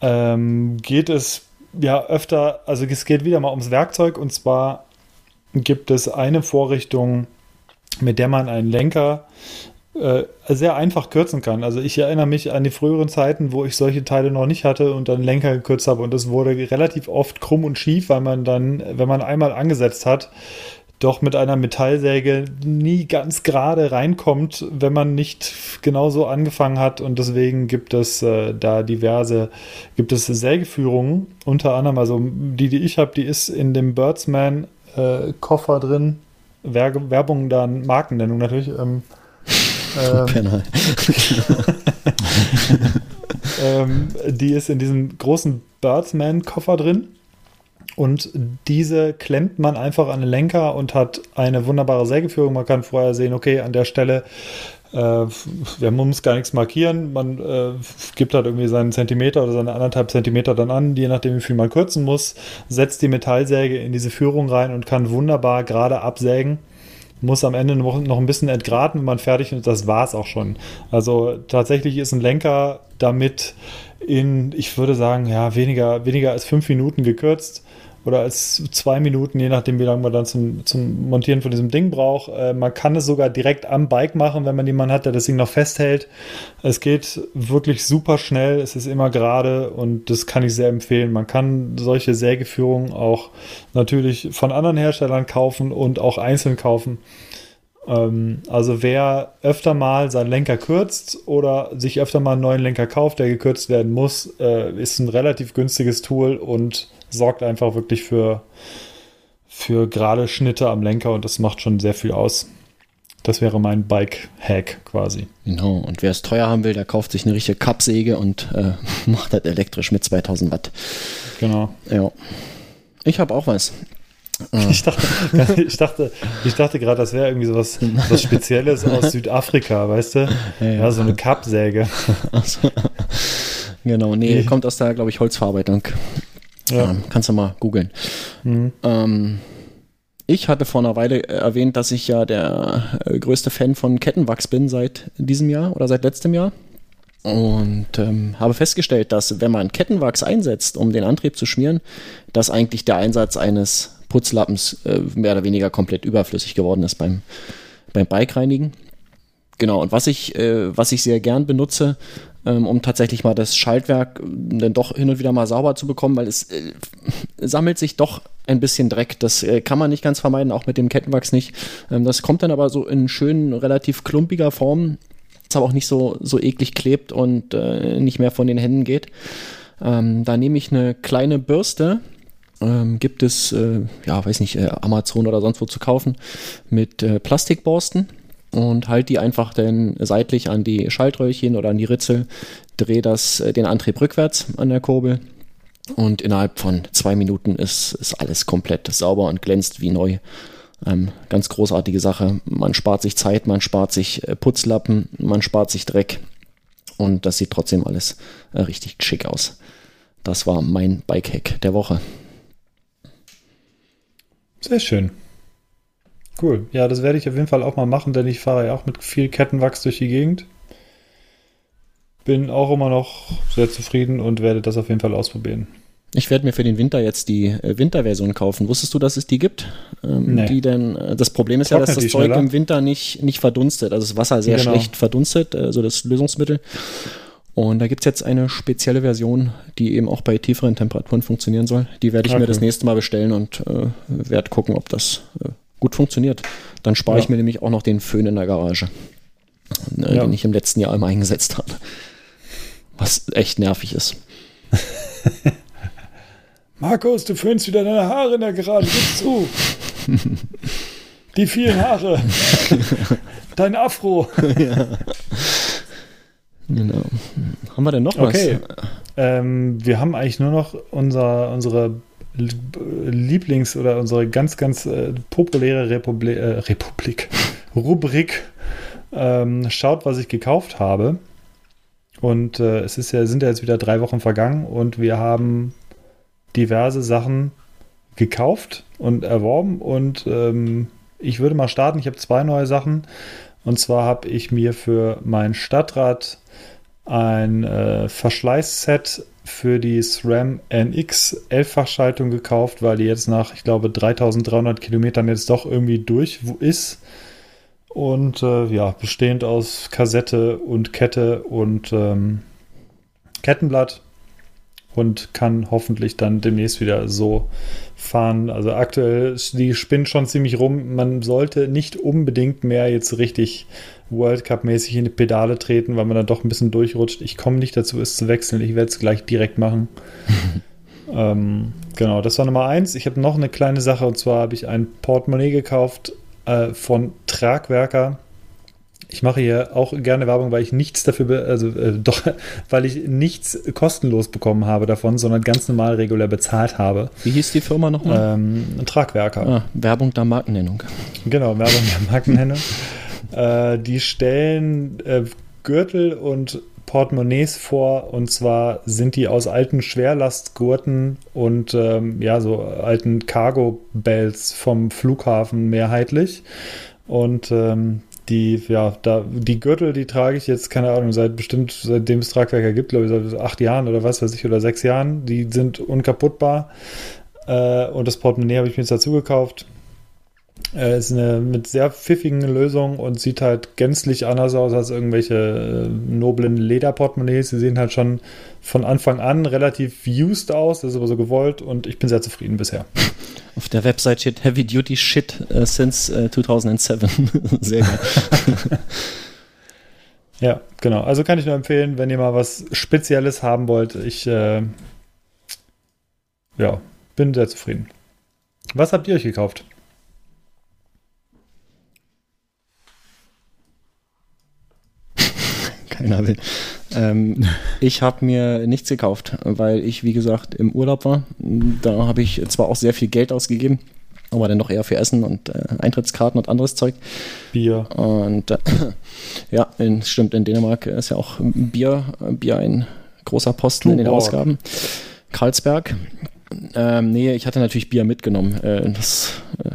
ähm, geht es ja öfter, also es geht wieder mal ums Werkzeug. Und zwar gibt es eine Vorrichtung, mit der man einen Lenker äh, sehr einfach kürzen kann. Also ich erinnere mich an die früheren Zeiten, wo ich solche Teile noch nicht hatte und dann Lenker gekürzt habe und es wurde relativ oft krumm und schief, weil man dann, wenn man einmal angesetzt hat, doch mit einer Metallsäge nie ganz gerade reinkommt, wenn man nicht genauso angefangen hat. Und deswegen gibt es äh, da diverse, gibt es Sägeführungen, unter anderem, also die, die ich habe, die ist in dem Birdsman äh, Koffer drin. Wer Werbung dann Markennennung natürlich. Ähm, ähm, ähm, die ist in diesem großen Birdsman-Koffer drin. Und diese klemmt man einfach an den Lenker und hat eine wunderbare Sägeführung. Man kann vorher sehen, okay, an der Stelle, äh, wir muss gar nichts markieren. Man äh, gibt halt irgendwie seinen Zentimeter oder seine anderthalb Zentimeter dann an, je nachdem, wie viel man kürzen muss, setzt die Metallsäge in diese Führung rein und kann wunderbar gerade absägen muss am Ende noch, ein bisschen entgraten, wenn man fertig ist. Das war es auch schon. Also tatsächlich ist ein Lenker damit in, ich würde sagen, ja, weniger, weniger als fünf Minuten gekürzt oder als zwei Minuten, je nachdem, wie lange man dann zum, zum Montieren von diesem Ding braucht. Äh, man kann es sogar direkt am Bike machen, wenn man jemanden hat, der das Ding noch festhält. Es geht wirklich super schnell, es ist immer gerade und das kann ich sehr empfehlen. Man kann solche Sägeführungen auch natürlich von anderen Herstellern kaufen und auch einzeln kaufen. Ähm, also wer öfter mal seinen Lenker kürzt oder sich öfter mal einen neuen Lenker kauft, der gekürzt werden muss, äh, ist ein relativ günstiges Tool und sorgt einfach wirklich für, für gerade Schnitte am Lenker und das macht schon sehr viel aus. Das wäre mein Bike-Hack quasi. Genau, und wer es teuer haben will, der kauft sich eine richtige Kappsäge und äh, macht das elektrisch mit 2000 Watt. Genau. Ja. Ich habe auch was. Ich dachte, ich dachte, ich dachte gerade, das wäre irgendwie sowas was Spezielles aus Südafrika, weißt du? Ja, ja. Ja, so eine Kappsäge. also, genau, nee, kommt aus der, glaube ich, Holzverarbeitung. Ja. Ähm, kannst du mal googeln. Mhm. Ähm, ich hatte vor einer Weile äh, erwähnt, dass ich ja der äh, größte Fan von Kettenwachs bin seit diesem Jahr oder seit letztem Jahr. Und ähm, habe festgestellt, dass wenn man Kettenwachs einsetzt, um den Antrieb zu schmieren, dass eigentlich der Einsatz eines Putzlappens äh, mehr oder weniger komplett überflüssig geworden ist beim, beim Bike-Reinigen. Genau, und was ich, äh, was ich sehr gern benutze, ähm, um tatsächlich mal das Schaltwerk äh, dann doch hin und wieder mal sauber zu bekommen, weil es äh, sammelt sich doch ein bisschen Dreck. Das äh, kann man nicht ganz vermeiden, auch mit dem Kettenwachs nicht. Ähm, das kommt dann aber so in schön, relativ klumpiger Form, das aber auch nicht so, so eklig klebt und äh, nicht mehr von den Händen geht. Ähm, da nehme ich eine kleine Bürste, ähm, gibt es, äh, ja, weiß nicht, äh, Amazon oder sonst wo zu kaufen, mit äh, Plastikborsten und halt die einfach dann seitlich an die Schaltröhrchen oder an die Ritzel, drehe das, äh, den Antrieb rückwärts an der Kurbel und innerhalb von zwei Minuten ist, ist alles komplett sauber und glänzt wie neu. Ähm, ganz großartige Sache. Man spart sich Zeit, man spart sich äh, Putzlappen, man spart sich Dreck und das sieht trotzdem alles äh, richtig schick aus. Das war mein Bike-Hack der Woche. Sehr schön. Cool. Ja, das werde ich auf jeden Fall auch mal machen, denn ich fahre ja auch mit viel Kettenwachs durch die Gegend. Bin auch immer noch sehr zufrieden und werde das auf jeden Fall ausprobieren. Ich werde mir für den Winter jetzt die äh, Winterversion kaufen. Wusstest du, dass es die gibt? Ähm, Nee. Die denn, äh, das Problem ist ja, Trocknet dass das Zeug schneller? im Winter nicht, nicht verdunstet. Also das Wasser sehr Genau. schlecht verdunstet, also das Lösungsmittel. Und da gibt es jetzt eine spezielle Version, die eben auch bei tieferen Temperaturen funktionieren soll. Die werde ich mir Okay. das nächste Mal bestellen und äh, werde gucken, ob das äh, gut funktioniert. Dann spare Ja. ich mir nämlich auch noch den Föhn in der Garage, äh, Ja. den ich im letzten Jahr immer eingesetzt habe. Was echt nervig ist. Markus, du föhnst wieder deine Haare in der Gerade. Gib zu. Die vielen Haare. Dein Afro. Genau. Haben wir denn noch was? Okay. Ähm, wir haben eigentlich nur noch unser, unsere Lieblings- oder unsere ganz, ganz äh, populäre Republi äh, Republik, Rubrik. Ähm, schaut, was ich gekauft habe. Und äh, es ist ja, sind ja jetzt wieder drei Wochen vergangen und wir haben diverse Sachen gekauft und erworben. Und ähm, ich würde mal starten. Ich habe zwei neue Sachen. Und zwar habe ich mir für mein Stadtrad ein äh, Verschleißset für die SRAM NX 11-Fachschaltung gekauft, weil die jetzt nach, ich glaube, 3300 Kilometern jetzt doch irgendwie durch ist. Und äh, ja, bestehend aus Kassette und Kette und ähm, Kettenblatt und kann hoffentlich dann demnächst wieder so fahren. Also aktuell, die spinnt schon ziemlich rum. Man sollte nicht unbedingt mehr jetzt richtig World Cup-mäßig in die Pedale treten, weil man dann doch ein bisschen durchrutscht. Ich komme nicht dazu, es zu wechseln. Ich werde es gleich direkt machen. ähm, genau, das war Nummer eins. Ich habe noch eine kleine Sache und zwar habe ich ein Portemonnaie gekauft äh, von Tragwerker. Ich mache hier auch gerne Werbung, weil ich nichts dafür, also äh, doch, weil ich nichts kostenlos bekommen habe davon, sondern ganz normal regulär bezahlt habe. Wie hieß die Firma nochmal? Ähm, Tragwerker. Ah, Werbung der Markennennung. Genau, Werbung der Markennennung. äh, die stellen äh, Gürtel und Portemonnaies vor und zwar sind die aus alten Schwerlastgurten und ähm, ja, so alten Cargo-Bells vom Flughafen mehrheitlich. Und ähm, die, ja, da, die Gürtel, die trage ich jetzt, keine Ahnung, seit bestimmt, seitdem es Tragwerker gibt, glaube ich, seit acht Jahren oder was weiß ich, oder sechs Jahren. Die sind unkaputtbar. Äh, und das Portemonnaie habe ich mir jetzt dazu gekauft. Äh, ist eine mit sehr pfiffigen Lösung und sieht halt gänzlich anders aus als irgendwelche äh, noblen Lederportemonnaies. Sie sehen halt schon von Anfang an relativ used aus, das ist aber so gewollt und ich bin sehr zufrieden bisher. Auf der Website steht Heavy Duty Shit äh, since äh, 2007. Sehr geil. Ja, genau. Also kann ich nur empfehlen, wenn ihr mal was Spezielles haben wollt. Ich äh, ja, bin sehr zufrieden. Was habt ihr euch gekauft? Keiner will. Ähm, ich habe mir nichts gekauft, weil ich, wie gesagt, im Urlaub war. Da habe ich zwar auch sehr viel Geld ausgegeben, aber dann doch eher für Essen und äh, Eintrittskarten und anderes Zeug. Bier. Und äh, ja, in, stimmt, in Dänemark ist ja auch Bier, Bier ein großer Posten in den. Ausgaben. Karlsberg. Ähm, nee, ich hatte natürlich Bier mitgenommen. Äh, das äh,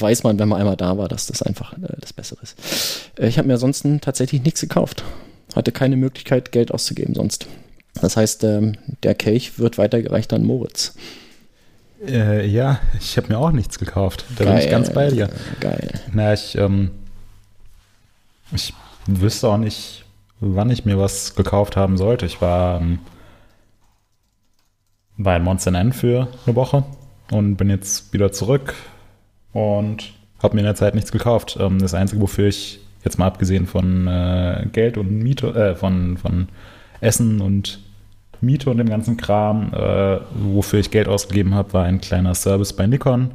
weiß man, wenn man einmal da war, dass das einfach äh, das Bessere ist. Äh, ich habe mir ansonsten tatsächlich nichts gekauft. Hatte keine Möglichkeit, Geld auszugeben sonst. Das heißt, ähm, der Kelch wird weitergereicht an Moritz. Äh, ja, ich habe mir auch nichts gekauft. Da bin ich Geil. ganz bei dir. Geil. Na, ich, ähm, ich wüsste auch nicht, wann ich mir was gekauft haben sollte. Ich war ähm, bei Monster N für eine Woche und bin jetzt wieder zurück und habe mir in der Zeit nichts gekauft. Ähm, das Einzige, wofür ich jetzt mal abgesehen von äh, Geld und Miete, äh, von, von Essen und Miete und dem ganzen Kram, äh, wofür ich Geld ausgegeben habe, war ein kleiner Service bei Nikon.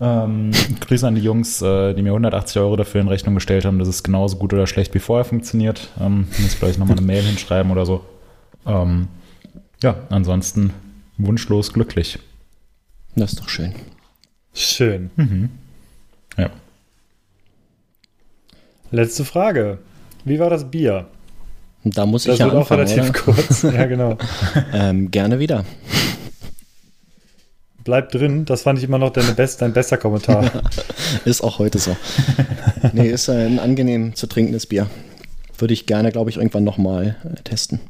Ähm, Grüße an die Jungs, äh, die mir 180 Euro dafür in Rechnung gestellt haben, dass es genauso gut oder schlecht wie vorher funktioniert. Ähm, muss ich vielleicht nochmal eine Mail hinschreiben oder so. Ähm, ja, ansonsten wunschlos glücklich. Das ist doch schön. Schön. Mhm. Ja. Letzte Frage. Wie war das Bier? Da muss Das ich ja wird auch anfangen, relativ oder? kurz. Ja, genau. Ähm, gerne wieder. Bleib drin, das fand ich immer noch deine best, dein bester Kommentar. ist auch heute so. nee, ist ein angenehm zu trinkendes Bier. Würde ich gerne, glaube ich, irgendwann nochmal testen.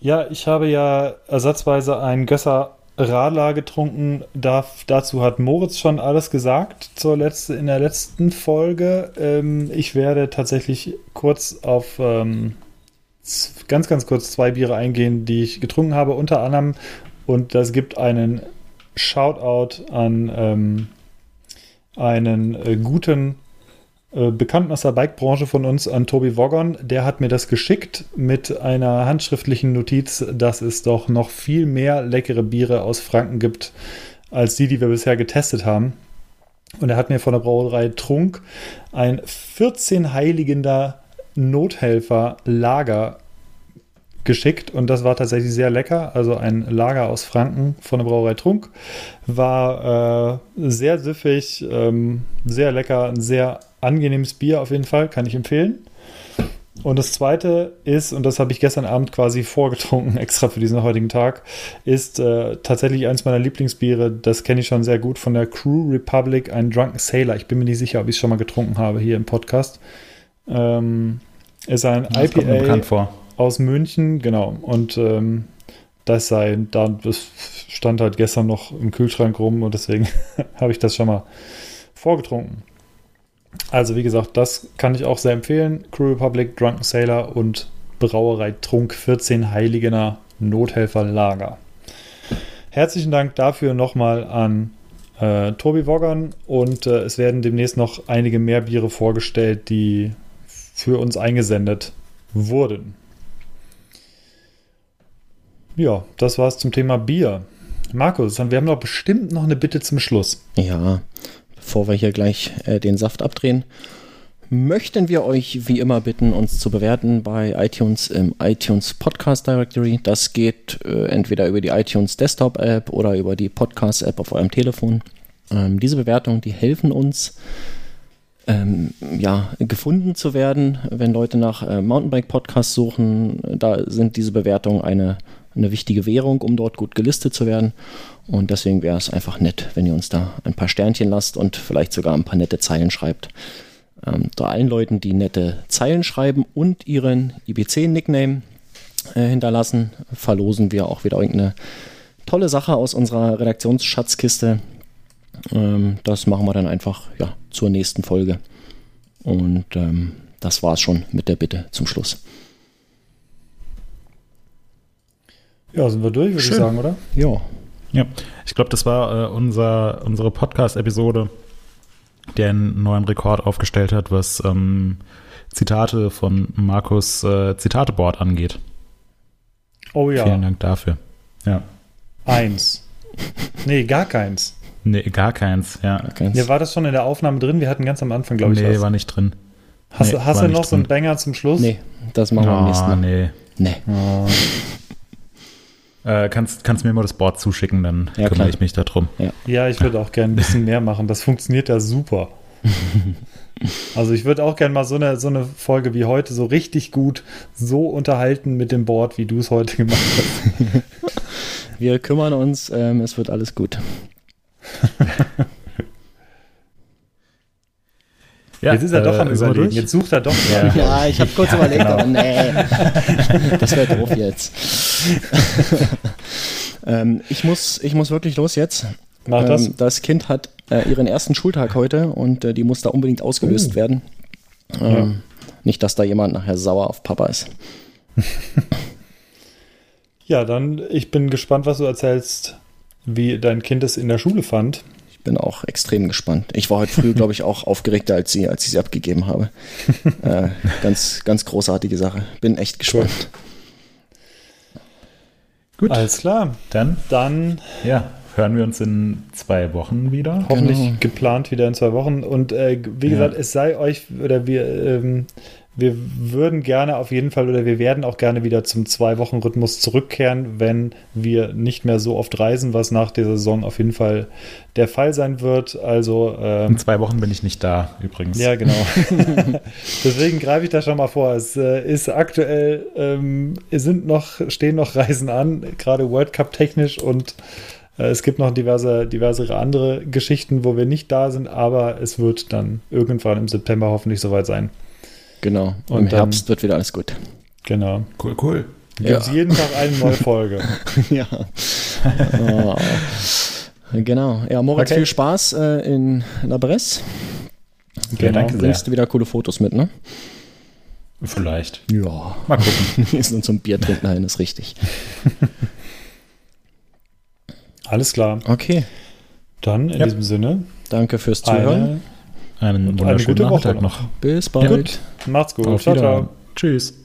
Ja, ich habe ja ersatzweise ein Gösser Radler getrunken. Da, dazu hat Moritz schon alles gesagt zur letzte, in der letzten Folge. Ähm, ich werde tatsächlich kurz auf ähm, ganz, ganz kurz zwei Biere eingehen, die ich getrunken habe, unter anderem. Und das gibt einen Shoutout an ähm, einen äh, guten Bekannten aus der Bike-Branche von uns, an Tobi Woggon. Der hat mir das geschickt mit einer handschriftlichen Notiz, dass es doch noch viel mehr leckere Biere aus Franken gibt, als die, die wir bisher getestet haben. Und er hat mir von der Brauerei Trunk ein 14-heiligender Nothelfer Lager geschickt und das war tatsächlich sehr lecker. Also ein Lager aus Franken von der Brauerei Trunk. War äh, sehr süffig, ähm, sehr lecker, sehr angenehmes Bier auf jeden Fall, kann ich empfehlen. Und das zweite ist, und das habe ich gestern Abend quasi vorgetrunken, extra für diesen heutigen Tag, ist äh, tatsächlich eins meiner Lieblingsbiere. Das kenne ich schon sehr gut von der Crew Republic, ein Drunken Sailor. Ich bin mir nicht sicher, ob ich es schon mal getrunken habe hier im Podcast. Ähm, ist ein das IPA aus München, genau. Und ähm, das sei, da, das stand halt gestern noch im Kühlschrank rum und deswegen habe ich das schon mal vorgetrunken. Also wie gesagt, das kann ich auch sehr empfehlen. Crew Republic, Drunken Sailor und Brauerei Trunk 14 Heiligener Nothelfer Lager. Herzlichen Dank dafür nochmal an äh, Tobi Woggern und äh, es werden demnächst noch einige mehr Biere vorgestellt, die für uns eingesendet wurden. Ja, das war's zum Thema Bier. Markus, wir haben doch bestimmt noch eine Bitte zum Schluss. Ja, bevor wir hier gleich äh, den Saft abdrehen, möchten wir euch wie immer bitten, uns zu bewerten bei iTunes im iTunes Podcast Directory. Das geht äh, entweder über die iTunes Desktop App oder über die Podcast App auf eurem Telefon. Ähm, diese Bewertungen, die helfen uns, ähm, ja, gefunden zu werden, wenn Leute nach äh, Mountainbike-Podcasts suchen. Da sind diese Bewertungen eine, eine wichtige Währung, um dort gut gelistet zu werden. Und deswegen wäre es einfach nett, wenn ihr uns da ein paar Sternchen lasst und vielleicht sogar ein paar nette Zeilen schreibt. Ähm, da allen Leuten, die nette Zeilen schreiben und ihren IBC-Nickname äh, hinterlassen, verlosen wir auch wieder irgendeine tolle Sache aus unserer Redaktionsschatzkiste. Ähm, das machen wir dann einfach ja, zur nächsten Folge. Und ähm, das war es schon mit der Bitte zum Schluss. Ja, sind wir durch, würde ich sagen, oder? Ja. Ja, ich glaube, das war äh, unser, unsere Podcast-Episode, der einen neuen Rekord aufgestellt hat, was ähm, Zitate von Markus äh, Zitateboard angeht. Oh ja. Vielen Dank dafür. Ja. Eins. Nee, gar keins. Nee, gar keins, ja. Gar keins. Ja, war das schon in der Aufnahme drin? Wir hatten ganz am Anfang, glaube ich, Nee, was. war nicht drin. Hast, nee, hast du noch so einen Banger zum Schluss? Nee, das machen wir oh, am nächsten Mal. Nee. Nee. Oh. Äh, kannst, kannst mir mal das Board zuschicken, dann ja, kümmere ich mich darum. Ja, ja ich würde auch gerne ein bisschen mehr machen. Das funktioniert ja super. also ich würde auch gerne mal so eine, so eine Folge wie heute so richtig gut so unterhalten mit dem Board, wie du es heute gemacht hast. Wir kümmern uns, ähm, es wird alles gut. Ja, Jetzt ist er doch am äh, Überlegen. Jetzt sucht er doch. Ja, ja ich habe kurz ja, überlegt, genau. aber nee. Das wäre doof jetzt. ähm, ich, muss, ich muss wirklich los jetzt. Mach ähm, das. Das Kind hat äh, ihren ersten Schultag heute und äh, die muss da unbedingt ausgelöst uh. werden. Ähm, ja. Nicht, dass da jemand nachher sauer auf Papa ist. ja, dann, ich bin gespannt, was du erzählst, wie dein Kind es in der Schule fand bin auch extrem gespannt. Ich war heute früh, glaube ich, auch aufgeregter als sie, als ich sie abgegeben habe. äh, ganz, ganz großartige Sache. Bin echt gespannt. Cool. Gut. Alles klar. Dann, dann ja, hören wir uns in zwei Wochen wieder. Hoffentlich genau. geplant wieder in zwei Wochen. Und äh, wie ja. gesagt, es sei euch oder wir ähm, wir würden gerne auf jeden Fall oder wir werden auch gerne wieder zum Zwei-Wochen-Rhythmus zurückkehren, wenn wir nicht mehr so oft reisen, was nach der Saison auf jeden Fall der Fall sein wird. Also ähm, in zwei Wochen bin ich nicht da übrigens. Ja, genau. Deswegen greife ich da schon mal vor. Es äh, ist aktuell, ähm, sind noch, stehen noch Reisen an, gerade World Cup technisch und Äh, es gibt noch diverse, diverse andere Geschichten, wo wir nicht da sind, aber es wird dann irgendwann im September hoffentlich soweit sein. Genau. Und Im dann- Herbst wird wieder alles gut. Genau. Cool, cool. Gibt es jeden Tag eine neue Folge. ja. oh. Genau. Ja, Moritz, Okay. viel Spaß äh, in La Bresse. Ja, danke sehr. Bringst du wieder coole Fotos mit, ne? Vielleicht. Ja. Mal gucken. Wir sind zum Bier trinken dahin, ist richtig. Alles klar. Okay. Dann in Ja. diesem Sinne, Danke fürs Zuhören. eine, Einen Und eine wunderschönen Woche Nachmittag noch. noch. Bis bald. gut. Macht's gut. Auf ciao, ciao. Tschüss.